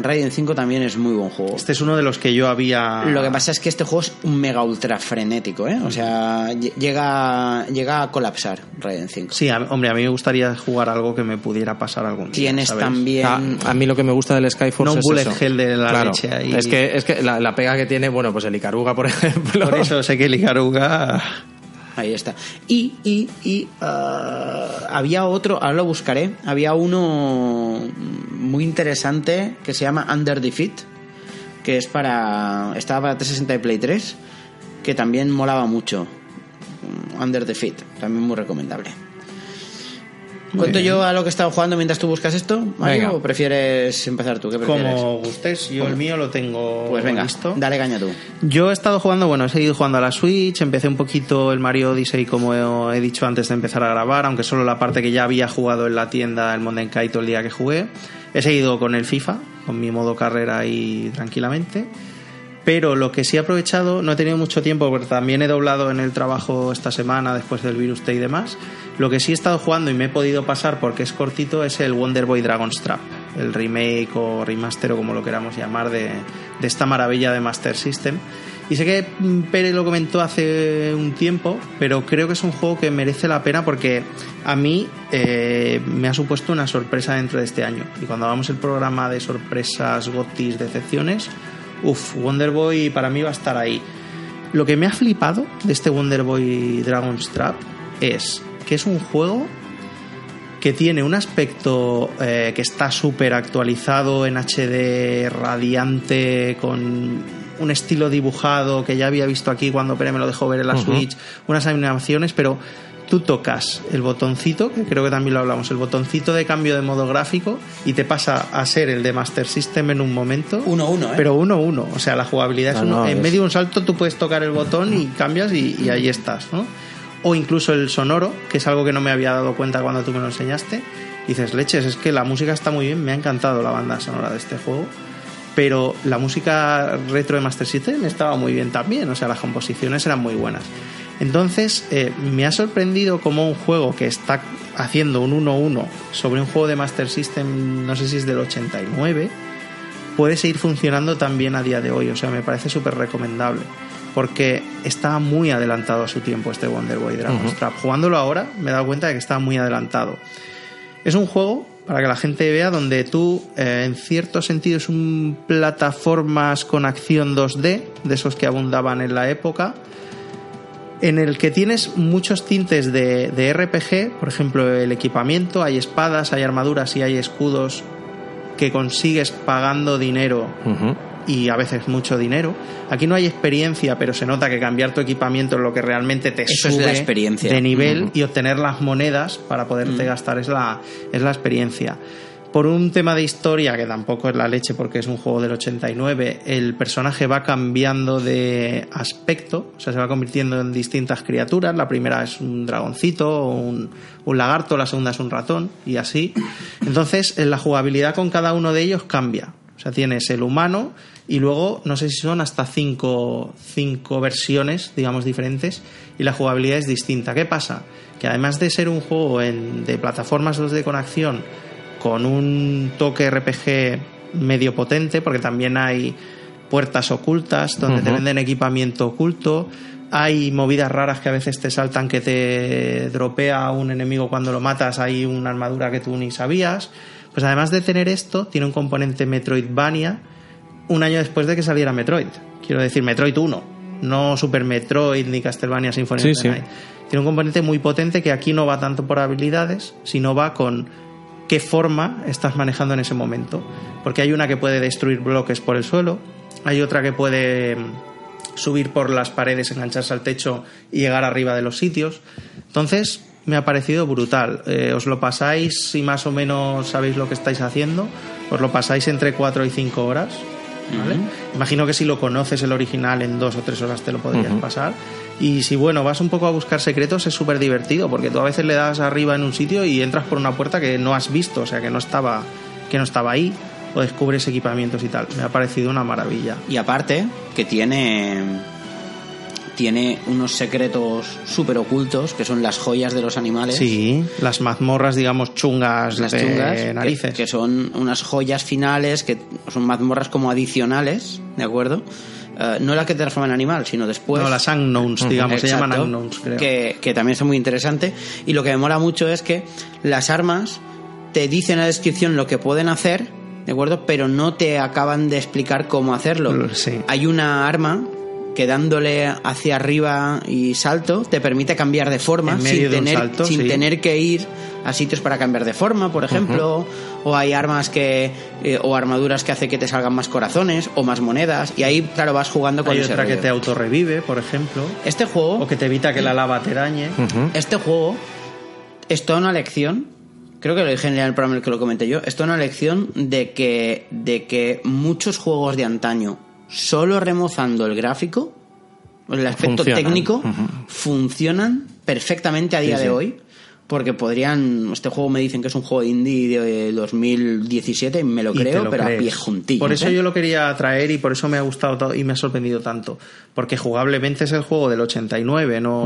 Raiden 5 también es muy buen juego. Este es uno de los que yo había. Lo que pasa es que este juego es un mega ultra frenético, ¿eh? O sea, lle- llega, llega a colapsar Raiden 5. Sí, a- hombre, a mí me gustaría jugar algo que me pudiera pasar algún día. Tienes ¿sabes? también... A, a mí lo que me gusta del Skyforce No un es bullet eso. hell de la Claro. leche ahí. Es que, es que la, la pega que tiene, bueno, pues el Icaruga, por [laughs] ejemplo. Por eso sé que el Icaruga. Ahí está. Y, y, y ah, había otro, ahora lo buscaré, había uno muy interesante que se llama Under Defeat, que es para. estaba para 360 y Play 3, que también molaba mucho. Under Defeat, también muy recomendable. ¿Cuento yo a lo que he estado jugando mientras tú buscas esto, Mario, Venga. o prefieres empezar tú? ¿Qué prefieres? Como gustes, yo el mío lo tengo Pues venga, listo. dale caña tú. Yo he estado jugando, bueno, he seguido jugando a la Switch, empecé un poquito el Mario Odyssey como he, dicho antes de empezar a grabar, aunque solo la parte que ya había jugado en la tienda, el Monden Kaito el día que jugué. He seguido con el FIFA, con mi modo carrera ahí tranquilamente. Pero lo que sí he aprovechado, no he tenido mucho tiempo porque también he doblado en el trabajo esta semana después del Virus Day y demás. Lo que sí he estado jugando y me he podido pasar porque es cortito es el Wonder Boy Dragon's Trap, el remake o remaster o como lo queramos llamar de, de esta maravilla de Master System. Y sé que Pérez lo comentó hace un tiempo, pero creo que es un juego que merece la pena porque a mí eh, me ha supuesto una sorpresa dentro de este año. Y cuando hagamos el programa de sorpresas, gotis, decepciones, uff, Wonder Boy para mí va a estar ahí. Lo que me ha flipado de este Wonder Boy Dragon's Trap es que es un juego que tiene un aspecto eh, que está súper actualizado en HD, radiante, con un estilo dibujado que ya había visto aquí cuando Pere me lo dejó ver en la. Switch, unas animaciones, pero tú tocas el botoncito, que creo que también lo hablamos, el botoncito de cambio de modo gráfico y te pasa a ser el de Master System en un momento. 1-1, ¿eh? Pero 1-1, o sea, la jugabilidad es No, uno. no, en es- medio de un salto tú puedes tocar el botón y cambias y, y ahí estás, ¿no? O incluso el sonoro, que es algo que no me había dado cuenta cuando tú me lo enseñaste. Dices, leches, es que la música está muy bien, me ha encantado la banda sonora de este juego. Pero la música retro de Master System estaba muy bien también, o sea, las composiciones eran muy buenas. Entonces, eh, me ha sorprendido como un juego que está haciendo un 1-1 sobre un juego de Master System, no sé si es del 89, puede seguir funcionando también a día de hoy. O sea, me parece súper recomendable. Porque estaba muy adelantado a su tiempo este Wonder Boy Dragon's. Trap. Jugándolo ahora me he dado cuenta de que estaba muy adelantado. Es un juego, para que la gente vea, donde tú, eh, en cierto sentido, es un plataformas con acción 2D, de esos que abundaban en la época, en el que tienes muchos tintes de, de RPG, por ejemplo, el equipamiento, hay espadas, hay armaduras y hay escudos que consigues pagando dinero. Y a veces mucho dinero. Aquí no hay experiencia, pero se nota que cambiar tu equipamiento es lo que realmente te Eso es sube la experiencia. de nivel y obtener las monedas para poderte Mm. gastar es la, es la experiencia. Por un tema de historia, que tampoco es la leche porque es un juego del 89, el personaje va cambiando de aspecto, o sea, se va convirtiendo en distintas criaturas. La primera es un dragoncito, o un, un lagarto, la segunda es un ratón, y así. Entonces, en la jugabilidad con cada uno de ellos cambia. O sea, tienes el humano y luego, no sé si son hasta cinco, cinco versiones, digamos, diferentes, y la jugabilidad es distinta. ¿Qué pasa? Que además de ser un juego en- de plataformas 2D con acción, con un toque RPG medio potente, porque también hay puertas ocultas donde te venden equipamiento oculto. Hay movidas raras que a veces te saltan que te dropea un enemigo cuando lo matas, hay una armadura que tú ni sabías. Pues además de tener esto, tiene un componente Metroidvania un año después de que saliera Metroid. Quiero decir, Metroid 1, no Super Metroid ni Castlevania Symphony Sí, of the sí. Night. Tiene un componente muy potente que aquí no va tanto por habilidades, sino va con qué forma estás manejando en ese momento. Porque hay una que puede destruir bloques por el suelo, hay otra que puede mm, subir por las paredes, engancharse al techo y llegar arriba de los sitios. Entonces, me ha parecido brutal. Eh, os lo pasáis, si más o menos sabéis lo que estáis haciendo, os lo pasáis entre 4 y 5 horas. ¿Vale? Imagino que si lo conoces el original en dos o tres horas te lo podrías pasar. Y si bueno, vas un poco a buscar secretos, es súper divertido, porque tú a veces le das arriba en un sitio y entras por una puerta que no has visto, o sea que no estaba, que no estaba ahí, o descubres equipamientos y tal. Me ha parecido una maravilla. Y aparte, que tiene tiene unos secretos súper ocultos que son las joyas de los animales. Sí, las mazmorras, digamos, chungas las de chungas, que- narices. Que, son unas joyas finales, que son mazmorras como adicionales, ¿de acuerdo? Eh, no la que te transforman en animal, sino después. no, las unknowns, digamos, se llaman Exacto, unknowns, creo. Que, que también son muy interesante. Y lo que me mola mucho es que las armas te dicen en la descripción lo que pueden hacer, ¿de acuerdo? Pero no te acaban de explicar cómo hacerlo. Sí. Hay una arma que dándole hacia arriba y salto te permite cambiar de forma En medio sin, de un tener, salto, sin sí. tener que ir a sitios para cambiar de forma, por ejemplo, o hay armas que eh, o armaduras que hace que te salgan más corazones o más monedas y ahí claro vas jugando con Hay ese otra que te autorrevive, por ejemplo, Este juego o que te evita que la lava te dañe. este juego es toda una lección. Creo que lo dije en el programa en el que lo comenté yo. Es toda una lección de que, de que muchos juegos de antaño, solo remozando el gráfico, el aspecto Funcionan. técnico, funcionan perfectamente a día Sí, de sí. hoy. Porque podrían. Este juego me dicen que es un juego indie de 2017 y me lo creo, lo pero a pie juntillo. Por eso ¿eh? yo lo quería traer y por eso me ha gustado y me ha sorprendido tanto. Porque jugablemente es el juego del 89, no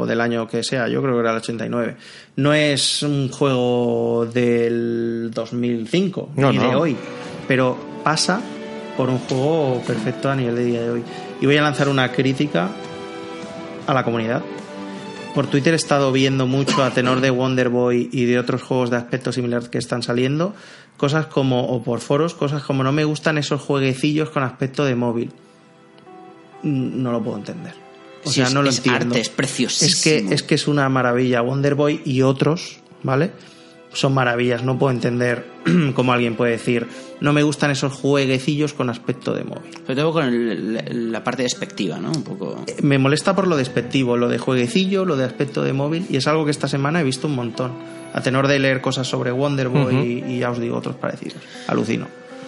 o del año que sea, yo creo que era el 89. No es un juego del 2005 No, ni no. de hoy, pero pasa por un juego perfecto a nivel de día de hoy. Y voy a lanzar una crítica a la comunidad. Por Twitter he estado viendo mucho a tenor de Wonder Boy y de otros juegos de aspecto similar que están saliendo, cosas como, o por foros, cosas como no me gustan esos jueguecillos con aspecto de móvil. Mm, No lo puedo entender. O Sí, sea, es- no lo es entiendo. arte, es preciosísimo. Es que, es que es una maravilla. Wonder Boy y otros, ¿vale? Son maravillas. No puedo entender [clears throat] cómo alguien puede decir, no me gustan esos jueguecillos con aspecto de móvil. Sobre todo con el- la, la parte despectiva, ¿no? Un poco. me molesta por lo despectivo, lo de jueguecillo, lo de aspecto de móvil, y es algo que esta semana he visto un montón. A tenor de leer cosas sobre Wonder Boy y, y ya os digo otros parecidos. Alucino.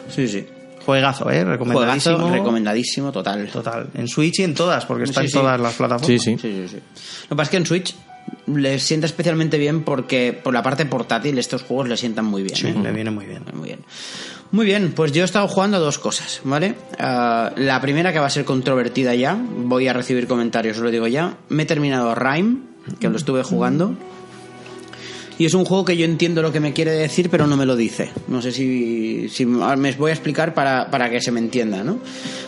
Sí, sí. Juegazo, ¿eh? Recomendadísimo. Juegazo recomendadísimo, total. Total. En Switch y en todas, porque está Sí, en sí. todas las plataformas. Sí, sí. Sí, sí, sí. Lo que pasa es que en Switch le sienta especialmente bien porque por la parte portátil estos juegos le sientan muy bien. Sí, ¿eh? me viene muy bien. Muy bien. Muy bien, pues yo he estado jugando a dos cosas, ¿vale? Ah, la primera que va a ser controvertida ya, voy a recibir comentarios, os lo digo ya. Me he terminado Rime, que lo estuve jugando. Y es un juego que yo entiendo lo que me quiere decir, pero no me lo dice. No sé si, si me voy a explicar para, para que se me entienda, ¿no?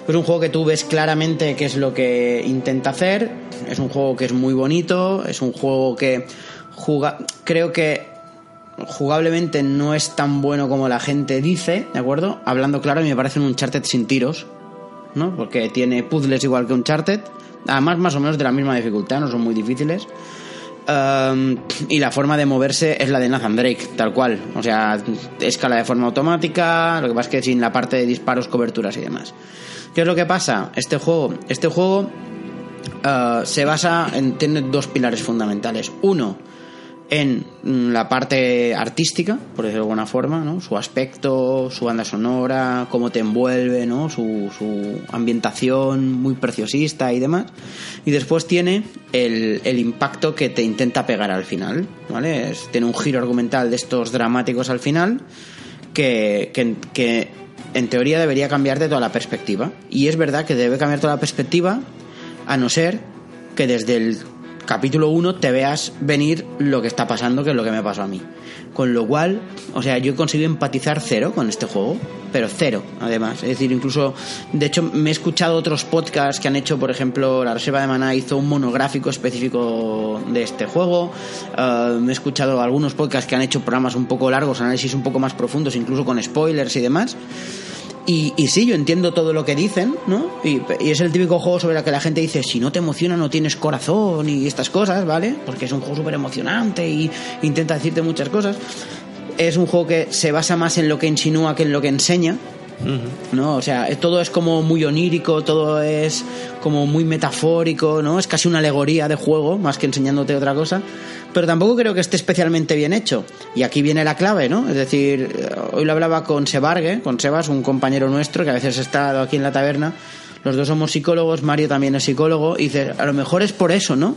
Es un juego que tú ves claramente qué es lo que intenta hacer. Es un juego que es muy bonito. Es un juego que juga, creo que jugablemente no es tan bueno como la gente dice, ¿de acuerdo? Hablando claro, me parece un Uncharted sin tiros, ¿no? Porque tiene puzzles igual que Uncharted. Además, más o menos de la misma dificultad, no son muy difíciles. Um, y la forma de moverse es la de Nathan Drake, tal cual. O sea, escala de forma automática, lo que pasa es que sin la parte de disparos, coberturas y demás. ¿Qué es lo que pasa? Este juego, este juego uh, se basa en. tiene dos pilares fundamentales. Uno, en mm, la parte artística, por decirlo de alguna forma, ¿no? Su aspecto, su banda sonora, cómo te envuelve, ¿no? Su, su ambientación muy preciosista y demás. Y después tiene el, el impacto que te intenta pegar al final, ¿vale? Tiene un giro argumental de estos dramáticos al final que, que, que en teoría debería cambiarte toda la perspectiva. Y es verdad que debe cambiar toda la perspectiva, a no ser que desde el capítulo 1 te veas venir lo que está pasando, que es lo que me pasó a mí. Con lo cual, o sea, yo he conseguido empatizar cero con este juego, pero cero, además. Es decir, incluso, de hecho, me he escuchado otros podcasts que han hecho, por ejemplo, La Reserva de Maná hizo un monográfico específico de este juego. Eh, me he escuchado algunos podcasts que han hecho programas un poco largos, análisis un poco más profundos, incluso con spoilers y demás. Y, sí, yo entiendo todo lo que dicen, ¿no? Y, y es el típico juego sobre el que la gente dice, si no te emociona no tienes corazón y estas cosas, ¿vale? Porque es un juego súper emocionante y intenta decirte muchas cosas. Es un juego que se basa más en lo que insinúa que en lo que enseña, ¿no? O sea, todo es como muy onírico, todo es como muy metafórico, ¿no? Es casi una alegoría de juego, más que enseñándote otra cosa. Pero tampoco creo que esté especialmente bien hecho. Y aquí viene la clave, ¿no? Es decir, eh, hoy lo hablaba con Sebargue, con Sebas, un compañero nuestro que a veces ha estado aquí en la taberna. Los dos somos psicólogos, Mario también es psicólogo, y dice, a lo mejor es por eso, ¿no?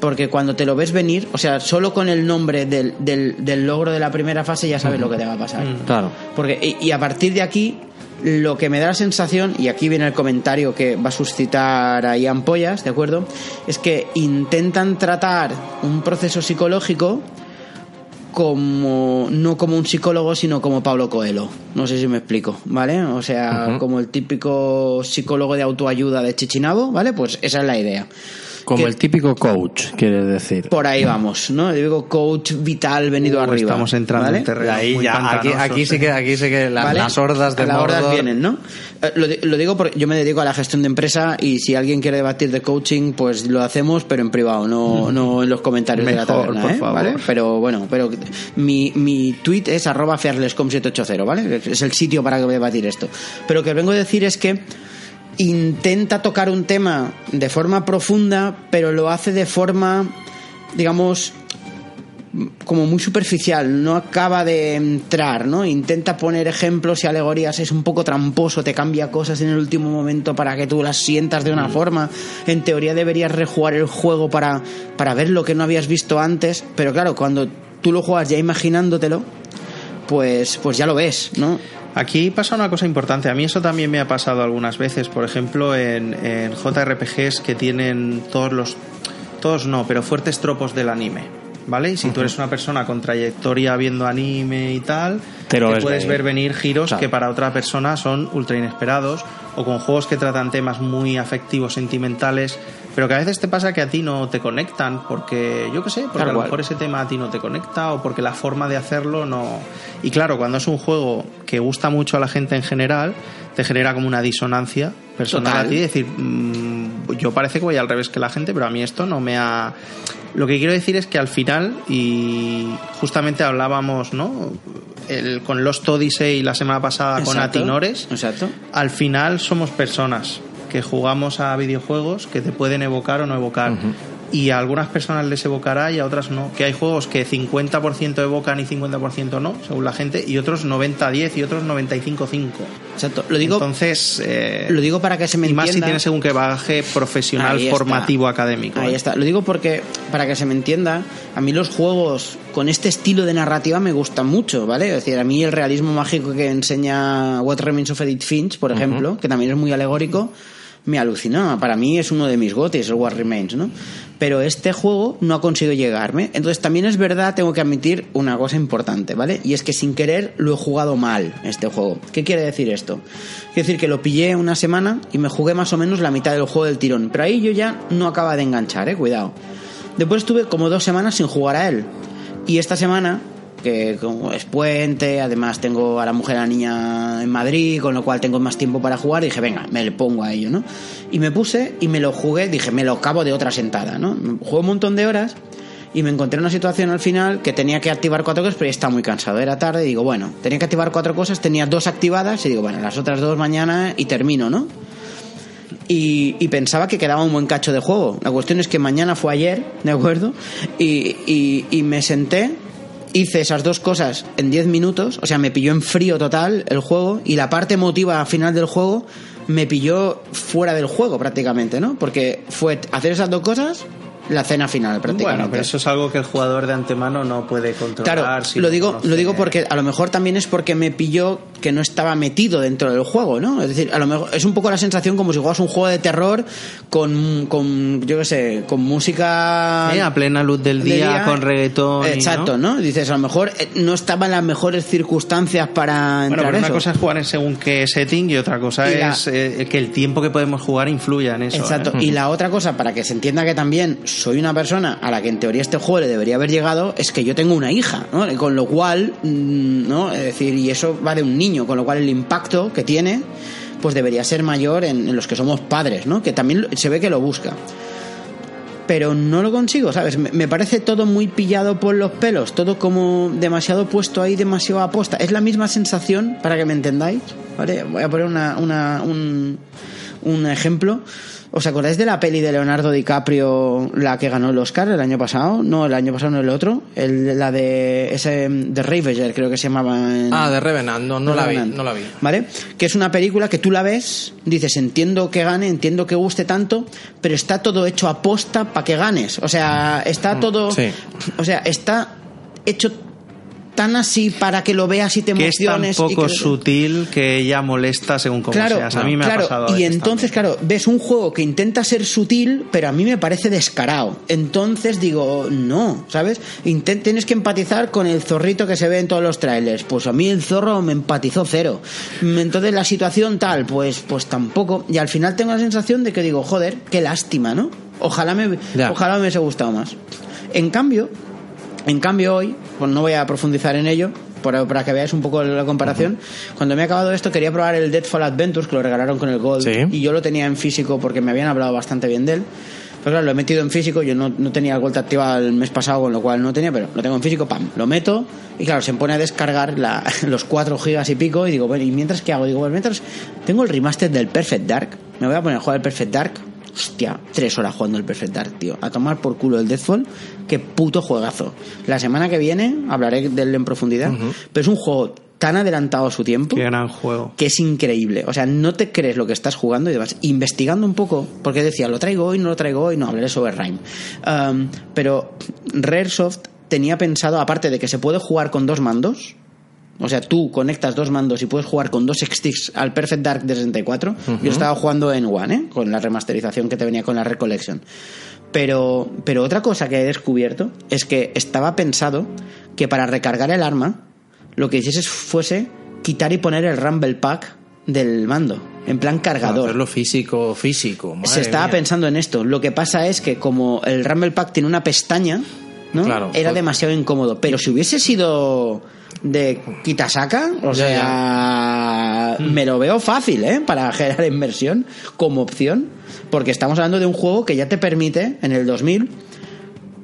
Porque cuando te lo ves venir, o sea, solo con el nombre del, del, del logro de la primera fase ya sabes lo que te va a pasar. Claro. Porque, y, y a partir de aquí Lo que me da la sensación, y aquí viene el comentario que va a suscitar ahí ampollas, ¿de acuerdo? Es que intentan tratar un proceso psicológico como no como un psicólogo sino como Pablo Coelho. No sé si me explico vale o sea como el típico psicólogo de autoayuda de Chichinabo vale pues esa es la idea Como Que- el típico coach, quieres decir. por ahí vamos no el típico coach vital venido Uh, arriba estamos entrando ¿vale? en terreno Ahí muy ya, aquí, aquí sí que, aquí sí que la- ¿Vale? las hordas de Las hordas vienen, ¿no? Eh, Lo, lo digo porque yo me dedico a la gestión de empresa y si alguien quiere debatir de coaching, pues lo hacemos, pero en privado, no, no en los comentarios de la Mejor, taberna, por ¿eh? favor. ¿Vale? Pero bueno, pero mi, mi tweet es arroba fearlesscom780, ¿vale? Es el sitio para debatir esto. Pero lo que vengo a decir es que intenta tocar un tema de forma profunda, pero lo hace de forma, digamos, como muy superficial, no acaba de entrar, ¿no? Intenta poner ejemplos y alegorías, es un poco tramposo, te cambia cosas en el último momento para que tú las sientas de una forma. En teoría deberías rejugar el juego para, para ver lo que no habías visto antes, pero claro, cuando tú lo juegas ya imaginándotelo, pues, pues ya lo ves, ¿no? Aquí pasa una cosa importante. A mí eso también me ha pasado algunas veces. Por ejemplo, en, en JRPGs que tienen todos los. Todos no, pero fuertes tropos del anime. ¿Vale? Y si tú eres una persona con trayectoria viendo anime y tal, Te puedes ver venir giros Claro. que para otra persona son ultra inesperados. O con juegos que tratan temas muy afectivos, sentimentales, pero que a veces te pasa que a ti no te conectan, porque yo qué sé, porque a lo mejor ese tema a ti no te conecta o porque la forma de hacerlo no. Y claro, cuando es un juego que gusta mucho a la gente en general, te genera como una disonancia personal Total. a ti. Decir, mm, yo parece que voy al revés que la gente, pero a mí esto no me ha. Lo que quiero decir es que al final, y justamente hablábamos, ¿no? El, con Lost Odyssey la semana pasada con Exacto. Atinores, Exacto. al final somos personas que jugamos a videojuegos que te pueden evocar o no evocar. Y a algunas personas les evocará y a otras no. Que hay juegos que 50% evocan y 50% no, según la gente, y otros 90-10 y otros 95-5. Exacto. Lo digo, Entonces, eh, lo digo para que se me y más si entienda. tienes según que bagaje profesional formativo académico. Ahí ¿eh? está. Lo digo porque, para que se me entienda, a mí los juegos con este estilo de narrativa me gustan mucho, ¿vale? Es decir, a mí el realismo mágico que enseña What Remains of Edith Finch, por ejemplo, que también es muy alegórico, me alucinó. Para mí es uno de mis gotis, el What Remains, ¿no? Pero este juego no ha conseguido llegarme. Entonces también es verdad, tengo que admitir una cosa importante, ¿vale? Y es que sin querer lo he jugado mal, este juego. ¿Qué quiere decir esto? Quiere decir que lo pillé una semana y me jugué más o menos la mitad del juego del tirón. Pero ahí yo ya no acaba de enganchar, ¿eh? Cuidado. Después estuve como dos semanas sin jugar a él. Y esta semana, que es puente, además tengo a la mujer y a la niña en Madrid, con lo cual tengo más tiempo para jugar, dije, venga, me le pongo a ello, ¿no? Y me puse y me lo jugué, dije, me lo acabo de otra sentada, ¿no? Jugué un montón de horas y me encontré en una situación al final que tenía que activar cuatro cosas, pero ya estaba muy cansado, era tarde y digo, bueno, tenía que activar cuatro cosas, tenía dos activadas y digo, bueno, las otras dos mañana y termino, ¿no? y, y pensaba que quedaba un buen cacho de juego. La cuestión es que mañana fue ayer, ¿de acuerdo? Y, y- y me senté, hice esas dos cosas en 10 minutos, o sea, me pilló en frío total el juego y la parte emotiva final del juego me pilló fuera del juego prácticamente, ¿no? Porque fue hacer esas dos cosas, la cena final prácticamente. Bueno, pero eso es algo que el jugador de antemano no puede controlar. Claro, si lo digo, lo digo porque a lo mejor también es porque me pilló que no estaba metido dentro del juego, ¿no? Es decir, a lo mejor es un poco la sensación como si juegas un juego de terror con, con yo qué sé, con música a plena luz del de día, con reggaetón. Exacto, ¿no? Dices, a lo mejor eh, no estaba en las mejores circunstancias para Bueno, pero una eso. cosa es jugar en según qué setting y otra cosa Y la- es eh, que el tiempo que podemos jugar influya en eso. Exacto. ¿eh? Y la otra cosa, para que se entienda que también soy una persona a la que en teoría este juego le debería haber llegado, es que yo tengo una hija, ¿no? Con lo cual, mm, ¿no? Es decir, y eso va de un niño, con lo cual el impacto que tiene, pues debería ser mayor en, los que somos padres, ¿no? Que también se ve que lo busca. Pero no lo consigo, ¿sabes? Me parece todo muy pillado por los pelos, todo como demasiado puesto ahí, demasiado aposta. Es la misma sensación, para que me entendáis, ¿vale? Voy a poner una, una- un, un ejemplo. ¿Os acordáis de la peli de Leonardo DiCaprio, la que ganó el Oscar el año pasado? No, el año pasado no el otro. El, la de ese de Ravager, creo que se llamaba. en- Ah, de Revenant, no, no la vi, no la vi. ¿Vale? Que es una película que tú la ves, dices, entiendo que gane, entiendo que guste tanto, pero está todo hecho a posta para que ganes. O sea, está todo. sí. O sea, está hecho tan así para que lo veas y te Que es tan emociones. y poco que- sutil que ella molesta según cómo Claro, seas. A mí me claro, ha pasado. y entonces, también. claro, ves un juego que intenta ser sutil, pero a mí me parece descarado. Entonces digo, no, ¿sabes? Inten- tienes que empatizar con el zorrito que se ve en todos los trailers. Pues a mí el zorro me empatizó cero. Entonces la situación tal, pues, pues tampoco. Y al final tengo la sensación de que digo, joder, qué lástima, ¿no? Ojalá me, Ya. ojalá me hubiese gustado más. En cambio, en cambio hoy, pues no voy a profundizar en ello, para, que veáis un poco la comparación. Cuando me he acabado esto quería probar el Deadfall Adventures, que lo regalaron con el Gold, Sí. y yo lo tenía en físico porque me habían hablado bastante bien de él. Pero claro, lo he metido en físico, yo no, no tenía el Gold activado el mes pasado, con lo cual no tenía, pero lo tengo en físico, pam, lo meto, y claro, se me pone a descargar la- [laughs] los 4 gigas y pico, y digo, bueno, ¿y mientras qué hago? Digo, bueno, mientras tengo el remaster del Perfect Dark, me voy a poner a jugar el Perfect Dark, Hostia, tres horas jugando el Perfect Dark, tío. A tomar por culo el Deathfall. Qué puto juegazo. La semana que viene hablaré de él en profundidad. Pero es un juego tan adelantado a su tiempo Qué gran juego. que es increíble. O sea, no te crees lo que estás jugando y demás. Investigando un poco, porque decía, lo traigo hoy, no lo traigo hoy, no hablaré sobre Rime. Um, pero Raresoft tenía pensado, aparte de que se puede jugar con dos mandos, o sea, tú conectas dos mandos y puedes jugar con dos sticks al Perfect Dark de 64. Yo estaba jugando en One, ¿eh? con la remasterización que te venía con la Recollection. Pero, pero otra cosa que he descubierto es que estaba pensado que para recargar el arma, lo que hicieses fuese quitar y poner el Rumble Pack del mando, en plan cargador. Hacerlo físico, físico. madre Se estaba mía. pensando en esto. Lo que pasa es que como el Rumble Pack tiene una pestaña, ¿no? Claro, Era pues- demasiado incómodo. Pero si hubiese sido de quitasaca, o Ya, sea, me lo veo fácil, ¿eh? Para generar inversión como opción. Porque estamos hablando de un juego que ya te permite, en el 2000,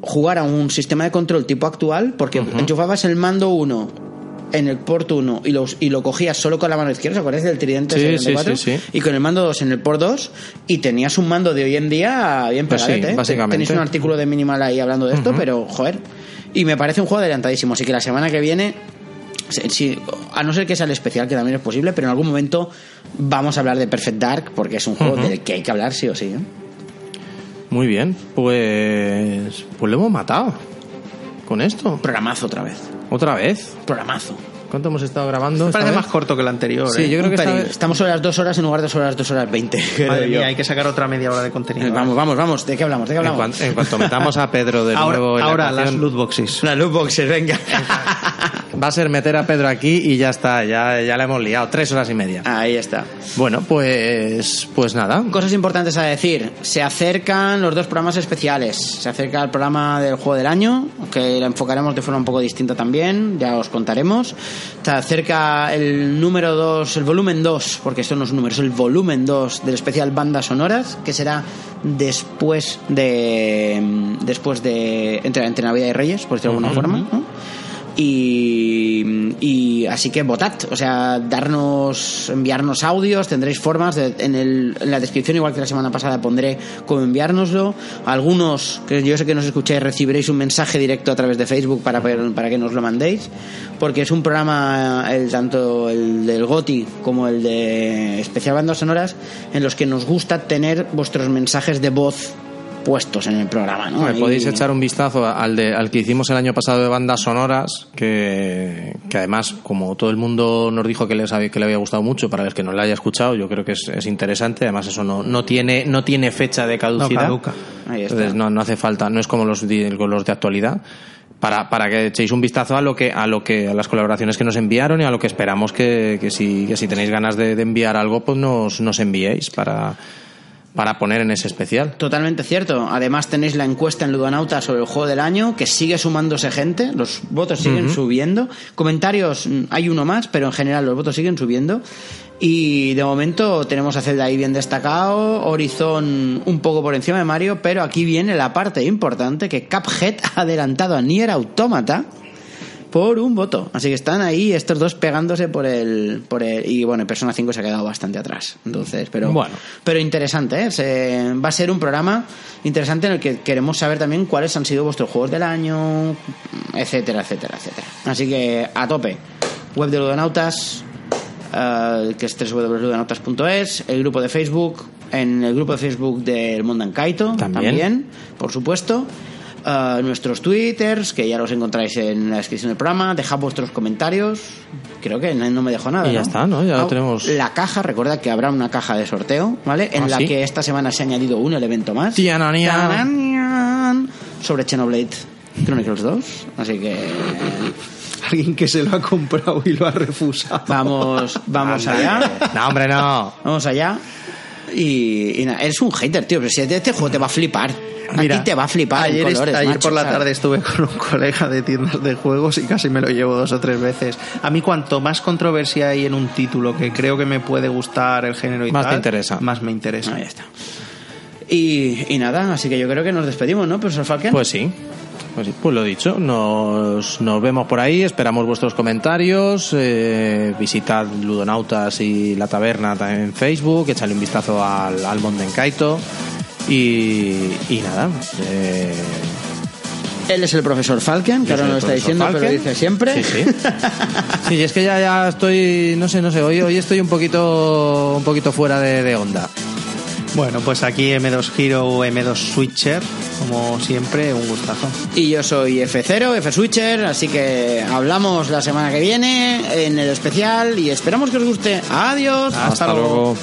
jugar a un sistema de control tipo actual, porque enchufabas el mando 1 en el port 1 y, los, y lo cogías solo con la mano izquierda, ¿os acordáis del tridente Sí, 64? sí, sí, sí. Y con el mando 2 en el port 2 y tenías un mando de hoy en día bien Pues pegadete. Tenéis un artículo de Minimal ahí hablando de esto, pero joder. Y me parece un juego adelantadísimo, así que la semana que viene Sí, a no ser que sea el especial, que también es posible, pero en algún momento vamos a hablar de Perfect Dark porque es un juego del que hay que hablar sí o sí. ¿eh? Muy bien, pues. Pues lo hemos matado. Con esto. Programazo otra vez. Otra vez. Programazo. ¿Cuánto hemos estado grabando? esta Parece vez? más corto que el anterior. Sí, ¿eh? yo creo Un que esta Estamos sobre las dos horas en lugar de sobre las dos horas veinte. Madre mía, hay que sacar otra media hora de contenido. Vamos, vamos, vamos. ¿De qué hablamos? ¿De qué En, hablamos? cuan- en cuanto [laughs] metamos a Pedro de ahora nuevo en la ahora las ecuación, loot boxes. Las loot boxes, venga. va a ser meter a Pedro aquí y ya está, ya, ya la hemos liado. Tres horas y media. Ahí está. Bueno, pues. Pues nada. Cosas importantes a decir. Se acercan los dos programas especiales. Se acerca el programa del juego del año, que lo enfocaremos de forma un poco distinta también, ya os contaremos. Se acerca el número 2, el volumen 2, porque esto no es un número, es el volumen 2 del especial Bandas Sonoras, que será después de. después de. entre, entre Navidad y Reyes, por decirlo de alguna forma, ¿no? Y, y así que votad, o sea, darnos, enviarnos audios, tendréis formas, de- en, el, en la descripción, igual que la semana pasada, pondré cómo enviárnoslo. Algunos, que yo sé que nos escucháis, recibiréis un mensaje directo a través de Facebook para, para que nos lo mandéis, porque es un programa, el, tanto el del GOTI como el de Especial Bandas Sonoras, en los que nos gusta tener vuestros mensajes de voz puestos en el programa, ¿no? Me Ahí- podéis echar un vistazo al, de, al que hicimos el año pasado de bandas sonoras, que, que además, como todo el mundo nos dijo que, les había- que le había gustado mucho, para los que no lo haya escuchado, yo creo que es, es interesante. Además, eso no, no, tiene, no tiene fecha de caducidad. No caduca. Ahí está. Entonces, no, no hace falta, no es como los de, los de actualidad. Para, para que echéis un vistazo a lo que a lo que a las colaboraciones que nos enviaron y a lo que esperamos que, que si, que si tenéis ganas de, de enviar algo pues nos, nos enviéis para, para poner en ese especial. Totalmente cierto. Además tenéis la encuesta en Ludonauta sobre el juego del año, que sigue sumándose gente, los votos siguen subiendo. Comentarios, mm, hay uno más, pero en general los votos siguen subiendo. Y de momento tenemos a Zelda ahí bien destacado, Horizon un poco por encima de Mario, pero aquí viene la parte importante que Cuphead ha adelantado a Nier Automata por un voto. Así que están ahí estos dos pegándose por el, por el y bueno, Persona 5 se ha quedado bastante atrás. Entonces, pero Bueno. pero interesante, ¿eh? Se- va a ser un programa interesante en el que queremos saber también cuáles han sido vuestros juegos del año, etcétera, etcétera, etcétera. Así que a tope. Web de Ludonautas, eh, que es www.ludonautas.es, el grupo de Facebook, en el grupo de Facebook del Mondan Kaito, También. también, por supuesto. Eh, nuestros twitters, que ya los encontráis en la descripción del programa. Dejad vuestros comentarios. Creo que no no me dejo nada. Y ya ¿no? está, ¿no? Ya lo Ah, tenemos. La caja, recuerda que habrá una caja de sorteo, ¿vale? En Ah, la ¿sí? que esta semana se ha añadido un elemento más. Tiananian. Tiananian. Sobre Xenoblade Chronicles 2. Así que Alguien que se lo ha comprado y lo ha refusado. vamos, vamos allá. No, hombre, no. Vamos allá. Y, y nada, eres un hater, tío. Pero si este juego te va a flipar. a ti te va a flipar. Ayer, est- colores, ayer macho, por la ¿sabes? tarde estuve [laughs] con un colega de tiendas de juegos y casi me lo llevo dos o tres veces. A mí cuanto más controversia hay en un título que creo que me puede gustar el género y Más te tal, interesa. Más me interesa. Ahí está. Y, y nada, así que yo creo que nos despedimos, ¿no, profesor Falken? Pues sí. Pues, sí, pues lo dicho, nos, nos vemos por ahí, esperamos vuestros comentarios, eh, visitad Ludonautas y la taberna también en Facebook, echadle un vistazo al, al Mondenkaito y, y nada, eh, Él es el profesor Falken, que ahora no lo está diciendo, pero lo Falken. dice siempre. Sí, sí. Sí, es que ya, ya estoy, no sé, no sé, hoy, hoy estoy un poquito, un poquito fuera de, de onda. Bueno, pues aquí M2 Hero, M2 Switcher, como siempre, un gustazo. Y yo soy F0, F-Switcher, así que hablamos la semana que viene en el especial y esperamos que os guste. Adiós. Hasta luego.